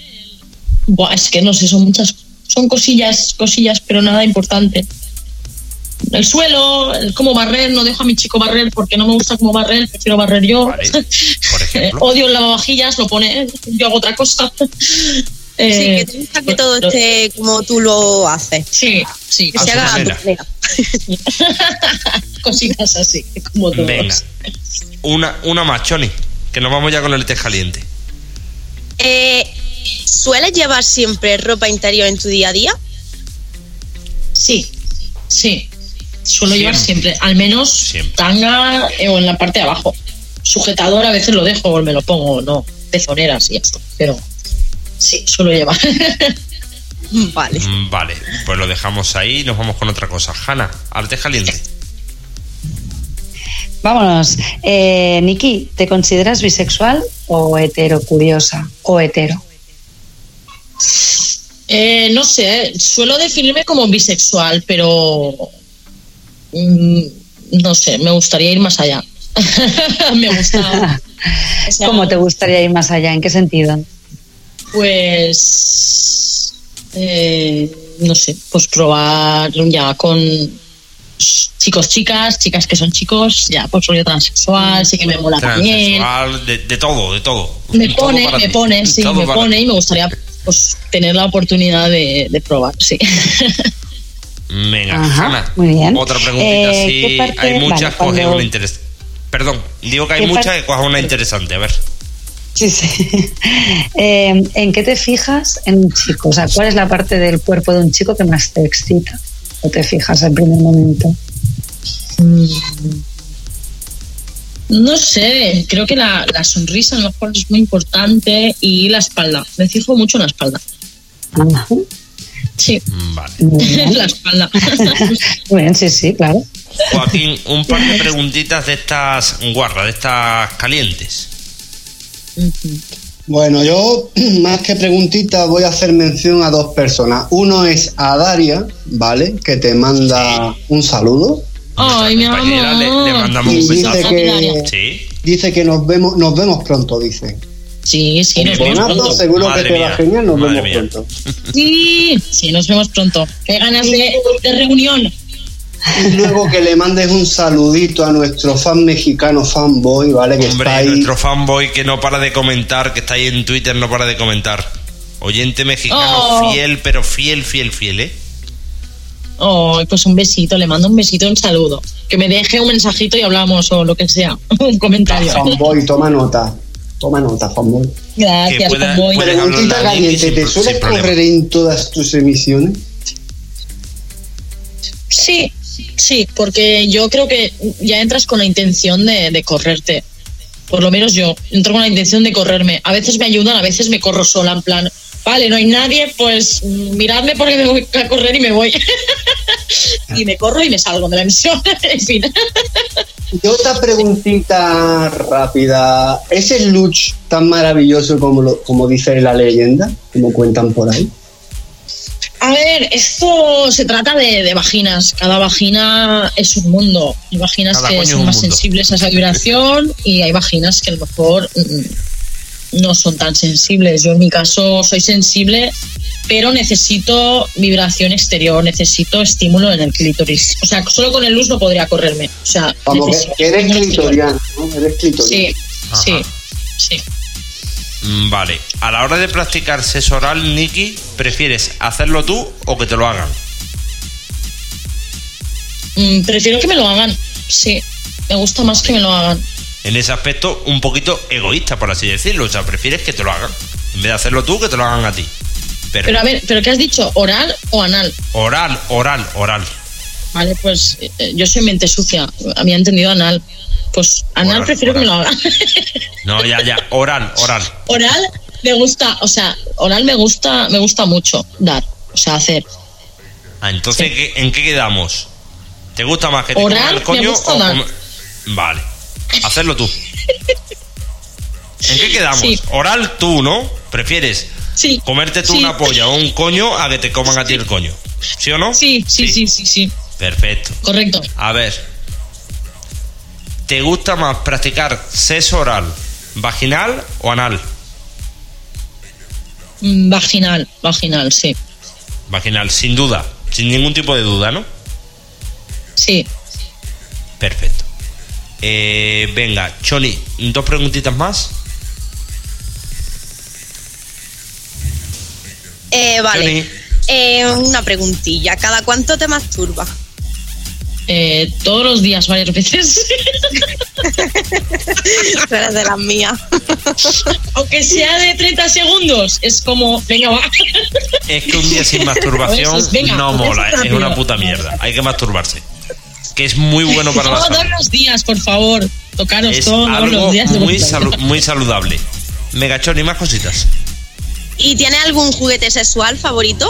Buah, es que no sé, son muchas. Son cosillas, cosillas, pero nada importante. El suelo, el cómo barrer, no dejo a mi chico barrer porque no me gusta cómo barrer, prefiero barrer yo. Vale, por Eh, ejemplo. odio el lavavajillas, lo pone él, yo hago otra cosa. Eh, sí, que te gusta que todo lo- esté como tú lo haces. Sí, sí, Que A se haga a tu manera. manera. cositas así, como todos. Venga. Una, una más, Choni, que nos vamos ya con el test caliente. Eh, ¿Sueles llevar siempre ropa interior en tu día a día? Sí, sí. Suelo llevar Siempre. al menos Siempre. tanga eh, o en la parte de abajo. Sujetador a veces lo dejo o me lo pongo, no, pezoneras y esto, pero sí, suelo llevar. Vale. Mm, Vale, pues lo dejamos ahí y nos vamos con otra cosa. Hanna, al test caliente. Vámonos. Eh, Niki, ¿te consideras bisexual o hetero curiosa? O hetero. Eh, no sé, suelo definirme como bisexual, pero no sé, me gustaría ir más allá. me gusta. o sea, ¿Cómo te gustaría ir más allá? ¿En qué sentido? Pues eh, no sé, pues probar ya con chicos, chicas, chicas que son chicos, ya pues rollo transexual, sí que me mola también. Transexual, de, de todo, de todo. Me Todo pone, me ti. pone, sí, Todo me pone ti. y me gustaría pues tener la oportunidad de, de probar, sí. Venga, Ajá, muy bien. otra preguntita. Eh, sí, ¿qué parte- hay muchas, vale, coge cuando- una interesante. Perdón, digo que hay ¿Qué muchas que coja una interesante. A ver. Sí, sí. Eh, ¿En qué te fijas en un chico? O sea, ¿cuál es la parte del cuerpo de un chico que más te excita? ¿O te fijas en primer momento? Mm, No sé, creo que la, la sonrisa a lo mejor es muy importante y la espalda. Me fijo mucho en la espalda. Ajá. Sí, Vale. Bien. la espalda. Muy bien, sí, sí, claro. Joaquín, un par de preguntitas de estas guarras, de estas calientes. Bueno, yo más que preguntita voy a hacer mención a dos personas. Uno es a Daria, ¿vale? Que te manda un saludo. Ay, mi Compañera, le, le amor. mandamos Y un dice que, Sí. dice que nos vemos, nos vemos pronto, dice. Sí, sí, nos vemos Bonazo, pronto. seguro Madre que te va genial, nos madre vemos mía. pronto. Sí, sí, nos vemos pronto. Qué ganas de, de reunión. Y luego que le mandes un saludito a nuestro fan mexicano fanboy, ¿vale? Que Hombre, está ahí. nuestro fanboy que no para de comentar, que está ahí en Twitter, no para de comentar. Oyente mexicano Oh. fiel, pero fiel, fiel, fiel, ¿eh? Ay, pues un besito, le mando un besito, un saludo. Que me deje un mensajito y hablamos o lo que sea. Un comentario. Fanboy, toma nota. Toma nota, fanboy. Que Gracias, pueda- Puedes Preguntita hablarle a alguien caliente, ¿te problema. correr en todas tus emisiones? Sí, sí, porque yo creo que ya entras con la intención de, de correrte. Por lo menos yo entro con la intención de correrme. A veces me ayudan, a veces me corro sola, en plan, vale, no hay nadie, pues miradme porque me voy a correr y me voy. y me corro y me salgo de la emisión, en fin. Y otra preguntita rápida. ¿Es el luch tan maravilloso como, lo- como dice la leyenda? Como cuentan por ahí. A ver, esto se trata de, de vaginas. Cada vagina es un mundo. Hay vaginas Cada que son más mundo. sensibles a esa vibración y hay vaginas que a lo mejor mm, no son tan sensibles. Yo en mi caso soy sensible, pero necesito vibración exterior, necesito estímulo en el clítoris. O sea, solo con el luz no podría correrme. O sea, Vamos, necesito que eres clitoriano, ¿no? Eres clitoriano. Sí, Ajá. sí, sí. Mm, Vale. A la hora de practicar sexo oral, Nicky, ¿prefieres hacerlo tú o que te lo hagan? Mm, prefiero que me lo hagan. Sí, me gusta más que me lo hagan. En ese aspecto, un poquito egoísta, por así decirlo. O sea, prefieres que te lo hagan. En vez de hacerlo tú, que te lo hagan a ti. Pero, Pero a ver, ¿pero qué has dicho? ¿Oral o anal? oral, oral, oral. Vale, pues eh, yo soy mente sucia. Había entendido anal. Pues anal Oral, prefiero que me lo hagan. No, ya, ya. Oral, oral. oral me gusta, o sea, oral me gusta, me gusta mucho dar, o sea, hacer. Ah, entonces, ¿qué- ¿en qué quedamos? ¿Te gusta más que te Oral, el me coño gusta o comer- Vale. Hacerlo tú. ¿En qué quedamos? Sí. Oral tú, ¿no? ¿Prefieres Sí. comerte tú sí, una polla o un coño a que te coman a ti el coño? ¿Sí o no? Sí, sí, sí, sí, sí. Perfecto. Correcto. A ver. ¿Te gusta más practicar sexo oral vaginal o anal? Mm, Vaginal, vaginal, sí. Vaginal, sin duda. Sin ningún tipo de duda, ¿no? Sí. Perfecto. Eh, venga, Choni, dos preguntitas más. Eh, vale. Eh, una preguntilla. ¿Cada cuánto te masturbas? Eh, todos los días, varias veces. Tú eres de las mías. Aunque sea de 30 segundos, es como, venga, va. Es que un día sin masturbación venga, no mola, es una puta mierda. Hay que masturbarse. Que es muy bueno para la Todos salud. los días, por favor. Tocaros Es todos algo los días. de muy, salu- muy saludable. Mega Choni, más cositas. ¿Y tienes algún juguete sexual favorito?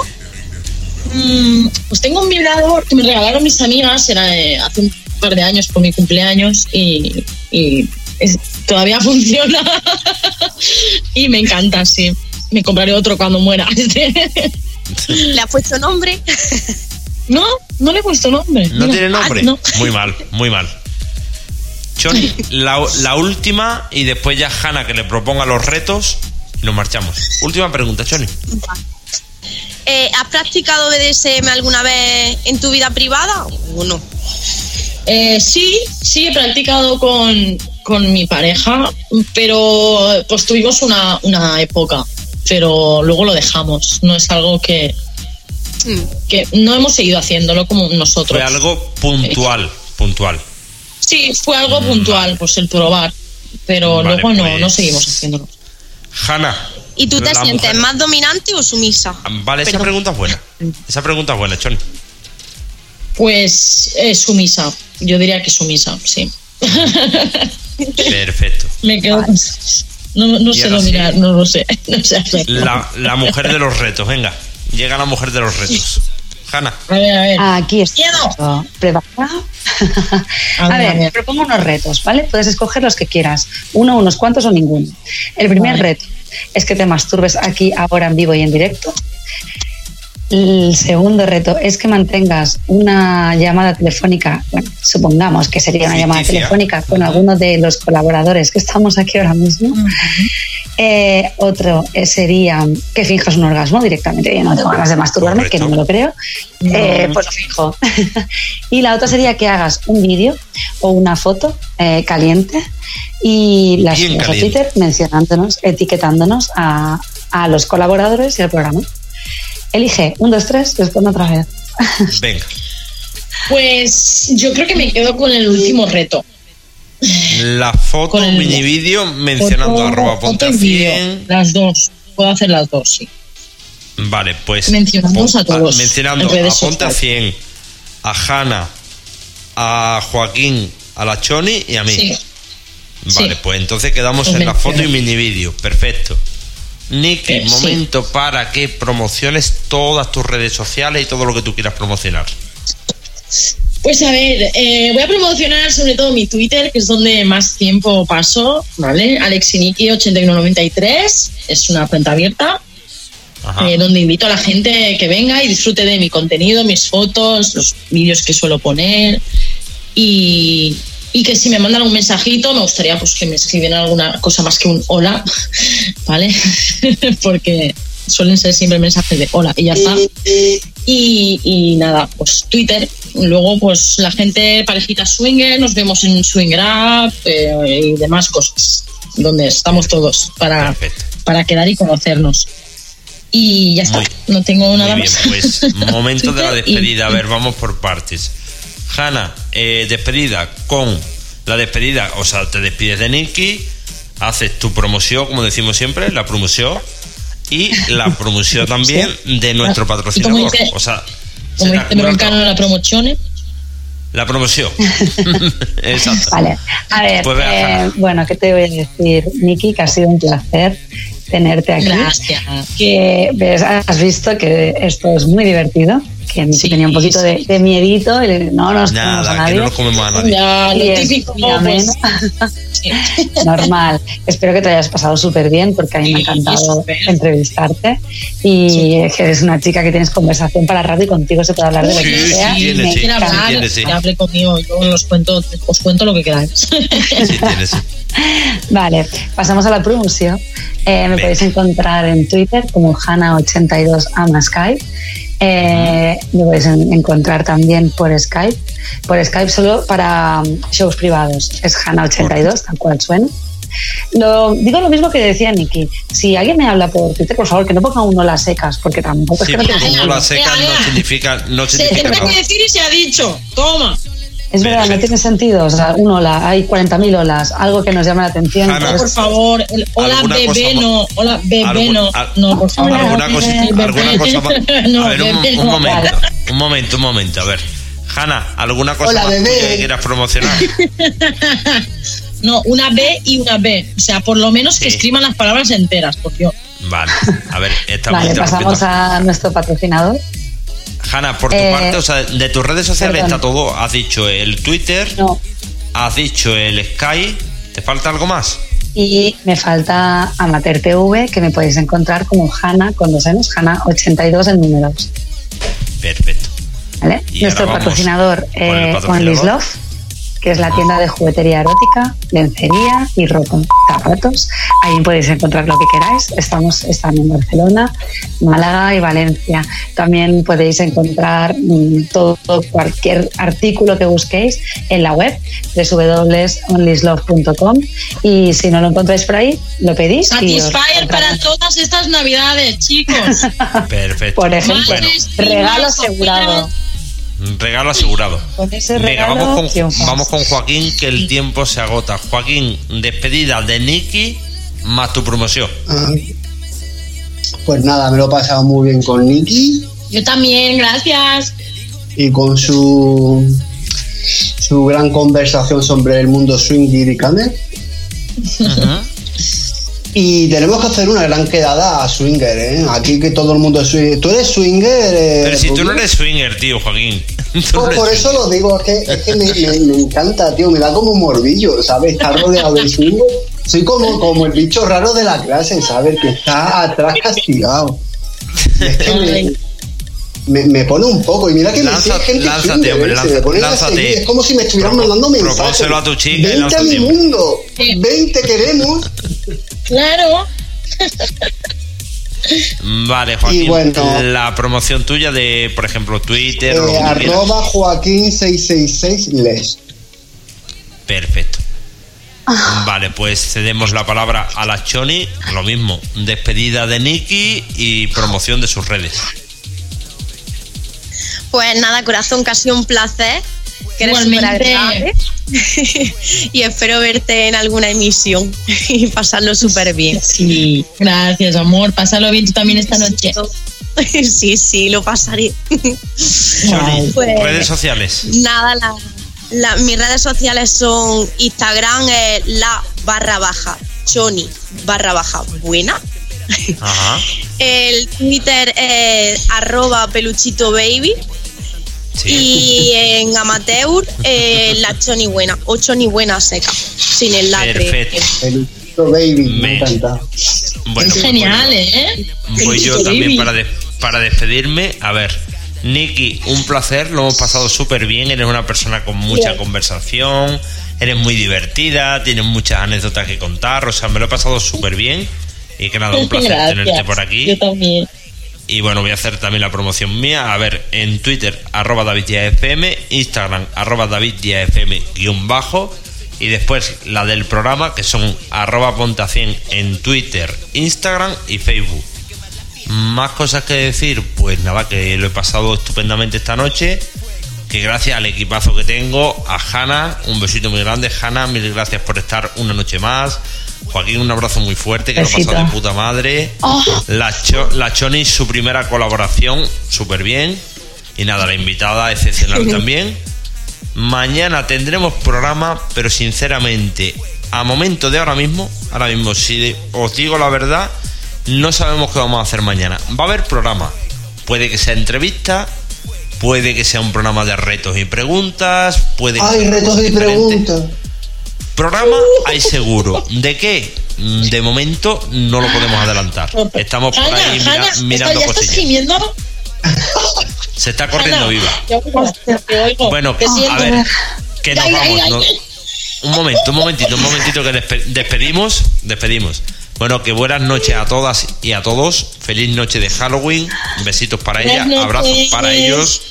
Mm, pues tengo un vibrador que me regalaron mis amigas, era hace un par de años por mi cumpleaños y, y es- todavía funciona y me encanta, sí. Me compraré otro cuando muera. ¿Le has puesto nombre? No, no le he puesto nombre. ¿No Mira. tiene nombre? Ah, no. Muy mal, muy mal. Choni, la, la última y después ya Hanna que le proponga los retos y nos marchamos. Última pregunta, Choni. Eh, ¿Has practicado BDSM alguna vez en tu vida privada o no? Eh, sí, sí he practicado con, con mi pareja, pero pues tuvimos una, una época, pero luego lo dejamos. No es algo que. Que no hemos seguido haciéndolo como nosotros. Fue algo puntual, puntual. Sí, fue algo puntual, pues el probar, pero Vale, luego no, pues- no seguimos haciéndolo. Hanna. ¿Y tú te sientes mujer- más dominante o sumisa? Vale, esa pregunta es buena. Esa pregunta es buena, Choni. Pues eh, sumisa, yo diría que sumisa, sí. Perfecto. Me quedo con- No, sé dominar, no lo sé. No sé la mujer de los retos, venga. Llega la mujer de los retos. Hanna. A ver, a ver. Aquí estoy. Miedo. ¿Preparado? A A ver, a ver, ver. propongo unos retos, ¿vale? Puedes escoger los que quieras. Uno, unos cuantos o ninguno. El primer Vale. reto es que te masturbes aquí, ahora, en vivo y en directo. El segundo reto es que mantengas una llamada telefónica, bueno, supongamos que sería una llamada telefónica con alguno de los colaboradores que estamos aquí ahora mismo. Eh, otro eh, sería que finjas un orgasmo directamente. Yo no tengo ganas de masturbarme, Correcto. que no me lo creo. Eh, pues lo fijo. y la otra sería que hagas un vídeo o una foto eh, caliente y las subas a. Twitter mencionándonos, etiquetándonos a, a los colaboradores y al programa. Elige un, dos, tres, responde otra vez. Venga. Pues yo creo que me quedo con el último reto. La foto, Con el- mini vídeo mencionando Foto- arroba foto ponte y 100. Las dos. Puedo hacer las dos, sí. Vale, pues. Mencionamos a todos Mencionando a Ponte a sociales. 100, a Hanna, a Joaquín, a la Choni y a mí. Sí. Vale, Sí. pues entonces quedamos Los en la foto y mini vídeo. Perfecto. Nicky, Eh, sí. momento para que promociones todas tus redes sociales y todo lo que tú quieras promocionar. Pues a ver, eh, voy a promocionar sobre todo mi Twitter, que es donde más tiempo paso, ¿vale? Alexiniki8193, es una cuenta abierta, eh, donde invito a la gente que venga y disfrute de mi contenido, mis fotos, los vídeos que suelo poner y, y que si me mandan un mensajito me gustaría pues que me escribieran alguna cosa más que un hola, ¿vale? Porque suelen ser siempre mensajes de hola y ya está. Y, y nada, pues Twitter. Luego, pues la gente, parejita swinger, nos vemos en Swinger Up eh, y demás cosas, donde estamos todos para, Perfecto. para quedar y conocernos. Y ya está, Muy- no tengo nada Muy bien, más. pues momento de la despedida. A ver, vamos por partes. Hanna, eh, despedida con la despedida, o sea, te despides de Nicky, haces tu promoción, como decimos siempre, la promoción, y la promoción también de nuestro patrocinador. dice- O sea, Como dice la promoción. la promoción. Exacto. Vale, a ver, Pues eh, bueno, ¿qué te voy a decir, Niki? Que ha sido un placer tenerte aquí. Gracias. Que ves, has visto que esto es muy divertido, que Sí, tenía un poquito de, de miedito, y no nos comemos a Nada, que nadie. no nos comemos a nadie. Lo es típico, ameno. pues, sí. Normal. Espero que te hayas pasado súper bien porque a mí me ha Sí, encantado entrevistarte y que eres una chica que tienes conversación para rato y contigo se puede hablar de lo Sí, que sí, sea. y tiene, me sí. hablar, tiene, sí. que hable conmigo, yo os cuento, os cuento lo que queráis. Sí, tienes, sí. Vale, pasamos a la promoción. Eh, me podéis encontrar en Twitter como Hanna82amasky. Eh, me podéis en- encontrar también por Skype. Por Skype solo para um, shows privados. Es Hanna82, tal cual suena. Lo, digo lo mismo que decía Nicky. Si alguien me habla por Twitter, por favor, que no ponga uno las secas, porque tampoco Sí, es que no porque tiene como sentido. la seca Ea, no significa, no Se significa tenía nada. que decir y se ha dicho. Toma. Es verdad, no tiene sentido. O sea, un hola, hay 40.000 olas, algo que nos llama la atención. Entonces- Por favor, el hola ¿Alguna cosa bebé no, hola bebé no, no, por favor. alguna cosa, bebé. alguna cosa más. No, a ver, un, bebé un no. momento, un momento, un momento. A ver, Hanna, ¿alguna cosa Hola, más bebé. que quieras promocionar? No, una B y una B. O sea, por lo menos que Sí. escriban las palabras enteras, por Dios. Vale, a ver, estamos Vale, pasamos a nuestro patrocinador. Hanna, por tu Eh, parte, o sea, de tus redes sociales perdón. está todo. Has dicho el Twitter, No, has dicho el Sky. ¿Te falta algo más? Y me falta Amateur TV, que me podéis encontrar como Hanna con dos N's, Hanna82 en números. Perfecto. ¿vale? Nuestro patrocinador, eh, patrocinador. Only's Love, que es la tienda de juguetería erótica, lencería y ropa, zapatos. Ahí podéis encontrar lo que queráis. Estamos están en Barcelona, Málaga y Valencia. También podéis encontrar mm, todo, cualquier artículo que busquéis en la web www.onlyslove.com y si no lo encontráis por ahí, lo pedís. Satisfyer para todas estas navidades, chicos. Perfecto. Por ejemplo, Bueno, regalo asegurado. Regalo asegurado. Con ese Venga, vamos con, triunfas. vamos con Joaquín, que el tiempo se agota. Joaquín, despedida de Nicky más tu promoción. Ah, Pues nada, me lo he pasado muy bien con Nicky Yo también, gracias. y con su su gran conversación sobre el mundo swinger y camel. Y tenemos que hacer una gran quedada a swinger, ¿eh? Aquí que todo el mundo es swinger. ¿Tú eres swinger? eh, Pero si tú no eres swinger, tío, Joaquín. No Pues por eso lo digo, es que, es que me, me- me encanta, tío, me da como un morbillo, ¿sabes? Estar rodeado de swinger. Soy como, como el bicho raro de la clase, ¿sabes? Que está atrás castigado. Es que me, me, me pone un poco, y mira que me Lanza- sigue gente lánzate, hombre, ¿eh? Se lanza- me lánzate. Es como si me estuvieran Propo- mandando mensajes. propóselo a tu chica y Vente a lánzate, mi hombre. mundo, ven, te queremos. Claro. Vale, Joaquín. Y bueno. la promoción tuya de, por ejemplo, Twitter Eh, arroba Joaquín666 les. Perfecto. Vale, pues cedemos la palabra a la Choni. Lo mismo, despedida de Nicky y promoción de sus redes. Pues nada, corazón, sido un placer. Que eres agradable. y espero verte en alguna emisión y pasarlo súper bien. Sí, gracias, amor. Pásalo bien tú también esta noche. Sí, sí, lo pasaré. Pues- redes sociales. Nada, la- la- mis redes sociales son Instagram, la barra baja, Choni barra baja buena. Ajá. El Twitter es arroba peluchito baby. Y en amateur, eh, la choni buena, o choni buena seca, sin el lacre. Perfecto. El baby, me Me- encanta. Bueno, es pues genial, voy- ¿eh? Voy yo Baby. también para, para despedirme. A ver, Nikki, un placer, lo hemos pasado súper bien. Eres una persona con mucha conversación, eres muy divertida, tienes muchas anécdotas que contar. O sea, me lo he pasado súper bien. Y que nada, un placer Gracias. tenerte por aquí. Yo también. Y bueno, voy a hacer también la promoción mía. A ver, en Twitter, arroba DavidDiazFM, Instagram, arroba DavidDiazFM guion bajo. Y después la del programa, que son arroba 100 en Twitter, Instagram y Facebook. Más cosas que decir, pues nada, que lo he pasado estupendamente esta noche. Que gracias al equipazo que tengo, a Hanna, un besito muy grande. Hanna, mil gracias por estar una noche más. Joaquín, un abrazo muy fuerte, que lo pasado de puta madre. La, Cho- la Choni, su primera colaboración, súper bien. Y nada, la invitada excepcional también. Mañana tendremos programa, pero sinceramente, a momento de ahora mismo, ahora mismo, si os digo la verdad, no sabemos qué vamos a hacer mañana. Va a haber programa. Puede que sea entrevista, puede que sea un programa de retos y preguntas, puede que Ay, sea retos y preguntas. Programa hay seguro. ¿De qué? De momento no lo podemos adelantar. Estamos por Hanna, ahí mira- Hanna, mirando ¿ya estás cosillas. gimiendo? Se está corriendo Hanna, viva. te oigo, te oigo. Bueno, Te siento. a ver, que nos vamos. ay, ¿no? ay. Un momento, un momentito, un momentito que despe- despedimos, despedimos. Bueno, que buenas noches a todas y a todos. Feliz noche de Halloween. Besitos para ella, abrazos para ellos.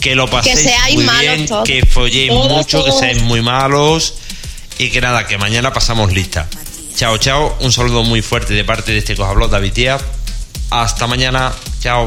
Que lo paséis seáis muy malos bien, todos. que folléis Todos, mucho, que seáis muy malos y que nada, que mañana pasamos lista. Chao, chao. Un saludo muy fuerte de parte de este que os habló, David Díaz. Hasta mañana. Chao.